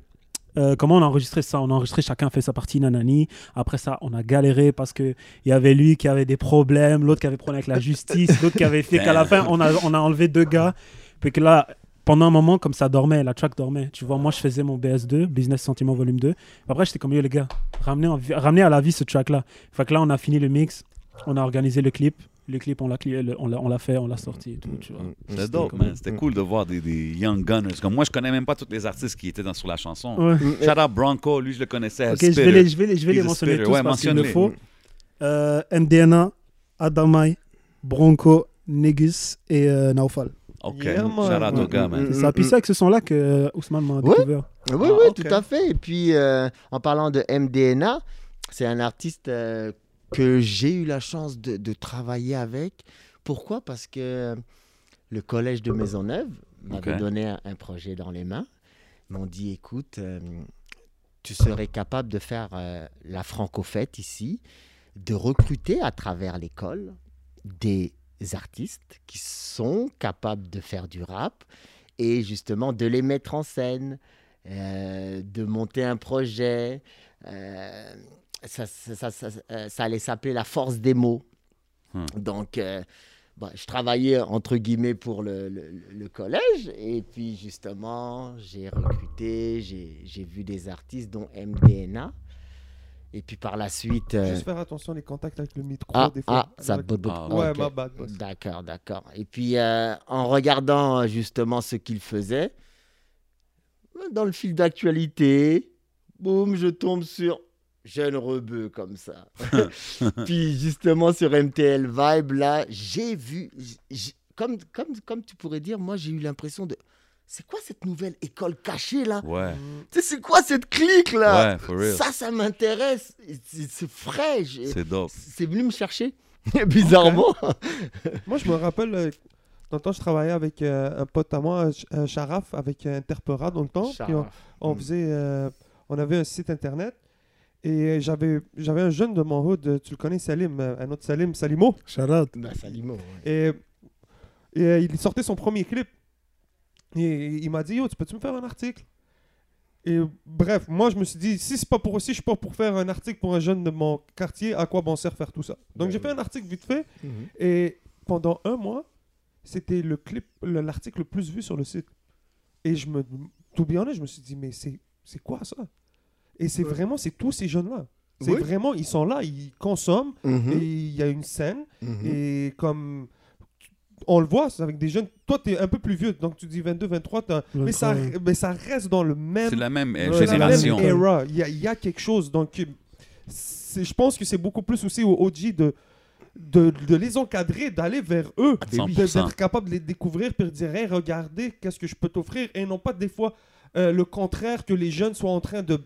euh, comment on a enregistré ça? On a enregistré, chacun fait sa partie nanani. Après ça, on a galéré parce qu'il y avait lui qui avait des problèmes, l'autre qui avait des problèmes avec la justice, l'autre qui avait fait qu'à la fin, on a, on a enlevé deux gars. Puis que là, pendant un moment, comme ça dormait, la track dormait. Tu vois, moi, je faisais mon BS2, Business Sentiment Volume 2. Après, j'étais comme, yo, les gars, ramenez, en ramenez à la vie ce track-là. Fait que là, on a fini le mix, on a organisé le clip. Le clip, on l'a on l'a on l'a fait, on l'a sorti et tout, tu vois. C'était dope, man. C'était cool de voir des, des young gunners. Comme moi, je connais même pas tous les artistes qui étaient dans, sur la chanson. Ouais. Shout out Bronco, lui, je le connaissais. Ok, je vais les, je vais les, je vais les mentionner spitter. tous Ouais, parce qu'il le faut. Euh, MDNA, Adamai, Bronco, Negus et euh, Naufal. Ok, Yeah, shout out Mm, gars, mm, man. mm. C'est ça. Puis c'est avec ce son-là que euh, Ousmane m'a découvert. Oui, Ah, oui, ok. tout à fait. Et puis, euh, en parlant de MDNA, c'est un artiste euh, que j'ai eu la chance de, de travailler avec. Pourquoi? Parce que le collège de Maisonneuve m'avait Ok. donné un, un projet dans les mains. Ils m'ont dit, écoute, euh, tu serais capable de faire euh, la franco-fête ici, de recruter à travers l'école des artistes qui sont capables de faire du rap et justement de les mettre en scène, euh, de monter un projet. euh, ça, ça, ça- ça- euh, ça allait s'appeler la force des mots. Hmm. Donc, euh, bah, je travaillais entre guillemets pour le, le- le collège et puis justement, j'ai recruté, j'ai j'ai vu des artistes dont MDNA. Et puis par la suite. euh, Juste faire attention les contacts avec le micro. ah, des fois. ah, ça botte, botte. Ah, Ouais, ma bad. D'accord, d'accord. Et puis, euh, en regardant euh, justement ce qu'il faisait, dans le fil d'actualité, boum, je tombe sur Jeune Rebeu comme ça. [laughs] [laughs] Puis justement sur MTL Vibe, là, j'ai vu, comme, comme, comme tu pourrais dire, moi j'ai eu l'impression de. C'est quoi cette nouvelle école cachée là Ouais, Tu sais, C'est quoi cette clique là ouais, for real. Ça, ça m'intéresse. C'est frais. j'ai- C'est dope. C'est venu me chercher. [laughs] Bizarrement. Moi, je me rappelle, euh, dans le temps, je travaillais avec euh, un pote à moi, euh, Sharaf, avec euh, Interpora dans le temps. Puis on, on Mm. faisait, euh, on avait un site internet. Et j'avais, j'avais un jeune de mon hood, tu le connais, Salim, un autre Salim, Salimo. Shout out. Bah, Salimo, ouais. Et, et, il sortait son premier clip. Et il m'a dit, yo, tu peux-tu me faire un article? Et bref, moi, je me suis dit, si c'est pas pour aussi, je suis pas pour faire un article pour un jeune de mon quartier, à quoi bon sert faire tout ça? Donc Ben j'ai fait un article vite fait. Mhm. Et pendant un mois, c'était le clip, le- l'article le plus vu sur le site. Et je me, tout bien honnête, je me suis dit, mais c'est, c'est quoi ça? Et c'est Ouais. vraiment, c'est tous ces jeunes-là. C'est Oui. vraiment, ils sont là, ils consomment, Mhm. et il y a une scène, Mhm. et comme on le voit, c'est avec des jeunes. Toi, tu es un peu plus vieux, donc tu dis 22, 23, t'as- mais, ça, 23. mais ça reste dans le même C'est la même euh, c'est la même génération. era. Il y a, il y a quelque chose. Donc, c'est- je pense que c'est beaucoup plus aussi au OG de, de, de les encadrer, d'aller vers eux, oui. de- 100%. d'être capable de les découvrir, puis de dire Hey, regardez, qu'est-ce que je peux t'offrir, et non pas des fois euh, le contraire, que les jeunes soient en train de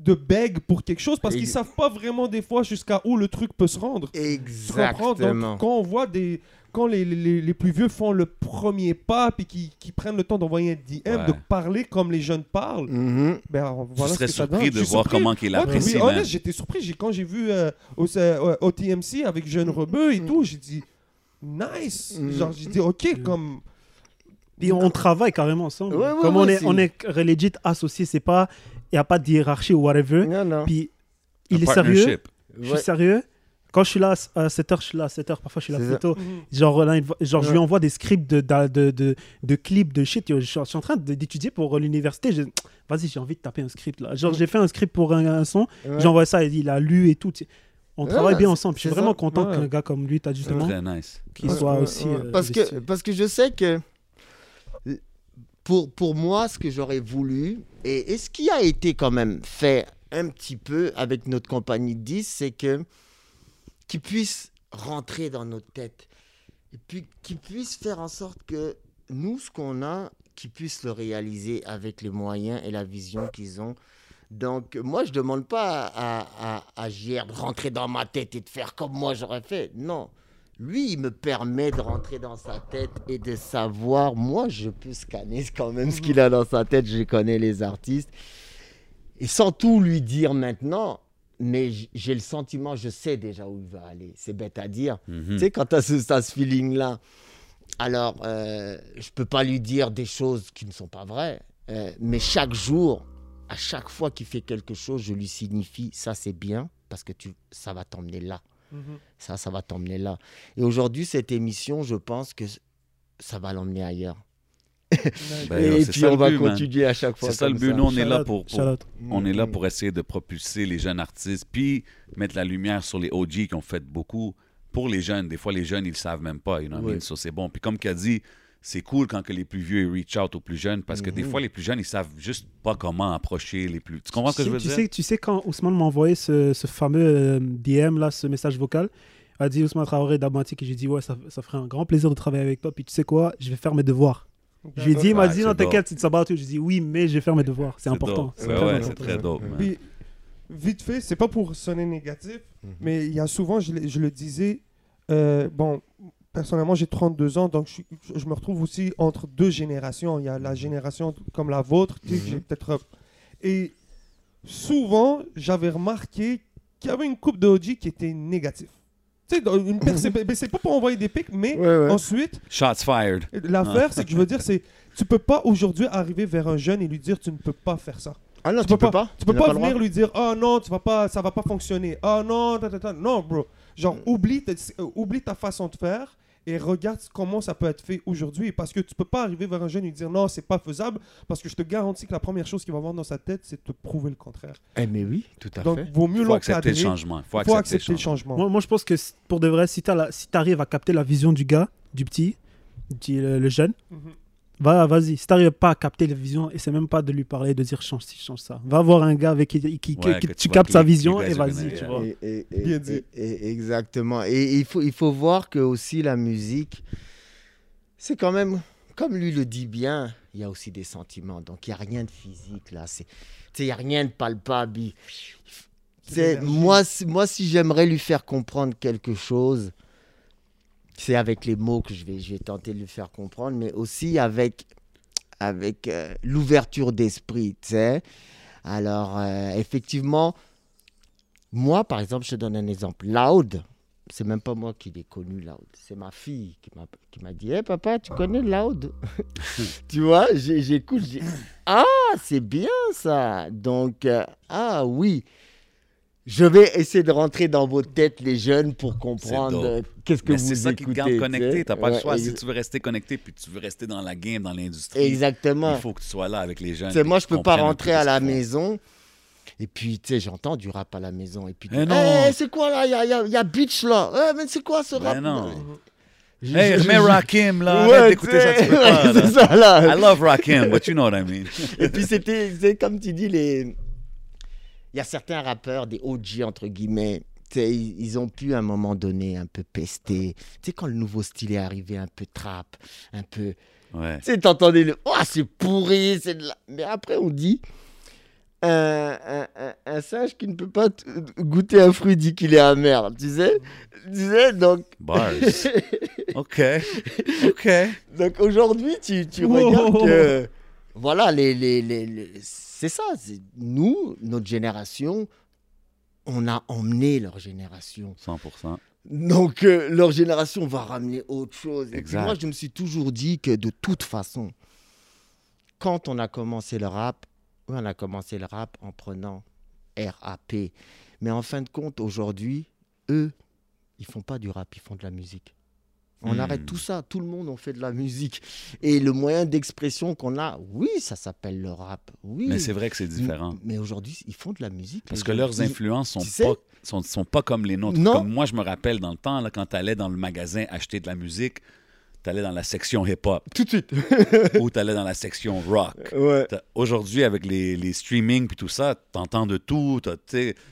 de beg pour quelque chose parce qu'ils savent pas vraiment des fois jusqu'à où le truc peut se rendre. Exactement. Donc, quand on voit des. Quand les, les, les plus vieux font le premier pas puis qui, qui prennent le temps d'envoyer un DM, Ouais. de parler comme les jeunes parlent, Mhm. ben on- Je voilà serais ce que ça surpris de voir surpris. comment il Ouais, puis apprécie, man. honnête, j'étais surpris. J'ai- Quand j'ai vu euh, au, euh, au TMC avec Jeune Rebeu et tout, j'ai dit nice. Mm. Genre, j'ai dit ok, comme. Puis on travaille carrément ensemble. Ouais, ouais, Comme ouais, on, est, c'est- on est legit associés, c'est pas. Il n'y a pas de hiérarchie ou whatever. Non, non. Puis il est sérieux. Je suis Ouais. sérieux. Quand je suis là à 7h, je suis là à 7h. Parfois, je suis là plus tôt. Mhm. Genre, là, genre je lui envoie des scripts de, de, de, de, de clips, de shit. Je suis, je suis en train d'étudier pour l'université. Je- Vas-y, j'ai envie de taper un script là. Genre, j'ai fait un script pour un, un son. Ouais. J'ai envoyé ça, il il a lu et tout. On Ouais, travaille bien ensemble. Je suis vraiment ça. content Ouais. qu'un gars comme lui, t'as C'est justement, très nice. qu'il Ouais, soit ouais, aussi. ouais. euh, parce, que, parce que je sais que pour, pour moi, ce que j'aurais voulu, et, et ce qui a été quand même fait un petit peu avec notre compagnie de 10, c'est que qu'ils puissent rentrer dans notre tête. Et puis qu'ils puissent faire en sorte que nous, ce qu'on a, qu'ils puissent le réaliser avec les moyens et la vision qu'ils ont. Donc, moi, je ne demande pas à, à, à JR de rentrer dans ma tête et de faire comme moi j'aurais fait. Non. Lui, il me permet de rentrer dans sa tête et de savoir. Moi, je peux scanner quand même ce qu'il a dans sa tête. Je connais les artistes. Et sans tout lui dire maintenant, mais j'ai le sentiment, je sais déjà où il va aller. C'est bête à dire. Mhm. Tu sais, quand tu as ce, feeling-là, alors euh, je peux pas lui dire des choses qui ne sont pas vraies, euh, mais chaque jour, à chaque fois qu'il fait quelque chose, je lui signifie ça c'est bien parce que tu, ça va t'emmener là. Mhm. Ça, ça va t'emmener là. Et aujourd'hui, cette émission, je pense que ça va l'emmener ailleurs. [laughs] Ben, et puis ça on va but, man. continuer à chaque fois. C'est ça le but. Nous, on est là pour, on est là Mhm. pour essayer de propulser les jeunes artistes, puis mettre la lumière sur les OG qui ont fait beaucoup pour les jeunes. Des fois, les jeunes, ils le savent même pas. You know Oui. So, c'est bon. Puis comme a dit, c'est cool quand que les plus vieux ils reach out aux plus jeunes parce que des Mhm. fois, les plus jeunes, ils savent juste pas comment approcher les plus. Tu comprends ce que tu, je veux tu dire? sais, tu sais, quand Ousmane m'a envoyé ce, ce fameux euh, DM, là, ce message vocal, a dit Ousmane Traoré d'Amatique, et j'ai dit, ouais, ça, ça ferait un grand plaisir de travailler avec toi. Puis tu sais quoi, je vais faire mes devoirs. Je lui ai dit, il m'a dit, non, t'inquiète, c'est about you. J'ai dit, oui, mais je vais faire mes devoirs. C'est important. C'est Ouais, très ouais, important. c'est très dope, man. Puis, vite fait, c'est pas pour sonner négatif, Mhm. mais il y a souvent, je, le- je le disais, euh, bon, personnellement, j'ai 32 ans, donc je, je me retrouve aussi entre deux générations. Il y a la génération comme la vôtre, Mhm. j'ai peut-être. euh, Et souvent, j'avais remarqué qu'il y avait une coupe de OG qui était négative. Une mais c'est pas pour envoyer des pics, mais Ouais, ouais. ensuite, Shots fired. l'affaire, c'est que je veux dire, c'est. Tu peux pas aujourd'hui arriver vers un jeune et lui dire tu ne peux pas faire ça. Ah non, Tu tu, peux peux pas. Tu peux pas venir lui dire oh non tu vas pas ça va pas fonctionner oh non ta, ta, ta. non bro genre oublie ta, euh, oublie ta façon de faire et regarde comment ça peut être fait aujourd'hui parce que tu peux pas arriver vers un jeune et lui dire non c'est pas faisable parce que je te garantis que la première chose qu'il va avoir dans sa tête c'est de te prouver le contraire Eh mais oui, tout à donc fait. vaut mieux Il faut accepter le changement. Il faut faut accepter, accepter le changement. Moi, moi, je pense que pour de vrai, si tu si arrives à capter la vision du gars, du petit, du- le, le jeune, Mhm. Va, vas-y. Si t'arrives pas à capter la vision, et c'est même pas de lui parler, de dire change ci, change ça. Va voir un gars avec qui, qui- qui- Ouais, qui- que tu captes sa vision et vas-y, tu vois. Et- et- et- Bien dit. et- et- exactement. Et il faut, il faut voir que aussi la musique, c'est quand même, comme lui le dit bien, il y a aussi des sentiments. Donc il n'y a rien de physique là. C'est, tu sais, il n'y a rien de palpable. Moi, moi, si j'aimerais lui faire comprendre quelque chose, c'est avec les mots que je vais, je vais tenter de lui faire comprendre, mais aussi avec, avec euh, l'ouverture d'esprit, tu sais. Alors, euh, effectivement, moi, par exemple, je te donne un exemple. Loud, c'est même pas moi qui l'ai connu, Loud. C'est ma fille qui m'a, dit Hé papa, tu connais Loud? [laughs] Tu vois, j'écoute. Ah, c'est bien ça. Donc, euh, ah oui. Je vais essayer de rentrer dans vos têtes, les jeunes, pour comprendre euh, qu'est-ce que Mais vous c'est ça qui te écoutez. garde tu connecté. sais. T'as pas le choix. ex- Si tu veux rester connecté puis tu veux rester dans la game, dans l'industrie, Exactement. il faut que tu sois là avec les jeunes. Tu moi, je peux pas rentrer à la maison. Et puis, tu sais, j'entends du rap à la maison. Et puis, Eh hey, non. c'est quoi là? Il y a, y a- y a Beach là. Eh, mais c'est quoi ce Ben rap? non. Je- Hey, je- je- Rakim, là. Ouais, d'écouter ça, tu peux [laughs] pas, là. c'est ça là. I love Rakim, but you know what I mean. Et puis, c'était, c'est comme tu dis, les... il y a certains rappeurs, des OG entre guillemets. Ils ont pu à un moment donné un peu pester. Tu sais, quand le nouveau style est arrivé, un peu trap, un peu. Ouais. Tu sais, t'entendais le. Oh, c'est pourri, c'est de la. Mais après, on dit. Un, un, un- un singe qui ne peut pas goûter un fruit dit qu'il est amer, tu sais Tu sais, donc. Bars. OK. OK. [laughs] donc aujourd'hui, tu, tu regardes que. Voilà, les, les, les- les- c'est ça. Nous, notre génération, on a emmené leur génération. 100%. Donc, euh, leur génération va ramener autre chose. Et moi, je me suis toujours dit que de toute façon, quand on a commencé le rap, on a commencé le rap en prenant RAP. Mais en fin de compte, aujourd'hui, eux, ils font pas du rap, ils font de la musique. On Hmm. arrête tout ça, tout le monde on fait de la musique. Et le moyen d'expression qu'on a, oui, ça s'appelle le rap. Oui. Mais c'est vrai que c'est différent. Mais aujourd'hui, ils font de la musique. Parce que leurs influences sont tu sais- pas, sont, sont pas comme les nôtres. Non. Comme moi, je me rappelle dans le temps, là, quand tu allais dans le magasin acheter de la musique, tu allais dans la section hip-hop Tout de suite. [laughs] ou tu allais dans la section rock. ouais. Aujourd'hui, avec les, les streamings puis tout ça, t'entends de tout.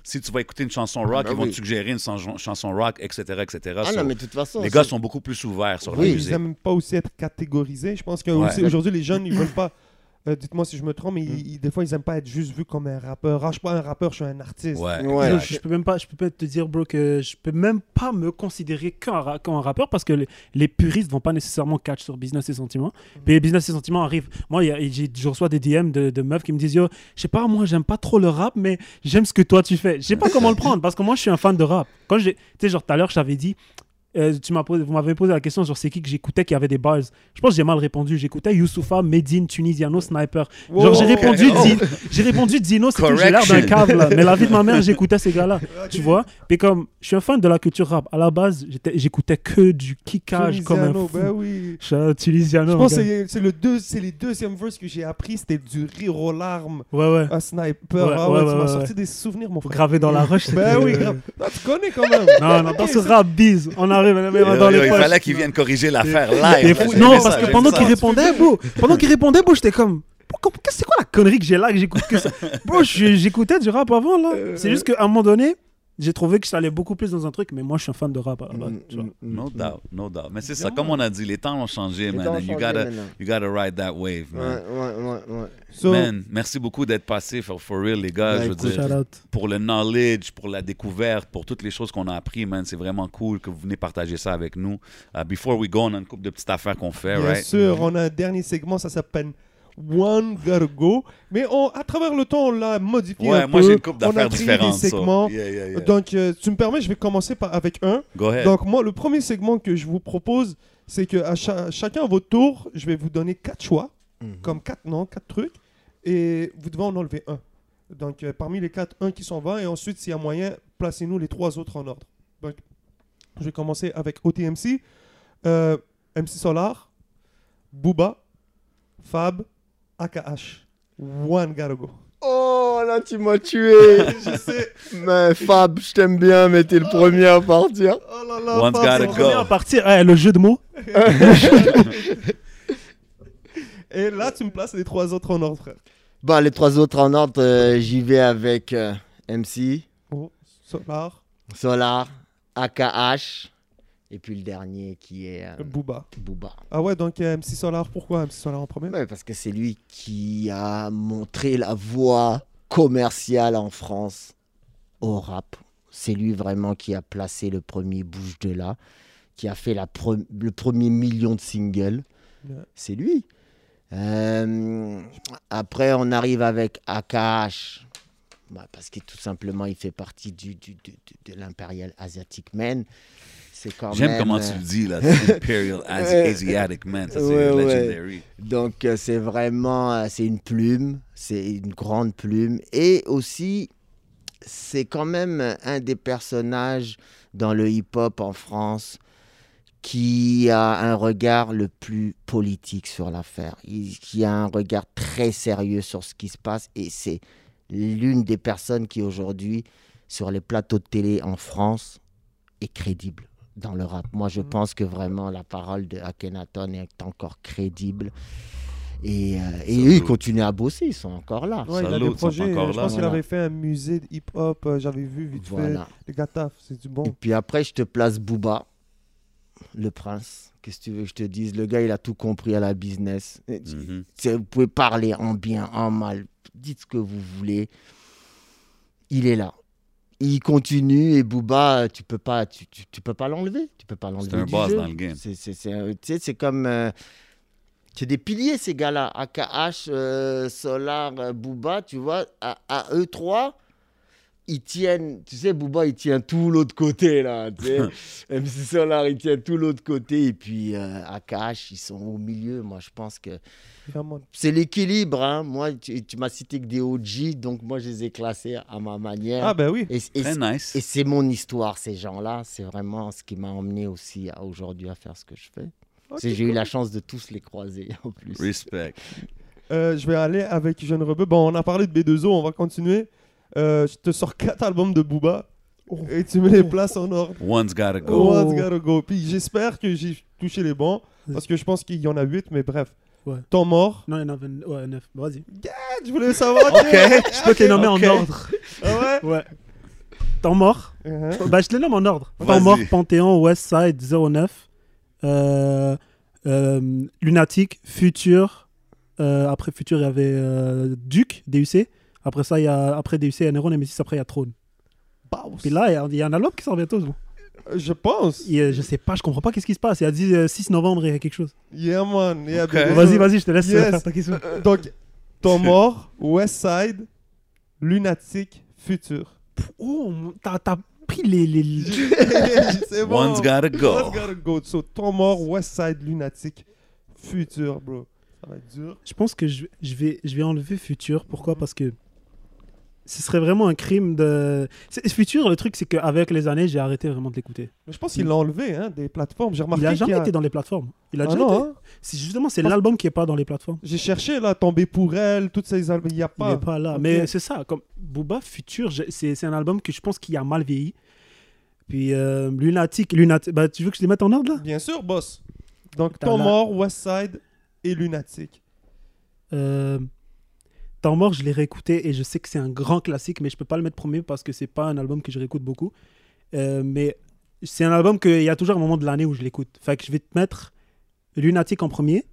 si tu vas écouter une chanson rock, bah ils vont te suggérer une chan- chanson rock, etc., etc. Ah So, non, mais de toute façon. les gars sont beaucoup plus ouverts sur Oui. la Ils n'aiment pas aussi être catégorisés. Je pense Ouais. qu'aujourd'hui, les jeunes, ils veulent pas. Euh, Dites-moi si je me trompe, mais Mm. ils- ils- des fois, ils aiment pas être juste vus comme un rappeur. Ah, je suis pas un rappeur, je suis un artiste. Ouais, Ouais. exact. Je, je peux même pas, je peux pas te dire, bro, que je peux même pas me considérer qu'un qu'un rappeur parce que les, les puristes vont pas nécessairement catch sur Business et Sentiments. Puis Business et Sentiments arrive. Moi, y a- je reçois des DM de, de meufs qui me disent, yo, je sais pas, moi, j'aime pas trop le rap, mais j'aime ce que toi tu fais. Je sais pas comment le prendre parce que moi, je suis un fan de rap. Quand j'ai, tu sais, genre tout à l'heure, je t'avais dit. Euh, tu m'as posé, vous m'avez posé la question sur c'est qui que j'écoutais qui avait des bars. Je pense que j'ai mal répondu. J'écoutais Youssoufa, Medine, Tunisiano, Sniper. Genre j'ai répondu, Oh. J'ai répondu Dino, c'est. J'ai l'air d'un cave là. Mais la vie de ma mère, j'écoutais ces gars-là. [laughs] Tu vois Puis comme je suis un fan de la culture rap, à la base, j'écoutais que du kickage comme un fou. ben oui. Out Tunisiano. Je pense que c'est- le deux, les deuxièmes verses que j'ai appris, c'était du rire aux larmes Ouais, ouais. à sniper. Ouais, ah ouais, tu m'as sorti des souvenirs, mon frère. Gravé dans la roche. Ben oui, grave. [laughs] Tu connais quand même. Non, non, dans ce [laughs] rap bise, on arrive dans les il poches. fallait qu'ils viennent corriger l'affaire live. J'ai Non, parce ça, que j'ai pendant qu'il ça. répondait, bro, pendant qu'il répondait, bro, j'étais comme. Pourquoi- qu'est-ce- C'est quoi la connerie que j'ai là, que j'écoute que ça? Bro, je- j'écoutais du rap avant, là. C'est juste qu'à un moment donné, j'ai trouvé que ça allait beaucoup plus dans un truc, mais moi, je suis un fan de rap à la base. Tu vois. mm, mm, No mm. doubt, no doubt. Mais c'est ça, comme on a dit, les temps ont changé, Les man. temps ont and you changé gotta, maintenant. you gotta ride that wave, man. ouais, ouais, ouais. So, Man, merci beaucoup d'être passé, for, for real, les gars. Ouais, je veux dire, Shout out. pour le knowledge, pour la découverte, pour toutes les choses qu'on a appris, man. C'est vraiment cool que vous venez partager ça avec nous. Uh, before we go, on a une couple de petites affaires qu'on fait, Bien right? sûr, on a un dernier segment, ça s'appelle One Gotta Go. Mais on, à travers le temps, on l'a modifié Ouais, un moi j'ai une a d'affaires différentes. des segments. Yeah, yeah, yeah. Donc, euh, tu me permets, je vais commencer par, avec un. Go ahead. Donc, moi, le premier segment que je vous propose, c'est que à cha- chacun à votre tour, je vais vous donner quatre choix, Mhm. comme quatre noms, quatre trucs, et vous devez en enlever un. Donc, euh, parmi les quatre, un qui s'en va, et ensuite, s'il y a moyen, placez-nous les trois autres en ordre. Donc, je vais commencer avec OTMC, euh, MC Solar, Booba, Fab, AKH. One gotta go. Oh, là, tu m'as tué. [laughs] je sais. mais Fab, je t'aime bien, mais t'es le premier à partir. Oh là là, One's Fab, gotta go. trop Premier à partir, eh, le jeu de mots. [laughs] Et là, tu me places les trois autres en ordre, frère. Bon, les trois autres en ordre, euh, j'y vais avec euh, MC, Oh, Solar, Solar, AKH, et puis le dernier qui est euh, Booba. Booba. Ah ouais, donc euh, MC Solar, pourquoi MC Solar en premier? Ouais, parce que c'est lui qui a montré la voie commerciale en France au rap. C'est lui vraiment qui a placé le premier bouge de là, qui a fait la pre- le premier million de singles. Ouais. C'est lui. Euh, après, on arrive avec AKH. Bah, parce que tout simplement, il fait partie du, du- du- du- de l'Imperial Asiatic Man. C'est quand J'aime même, comment euh, tu le dis, là. [laughs] Imperial Ouais. Asiatic Man. Ça, c'est Ouais, ouais. legendary. Donc euh, c'est vraiment, euh, c'est une plume, c'est une grande plume. Et aussi, c'est quand même euh, un des personnages dans le hip-hop en France qui a un regard le plus politique sur l'affaire, qui a un regard très sérieux sur ce qui se passe. Et c'est l'une des personnes qui aujourd'hui, sur les plateaux de télé en France, est crédible dans le rap. Moi, je Mhm. pense que vraiment la parole de Akhenaton est encore crédible. Et, euh, et eux, ils continuent à bosser, ils sont encore là. Ouais, il a des projets. je pense qu'il Voilà. avait fait un musée de hip-hop, euh, j'avais vu vite fait. Voilà. Les gars taffent, c'est du Et bon. puis après, je te place Booba, le prince. Qu'est-ce que tu veux que je te dise? Le gars, il a tout compris à la business. Et Mhm. Vous pouvez parler en bien, en mal, dites ce que vous voulez. Il est là. Il continue et Booba, tu peux pas, tu, tu, tu peux pas l'enlever. Tu peux pas l'enlever. C'est un du boss jeu. dans le game. C'est comme, euh, c'est des piliers ces gars-là. AKH, euh, Solar, euh, Booba, tu vois, à, à eux trois, ils tiennent, tu sais, Booba, il tient tout l'autre côté là. Tu sais. [laughs] [laughs] MC Solar, il tient tout l'autre côté et puis euh, AKH, ils sont au milieu. Moi, je pense que c'est l'équilibre. Hein. Moi, tu, tu m'as cité que des OG, donc moi, je les ai classés à ma manière. Ah ben oui. et, et- Très nice. et c'est mon histoire, ces gens-là. C'est vraiment ce qui m'a emmené aussi aujourd'hui à faire ce que je fais. J'ai eu la chance de tous les croiser [laughs] en plus. Respect. Euh, je vais aller avec Jeune Rebeu. Bon, on a parlé de B2O, on va continuer. Euh, je te sors quatre albums de Booba et tu mets les places en ordre. One's gotta go. Oh. Oh. One's gotta go. Puis j'espère que j'ai touché les bons parce que je pense qu'il y en a huit, mais bref. Ouais. Temps mort. Non, il y en a 20 ouais, 9. Vas-y. Ah, Je voulais savoir. Ok. Je peux te les nommer en ordre. Ah ouais? [laughs] Ouais. Temps mort. Uh-huh. Bah, je te les nomme en ordre. Temps mort, Panthéon, Westside, 09. Euh, euh, Lunatic, Futur. Euh, après Futur, il y avait euh, Duke, DUC. Après ça, il y a, après DUC, il y a Neron, M6, après il y a Trône. Bounce. Puis là, il y a- il y, a un album qui sort bientôt. bon. Euh, Je pense. Et, euh, je sais pas, je comprends pas qu'est-ce qui se passe. Il y a dit euh, 6 novembre, il y a quelque chose. Yeah, man. Yeah, Ok. B2O. Vas-y, vas-y, je te laisse euh, Yes. faire ta question. Euh, Donc, Temps mort, Westside, Lunatic, Futur. Oh, t'as pris les. les... [laughs] C'est bon. One's gotta go. One's gotta go. So, Temps mort, Westside, Lunatic, Futur, bro. Ça va être dur. Je pense que je, je vais, je vais enlever Futur. Pourquoi? Parce que ce serait vraiment un crime de. Futur, le truc, c'est qu'avec les années, j'ai arrêté vraiment de l'écouter. Je pense qu'il l'a enlevé hein, des plateformes. J'ai remarqué Il a jamais a- été dans les plateformes. Il a Ah déjà non, été- hein. Justement, c'est l'album qui est pas dans les plateformes. J'ai cherché là, Tomber pour elle, toutes ces albums. Il n'y a Il pas. est pas là. Mais c'est ça, comme Booba Futur, c'est un album que je pense qu'il a mal vieilli. Puis euh, Lunatic, Lunatic, bah, tu veux que je les mette en ordre là? Bien sûr, boss. Donc, la- mort, Westside et Lunatic. euh, Temps mort, je l'ai réécouté et je sais que c'est un grand classique, mais je peux pas le mettre premier parce que c'est pas un album que je réécoute beaucoup. Euh, mais c'est un album qu'il y a toujours un moment de l'année où je l'écoute. Fait que je vais te mettre Lunatic en premier,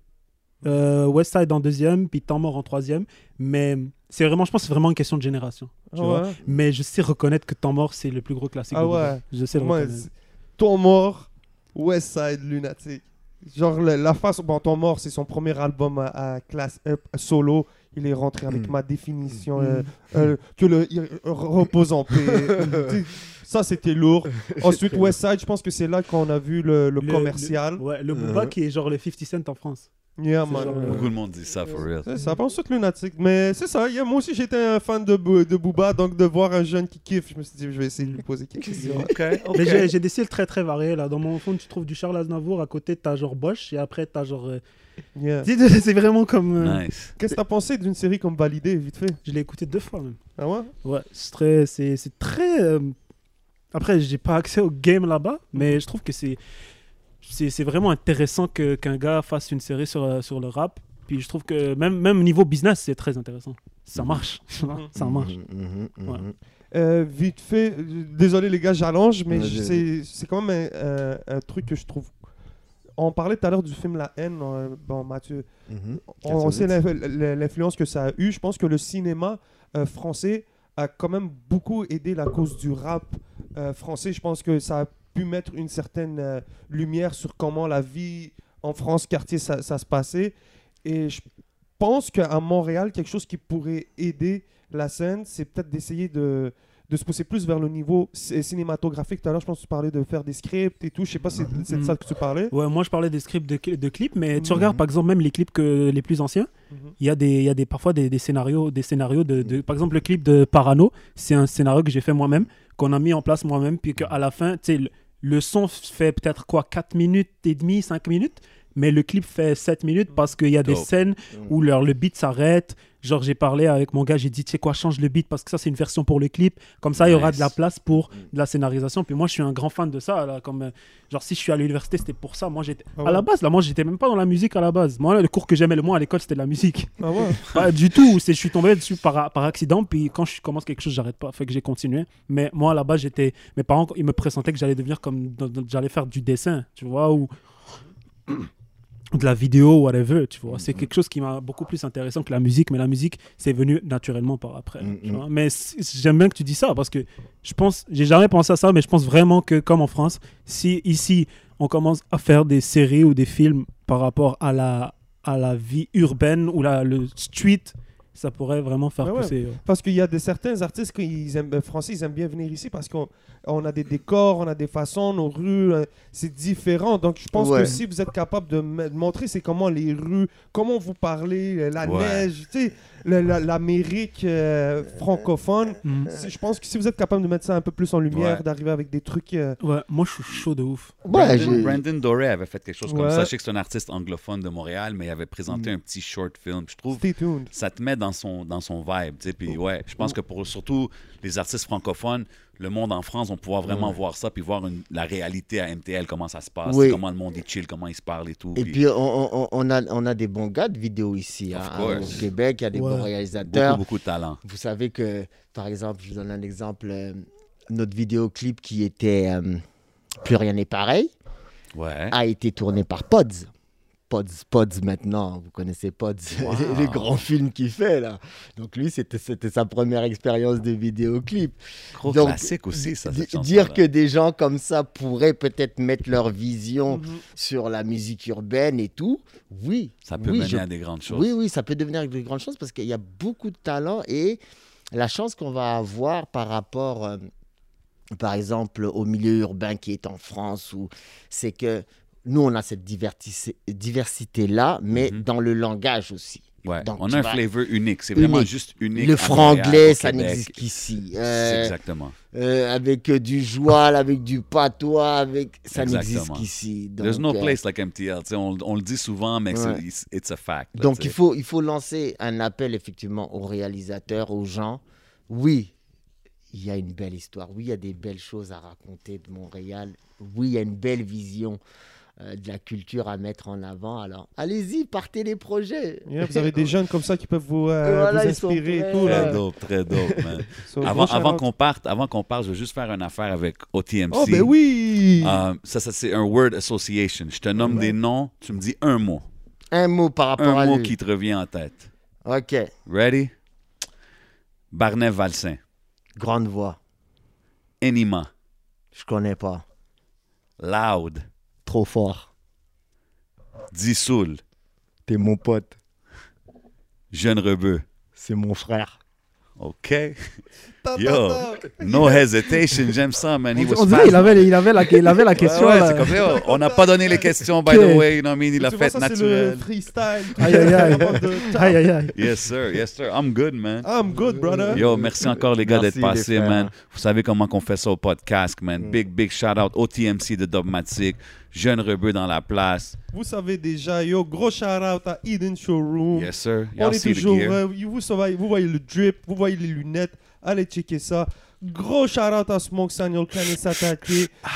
euh, Westside en deuxième, puis Temps mort en troisième. Mais c'est vraiment, je pense, que c'est vraiment une question de génération. tu vois. Mais je sais reconnaître que Temps mort, c'est le plus gros classique. Ah de ouais. Je sais le Moi, reconnaître. Temps mort, Westside, Lunatic. Genre, la, la face. Bon, Temps mort, c'est son premier album à, à classe euh, solo. Il est rentré avec Mm. ma définition. Mm. euh, euh, que le il repose en paix. Ça, c'était lourd. [laughs] Ensuite, Westside, je pense que c'est là qu'on a vu le, le Le- commercial. le- ouais, le Booba Mhm. qui est genre le 50 Cent en France. Yeah, man. genre, Euh, euh, Beaucoup de monde dit ça, for real. C'est ça, pas ensuite lunatique. Mais c'est ça, yeah, moi aussi j'étais un fan de, Boo- de Booba, donc de voir un jeune qui kiffe, je me suis dit, je vais essayer de lui poser quelques questions. Mais j'ai j'ai des styles très très variés là. Dans mon fond, tu trouves du Charles Aznavour, à côté t'as genre Bosch et après t'as genre. euh, Yeah. [laughs] C'est vraiment comme. euh, Nice. Qu'est-ce que t'as pensé d'une série comme Validé, vite fait? Je l'ai écouté deux fois même. Ah ouais? Ouais, c'est très. C'est très. euh, Après, j'ai pas accès au game là-bas, mais je trouve que c'est. C'est c'est vraiment intéressant que- qu'un gars fasse une série sur, euh, sur le rap. Puis je trouve que même, même niveau business, c'est très intéressant. Ça Mhm. marche. [laughs] ça marche. Mhm, mhm, Ouais. mhm. Euh, vite fait, désolé les gars, j'allonge, mais c'est c'est quand même un, un- un truc que je trouve. On parlait tout à l'heure du film La haine. euh, bon, Mathieu, Mhm. on, on sait l'influence que ça a eu. Je pense que le cinéma euh, français a quand même beaucoup aidé la cause du rap euh, français. Je pense que ça a pu mettre une certaine lumière sur comment la vie en France, quartier, ça, ça se passait. Et je pense qu'à Montréal, quelque chose qui pourrait aider la scène, c'est peut-être d'essayer de, de se pousser plus vers le niveau cinématographique. Tout à l'heure, je pense que tu parlais de faire des scripts et tout. Je sais pas si c'est c'est de ça que tu parlais. Ouais, moi je parlais des scripts de, cli- de clips, mais tu Mhm. regardes par exemple même les clips que les plus anciens, Mhm. il y a des, il y a des parfois des, des scénarios, des scénarios de, de- par exemple le clip de Parano, c'est un scénario que j'ai fait moi-même, qu'on a mis en place moi-même, puis qu'à la fin, tu sais, le, le son fait peut-être quoi, 4 minutes et demie, 5 minutes, mais le clip fait 7 minutes parce qu'il y a des scènes où leur, le beat s'arrête. Genre, j'ai parlé avec mon gars, j'ai dit, tu sais quoi, change le beat parce que ça, c'est une version pour le clip. Comme ça, il y aura de la place pour Mm. de la scénarisation. Puis moi, je suis un grand fan de ça. Là, comme, euh, genre, si je suis à l'université, c'était pour ça. Moi, j'étais. Ah À la base, là, moi, j'étais même pas dans la musique à la base. Moi, le cours que j'aimais le moins à l'école, c'était de la musique. Ah ouais. [laughs] pas du tout. Je suis tombé dessus par, par accident. Puis quand je commence quelque chose, j'arrête pas. Fait que j'ai continué. Mais moi, à la base, j'étais. Mes parents, ils me pressentaient que j'allais devenir comme. J'allais faire du dessin, tu vois, ou. Ou de la vidéo, whatever, tu vois. C'est quelque chose qui m'a beaucoup plus intéressant que la musique, mais la musique, c'est venu naturellement par après. Mhm. tu vois. Mais j'aime bien que tu dis ça parce que je pense, j'ai jamais pensé à ça, mais je pense vraiment que, comme en France, si ici, on commence à faire des séries ou des films par rapport à la, à la vie urbaine ou la, le street, ça pourrait vraiment faire Ouais, pousser. Parce qu'il y a des, certains artistes qui ils aiment, euh, français, ils aiment bien venir ici parce qu'on on a des décors, on a des façons, nos rues, euh, c'est différent. Donc je pense Ouais. que si vous êtes capable de, me- de montrer c'est comment les rues, comment vous parlez, euh, la Ouais. neige, tu sais, l'Amérique euh, francophone. Mhm. Si- Je pense que si vous êtes capable de mettre ça un peu plus en lumière, Ouais. d'arriver avec des trucs. euh, Ouais, moi, je suis chaud de ouf. Ouais, Brandon, Doré avait fait quelque chose comme Ouais. ça. Je sais que c'est un artiste anglophone de Montréal, mais il avait présenté Mm. un petit short film. Je trouve stay tuned. ça te met dans son, dans son vibe. tu sais. Puis ouais, je pense que pour surtout les artistes francophones, le monde en France, on pourra vraiment Ouais. voir ça, puis voir une- la réalité à MTL, comment ça se passe, Oui. comment le monde est chill, comment ils se parlent et tout. Et puis puis, on, on- on a, on a des bons gars de vidéo ici. Hein. Au Québec, il y a des Ouais. bons beaucoup, réalisateurs. beaucoup de talent. Vous savez que, par exemple, je vous donne un exemple, euh, notre vidéoclip qui était euh, Plus rien n'est pareil Ouais. a été tourné par Pods. Pods, Pods maintenant, vous connaissez Pods, [laughs] Wow. les grands films qu'il fait là. Donc lui, c'était c'était sa première expérience de vidéoclip. Gros Donc, classique aussi, ça. D- dire que des gens comme ça pourraient peut-être mettre leur vision Mhm. sur la musique urbaine et tout, oui. ça peut oui, mener je- à des grandes choses. Oui, oui, ça peut devenir de grandes choses parce qu'il y a beaucoup de talent et la chance qu'on va avoir par rapport, euh, par exemple, au milieu urbain qui est en France, où c'est que nous, on a cette diversité-là, mais Mhm. dans le langage aussi. Ouais. Donc, On a un vas- flavor unique. C'est vraiment juste unique. le franglais, ça n'existe qu'ici. Euh, Exactement. euh, avec euh, du joual, avec du patois, avec ça n'existe qu'ici. There's no euh, place like MTL. On, on le dit souvent, mais Ouais. it's, it's a fact. là, Donc il faut, il faut lancer un appel effectivement aux réalisateurs, aux gens. Oui, il y a une belle histoire. Oui, il y a des belles choses à raconter de Montréal. Oui, il y a une belle vision euh, de la culture à mettre en avant. Alors allez-y, partez les projets. Yeah, vous avez des [laughs] jeunes comme ça qui peuvent vous, euh, Voilà, vous inspirer et tout. Très Là. dope, très dope, man. [laughs] Avant avant qu'on parte, avant qu'on parte, je veux juste faire une affaire avec OTMC. Oh, ben oui! Euh, ça, ça c'est un word association. Je te nomme Ouais. des noms, tu me dis un mot. Un mot par rapport Un à mot lui. qui te revient en tête. Ok, Ready? Barnet Valsin. grande voix. Enima. Je connais pas. Loud. Trop fort. Dissoul. T'es mon pote. Jeune Rebeu. C'est mon frère. OK. Yo. No hesitation. J'aime ça, man. He was On dirait qu'il avait, il avait, la, il avait la Ouais, question. ouais, là. c'est comme, yo, [laughs] on n'a pas donné les questions, by the way. You know what I mean? Il a Tu vois, fait ça, c'est le naturel. freestyle. Aïe, aïe, aïe. Aïe, aïe, aïe. Yes, sir. Yes, sir. I'm good, man. I'm good, brother. Yo, merci encore les gars d'être passés, man. Vous savez comment qu'on fait ça au podcast, man. Mm. Big, big shout out au TMC de Dogmatic. Jeune rebeu dans la place. Vous savez déjà, yo, gros shout out à Eden Showroom. Yes, sir. On est see the toujours. vous, vous voyez le drip, vous voyez les lunettes. Allez checker ça. Gros shout out à Smoke Samuel Clan et Satake.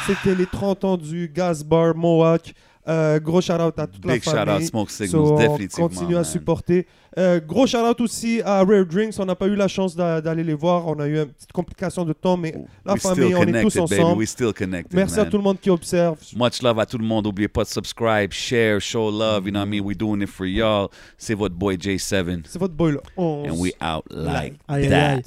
C'était les 30 ans du Gas Bar Mohawk Euh, gros shout out à toute Big la shout out famille. Smoke Signals, So, on définitivement. continue à supporter. Euh, gros shout out aussi à Rare Drinks. On n'a pas eu la chance d'a- d'aller les voir. On a eu une petite complication de temps, mais la We famille, on est tous ensemble. We still connected, Merci à tout le monde qui observe. Much love à tout le monde. N'oubliez pas de subscribe, share, show love. You know what I mean? We doing it for y'all. C'est votre boy J7. C'est votre boy là. And we out like aïe, that.